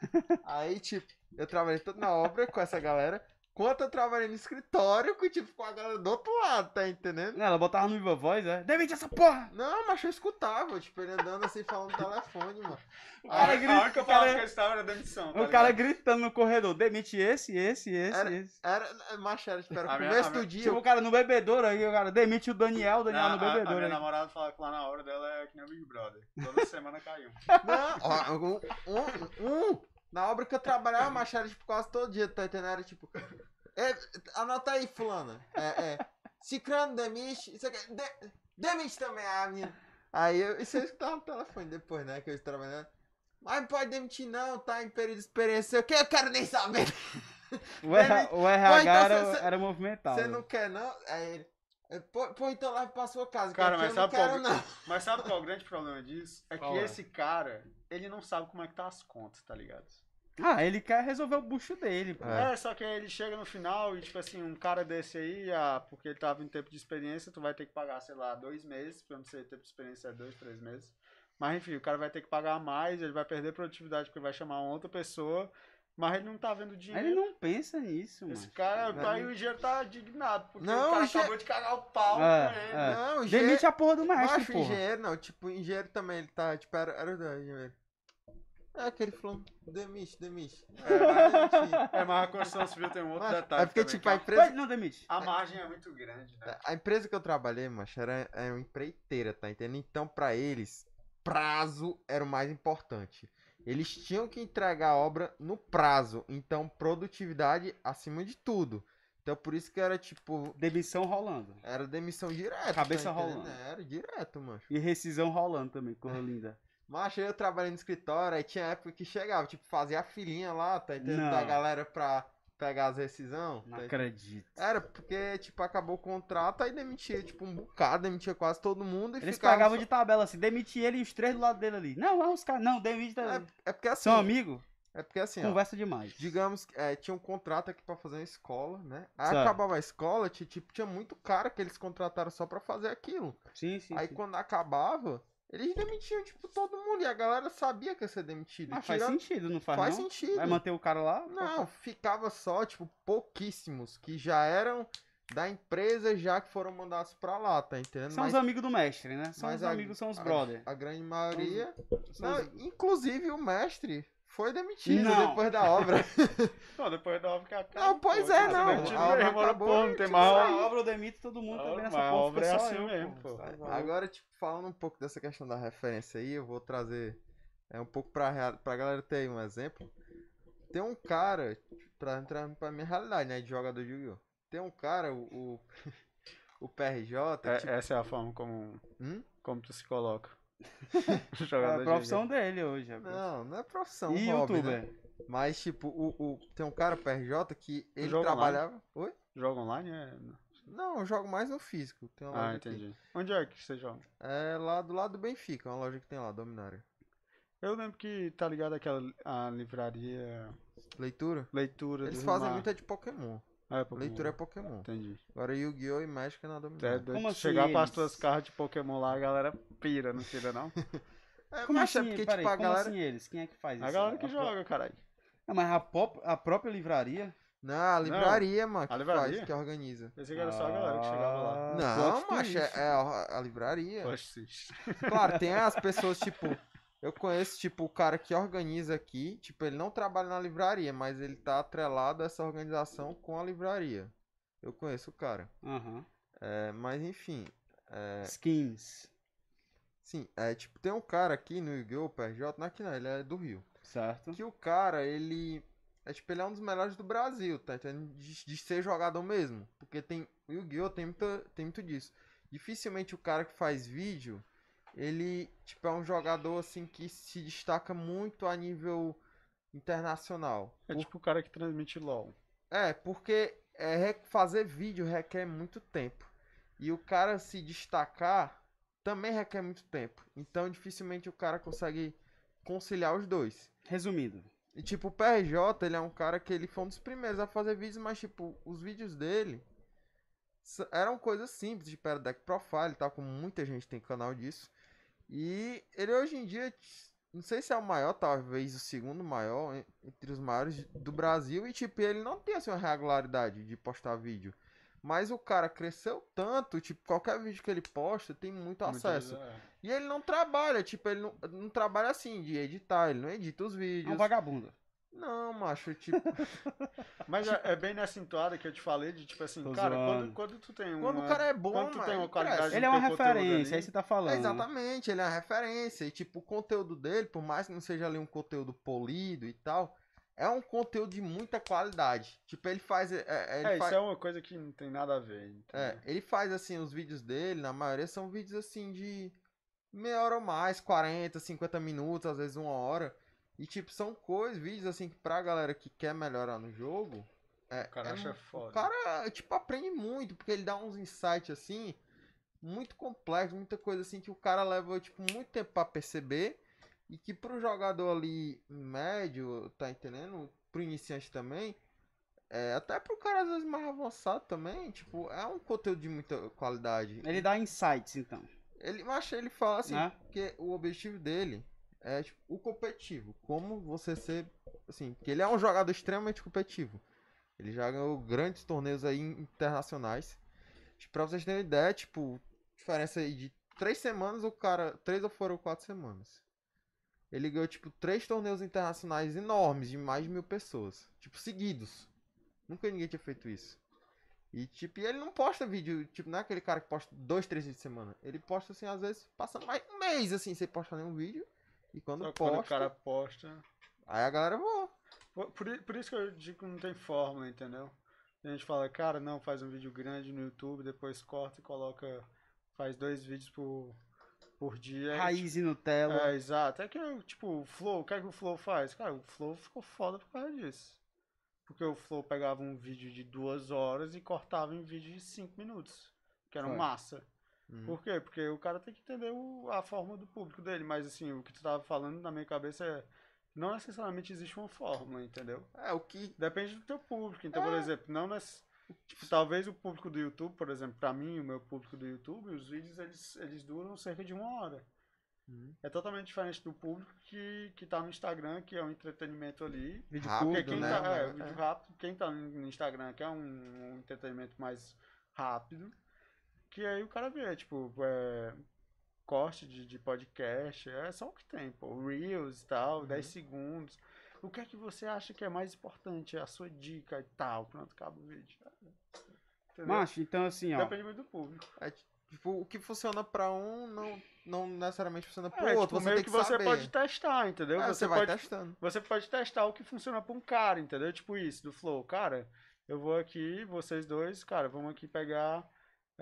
Aí, tipo, eu trabalhei tanto na obra com essa galera, quanto eu trabalhei no escritório com, tipo, com a galera do outro lado, tá entendendo? Ela botava no Viva Voz, é? Demite essa porra! Não, macho, eu escutava, tipo, ele andando assim, falando no telefone, mano. O cara cara, grita- a única o palavra cara- que ele estava era demissão. tá O cara ligado? gritando no corredor, demite esse, esse, esse, Era- esse. Era, macho, era, tipo, era A minha- começo a minha- do dia. Tipo, o cara no bebedouro aí, o cara demite o Daniel, o Daniel Não, no a- a, bebedouro minha aí. namorada fala que lá na hora dela é que nem o Big Brother. Toda semana cai um. Não, ó, um, um, um, na obra que eu trabalhava, macho, era, tipo, quase todo dia, tá entendendo? Era, tipo, é, anota aí, fulana. É, é, Cicrano demite, isso aqui, de, demite também a minha. Aí eu, isso eu escutava no telefone depois, né, que eu estava trabalhando. Mas não pode demitir não, tá em período de experiência. O que eu quero nem saber. O, RH, o RH então era, cê- era movimentado. Você não quer não? Aí ele, é, pô, pô, então leva pra sua casa, Cara, mas eu não sabe quero qual- não. Mas sabe qual é o grande problema disso? É Qual que é? esse cara, ele não sabe como é que tá as contas, tá ligado? Ah, ele quer resolver o bucho dele, pô. É. É, só que aí ele chega no final e, tipo assim, um cara desse aí, ah, porque ele tava em tempo de experiência, tu vai ter que pagar, sei lá, dois meses, porque eu não sei, tempo de experiência é dois, três meses. Mas enfim, o cara vai ter que pagar mais, ele vai perder produtividade porque vai chamar uma outra pessoa, mas ele não tá vendo dinheiro. Ele não pensa nisso, Esse mano. cara, Não. aí o engenheiro tá indignado, porque Não, o cara o engen- acabou de cagar o pau É, com ele. é. Não, o engenheiro- Demite a porra do mestre, Macho, porra. engenheiro não, tipo, engenheiro também, ele tá, tipo, era, era o da engenheiro. É aquele falando, demite, demite. É. É, mas a construção civil tem um outro Macho, detalhe é porque, também, tipo, a que empresa, Vai, não demite. a margem é muito grande, né? a empresa que eu trabalhei, macho, era, era uma empreiteira, tá entendendo? Então, pra eles, prazo era o mais importante. Eles tinham que entregar a obra no prazo, então produtividade acima de tudo. Então, por isso que era, tipo, Demissão rolando. era demissão direta. Cabeça tá rolando. Era direto, mano. E rescisão rolando também, coisa linda. Mas eu trabalhei no escritório, aí tinha época que chegava, tipo, fazia a filinha lá, tá entendendo? Não. Da galera pra pegar as rescisão. Não tá acredito. Era porque, tipo, acabou o contrato, aí demitia, tipo, um bocado, demitia quase todo mundo e Eles pagavam só- de tabela assim, demite ele e os três do lado dele ali. Não, não, os caras, não, demite. É, é porque assim, São amigos? é porque assim, ó, Conversa demais. digamos que é, tinha um contrato aqui pra fazer uma escola, né? Aí Certo. acabava a escola, tinha, tipo, tinha muito cara que eles contrataram só pra fazer aquilo. Sim, sim. aí sim. quando acabava, eles demitiam, tipo, todo mundo, e a galera sabia que ia ser demitido. Mas faz sentido, não faz, faz não? sentido. Vai manter o cara lá? Não, ficava só, tipo, pouquíssimos que já eram da empresa já que foram mandados pra lá, tá entendendo? São Mas os amigos do mestre, né? São mas os a- amigos, são os a- brother. a grande maioria. Não, os- inclusive o mestre foi demitido Não. depois da obra. Não, depois da obra que acaba. Não, pois pô, é, você não. A obra mesmo, acabou pô, não tem tipo, mais A obra. eu demito todo mundo A também nessa a porra. obra é assim eu, mesmo, pô. pô. Agora, tipo, falando um pouco dessa questão da referência aí, eu vou trazer é um pouco pra, pra galera ter aí um exemplo. Tem um cara, pra entrar pra minha realidade, né, de jogador de Yu-Gi-Oh! Tem um cara, o, o, o PRJ. É, tipo, Essa é a forma como, hum? como tu se coloca. É Jogador a de profissão dele hoje. é. Não, não é profissão. E hobby, youtuber? né? Mas, tipo, o, o- tem um cara, PRJ, que ele Joga trabalhava. Oi? Joga online? É... Não, eu jogo mais no físico. Tem uma Ah, loja aqui. entendi. Onde é que você joga? É lá do lado do Benfica, uma loja que tem lá, Dominária. Eu lembro que tá ligado aquela a livraria Leitura? leitura Eles fazem muita de Pokémon. Ah, é Pokémon. Leitura é Pokémon. Entendi. Agora Yu-Gi-Oh! e Magic é na É, Dominária. doido. Como assim Chegar para as tuas cartas de Pokémon lá, a galera pira, não pira não? É, Como mas é assim? porque, Peraí, tipo, a como galera. assim eles? Quem é que faz isso? A galera que A joga, caralho. Não, mas a, pop- a própria livraria? Não, a livraria, mano, que a livraria? faz, que organiza. Pensei que era só a galera que chegava lá. Ah, Não, macho, é, é a, a livraria. Poxa, Claro, tem as pessoas, tipo. Eu conheço, tipo, o cara que organiza aqui. Tipo, ele não trabalha na livraria, mas ele tá atrelado a essa organização com a livraria. Eu conheço o cara. Aham. É, mas enfim. É, Skins. sim, é tipo, tem um cara aqui no Yu-Gi-Oh! PRJ, não é aqui não, ele é do Rio. Certo? Que o cara, ele. É tipo, ele é um dos melhores do Brasil, tá entendendo? De, de ser jogador mesmo. Porque tem. O Yu-Gi-Oh! Tem, muita, tem muito disso. Dificilmente o cara que faz vídeo, ele, tipo, é um jogador assim que se destaca muito a nível internacional. É tipo o cara que transmite LOL. É, porque é, fazer vídeo requer muito tempo. E o cara se destacar também requer muito tempo. Então dificilmente o cara consegue conciliar os dois. Resumindo. E tipo, o PRJ, ele é um cara que ele foi um dos primeiros a fazer vídeos, mas tipo, os vídeos dele eram coisas simples, tipo, era deck profile e tal, como muita gente tem canal disso. E ele hoje em dia, não sei se é o maior, talvez o segundo maior en- entre os maiores do Brasil, e tipo, ele não tem assim uma regularidade de postar vídeo. Mas o cara cresceu tanto, tipo, qualquer vídeo que ele posta tem muito acesso. vezes, é. E ele não trabalha, tipo, ele não, não trabalha assim, de editar, ele não edita os É vídeos. um vagabundo. Não, macho, tipo, Mas é, é bem nessa entoada que eu te falei de tipo assim, Tô cara, quando, quando tu tem uma. quando o cara é bom, quando tu mano, tem uma ele qualidade. Ele é uma referência, ali, aí você tá falando. É, exatamente, ele é uma referência. E, tipo, o conteúdo dele, por mais que não seja ali um conteúdo polido e tal, é um conteúdo de muita qualidade. Tipo, ele faz. É, é, ele É, faz isso é uma coisa que não tem nada a ver. entendeu? é, ele faz, assim, os vídeos dele, na maioria são vídeos, assim, de meia hora ou mais, 40, 50 minutos, às vezes uma hora. E, tipo, são coisas, vídeos, assim, que pra galera que quer melhorar no jogo. É, O cara é acha foda. O cara, tipo, aprende muito, porque ele dá uns insights, assim, muito complexos, muita coisa, assim, que o cara leva, tipo, muito tempo pra perceber. E que pro jogador ali médio, tá entendendo? Pro iniciante também. É, até pro cara às vezes mais avançado também, tipo, é um conteúdo de muita qualidade. Ele dá insights, então. Ele, mas ele fala assim, Né? que o objetivo dele é tipo, o competitivo. Como você ser. Assim, que ele é um jogador extremamente competitivo. Ele já ganhou grandes torneios aí internacionais. Tipo, pra vocês terem ideia, tipo, diferença aí de três semanas, o cara. Três ou foram quatro semanas. Ele ganhou, tipo, três torneios internacionais enormes, de mais de mil pessoas. Tipo, seguidos. Nunca ninguém tinha feito isso. E, tipo, e ele não posta vídeo, tipo, não é aquele cara que posta dois, três vídeos de semana. Ele posta, assim, às vezes, passa mais um mês, assim, sem postar nenhum vídeo. E quando Só posta, quando o cara posta. aí a galera voa. Por, por isso que eu digo que não tem fórmula, entendeu? A gente fala, cara, não, faz um vídeo grande no YouTube, depois corta e coloca. Faz dois vídeos por, por dia. Raiz e Nutella. É, exato. É que, tipo, o Flow, o que é que o Flow faz? Cara, o Flow ficou foda por causa disso. Porque o Flow pegava um vídeo de duas horas e cortava em vídeo de cinco minutos. Que era Foi. massa. Hum. Por quê? Porque o cara tem que entender o- a forma do público dele. Mas, assim, o que tu tava falando na minha cabeça é. Não necessariamente existe uma fórmula, entendeu? É, o que. Depende do teu público. Então, É. por exemplo, não nesse, tipo, talvez o público do YouTube, por exemplo, pra mim, o meu público do YouTube, os vídeos eles, eles duram cerca de uma hora. Hum. É totalmente diferente do público que, que tá no Instagram, que é um entretenimento ali. Vídeo Rápido, Porque quem né? tá, é, É. vídeo rápido, quem tá no Instagram quer um, um entretenimento mais rápido, que aí o cara vê, tipo, é, corte de, de podcast, é só o que tem, pô, Reels e tal, Uhum. 10 segundos. O que é que você acha que é mais importante? A sua dica e tal, pronto, acaba o vídeo. Entendeu? Macho, então assim, ó. Depende muito do público. É, tipo, o que funciona pra um não, não necessariamente funciona pro É, outro. tipo, você meio tem que, que, você pode testar, entendeu? É, você, você vai pode testando. Você pode testar o que funciona pra um cara, entendeu? Tipo isso, do Flow. Cara, eu vou aqui, vocês dois, cara, vamos aqui pegar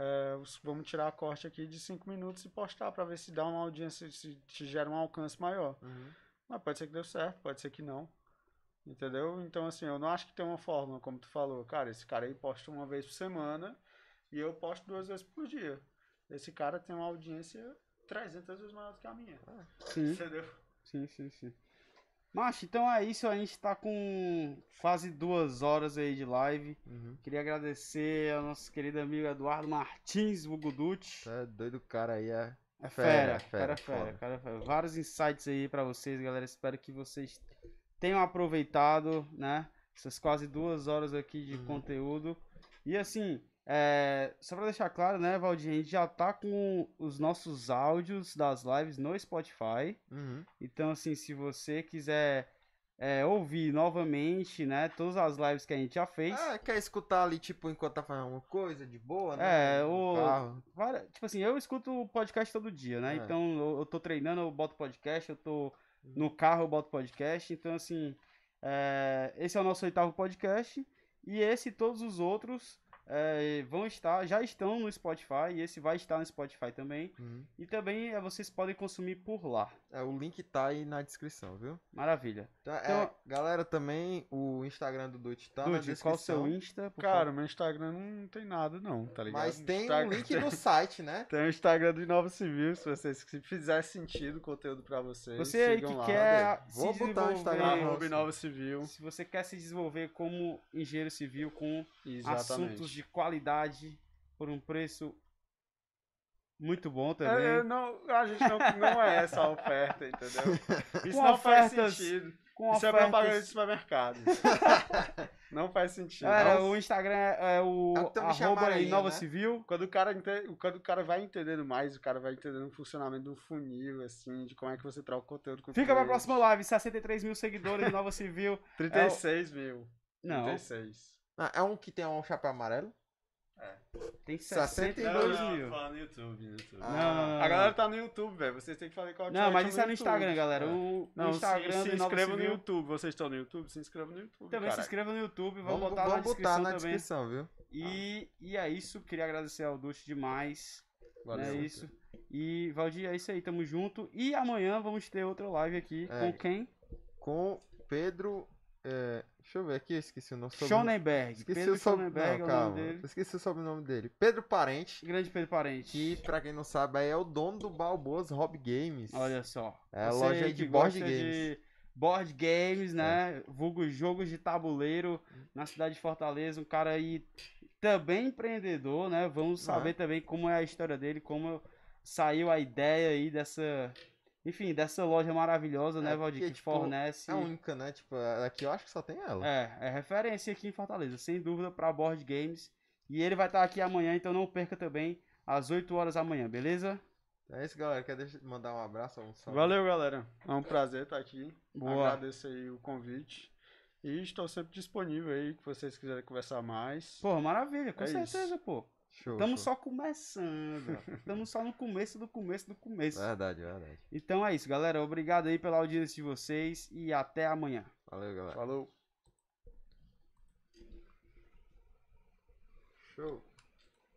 é, vamos tirar a corte aqui de 5 minutos e postar para ver se dá uma audiência, se, se gera um alcance maior. Uhum. Mas pode ser que deu certo, pode ser que não. Entendeu? Então, assim, eu não acho que tem uma fórmula, como tu falou. Cara, esse cara aí posta uma vez por semana e eu posto duas vezes por dia. Esse cara tem uma audiência 300 vezes maior do que a minha. Sim. Entendeu? Sim, sim, sim. Macho, então é isso. A gente tá com quase duas horas aí de live. Uhum. Queria agradecer ao nosso querido amigo Eduardo Martins Vuguducci. Tá doido o cara aí, é. É Fera, fera, fera, fera, fera, cara, fera. Vários insights aí pra vocês, galera. Espero que vocês tenham aproveitado, né? Essas quase duas horas aqui de Uhum. conteúdo. E assim, é, só pra deixar claro, né, Valdir, a gente já tá com os nossos áudios das lives no Spotify. Uhum. Então, assim, se você quiser é, ouvir novamente, né, todas as lives que a gente já fez. Ah, quer escutar ali, tipo, enquanto tá fazendo uma coisa de boa, né? É, o-. Várias- tipo assim, eu escuto o podcast todo dia, né? É. Então, eu, eu tô treinando, eu boto podcast, eu tô no carro, eu boto podcast. Então, assim, é, esse é o nosso oitavo podcast. E esse e todos os outros é, vão estar, já estão no Spotify. E esse vai estar no Spotify também. Uhum. E também é, vocês podem consumir por lá. É, o link tá aí na descrição, viu? Maravilha. Então, é, Então- galera, também o Instagram do Dut tá na Dude, qual o seu descrição. Insta? por Cara, meu Instagram não tem nada, não, tá ligado? Mas tem Instagram- um link no site, né? Tem o Instagram do Inova Civil, se vocês se fizer sentido o conteúdo pra vocês. Você aí que lá, quer Vou se botar o desenvolver, Instagram Inova Civil. se você quer se desenvolver como engenheiro civil com Exatamente. assuntos de qualidade por um preço muito bom também. É, não, a gente não, não é essa a oferta, entendeu? Isso Com não faz ofertas- sentido. com Isso é propaganda de ofertas. supermercado. não faz sentido. É, o Instagram é, é o É o arroba amarelinho, Inova né? Civil. Quando o, cara ente- quando o cara vai entendendo mais, o cara vai entendendo o funcionamento do funil, assim, de como é que você troca o conteúdo com o Fica pra próxima live, 63 mil seguidores de Inova Civil. 36 mil. Não, 36. Ah, é um que tem um chapéu amarelo? tem 62 62 mil. Fala no YouTube, no YouTube. Ah, Não, não, não, A galera tá no YouTube, velho. Vocês têm que falar qual Não, mas isso é no Instagram, galera. É. O, o Não, Instagram se, se inscreva no. YouTube. Vocês estão no YouTube? Se inscreva no YouTube. Também se inscreva no YouTube, vamos, Vamos, botar vamos na botar descrição na também. descrição, viu? E, e é isso, queria agradecer ao Ducho demais. Valeu. É isso. E Valdir, é isso aí, tamo junto. E amanhã vamos ter outra live aqui É. com quem? Com Pedro. é, deixa eu ver aqui, eu esqueci o nome. Schonenberg. Esqueci Pedro o sobrenome. Schonenberg Não, é o nome dele. Esqueci o sobrenome dele. Pedro Parente. Grande Pedro Parente. Que, pra quem não sabe, aí é o dono do Balboas Hobby Games. Olha só. É a loja de board games. É. de board games, né? Vulgo jogos de tabuleiro na cidade de Fortaleza. Um cara aí também empreendedor, né? Vamos Ah. saber também como é a história dele, como saiu a ideia aí dessa. Enfim, dessa loja maravilhosa, né, É, Valdir? porque, Que tipo, fornece. É a única, né? Tipo, aqui eu acho que só tem ela. É, é referência aqui em Fortaleza, sem dúvida, para board games. E ele vai estar aqui amanhã, então não perca também, às 8 horas da manhã, beleza? É isso, galera. Quer deixar- mandar um abraço? Um salve? Valeu, galera. É um prazer estar aqui. Boa. Agradeço aí o convite. E estou sempre disponível aí, que vocês quiserem conversar mais. Pô, maravilha, com É certeza, isso. pô. Show. Estamos show. só começando. Estamos só no começo do começo do começo. Verdade, verdade. Então é isso, galera. Obrigado aí pela audiência de vocês e até amanhã. Valeu, galera. Falou. Show.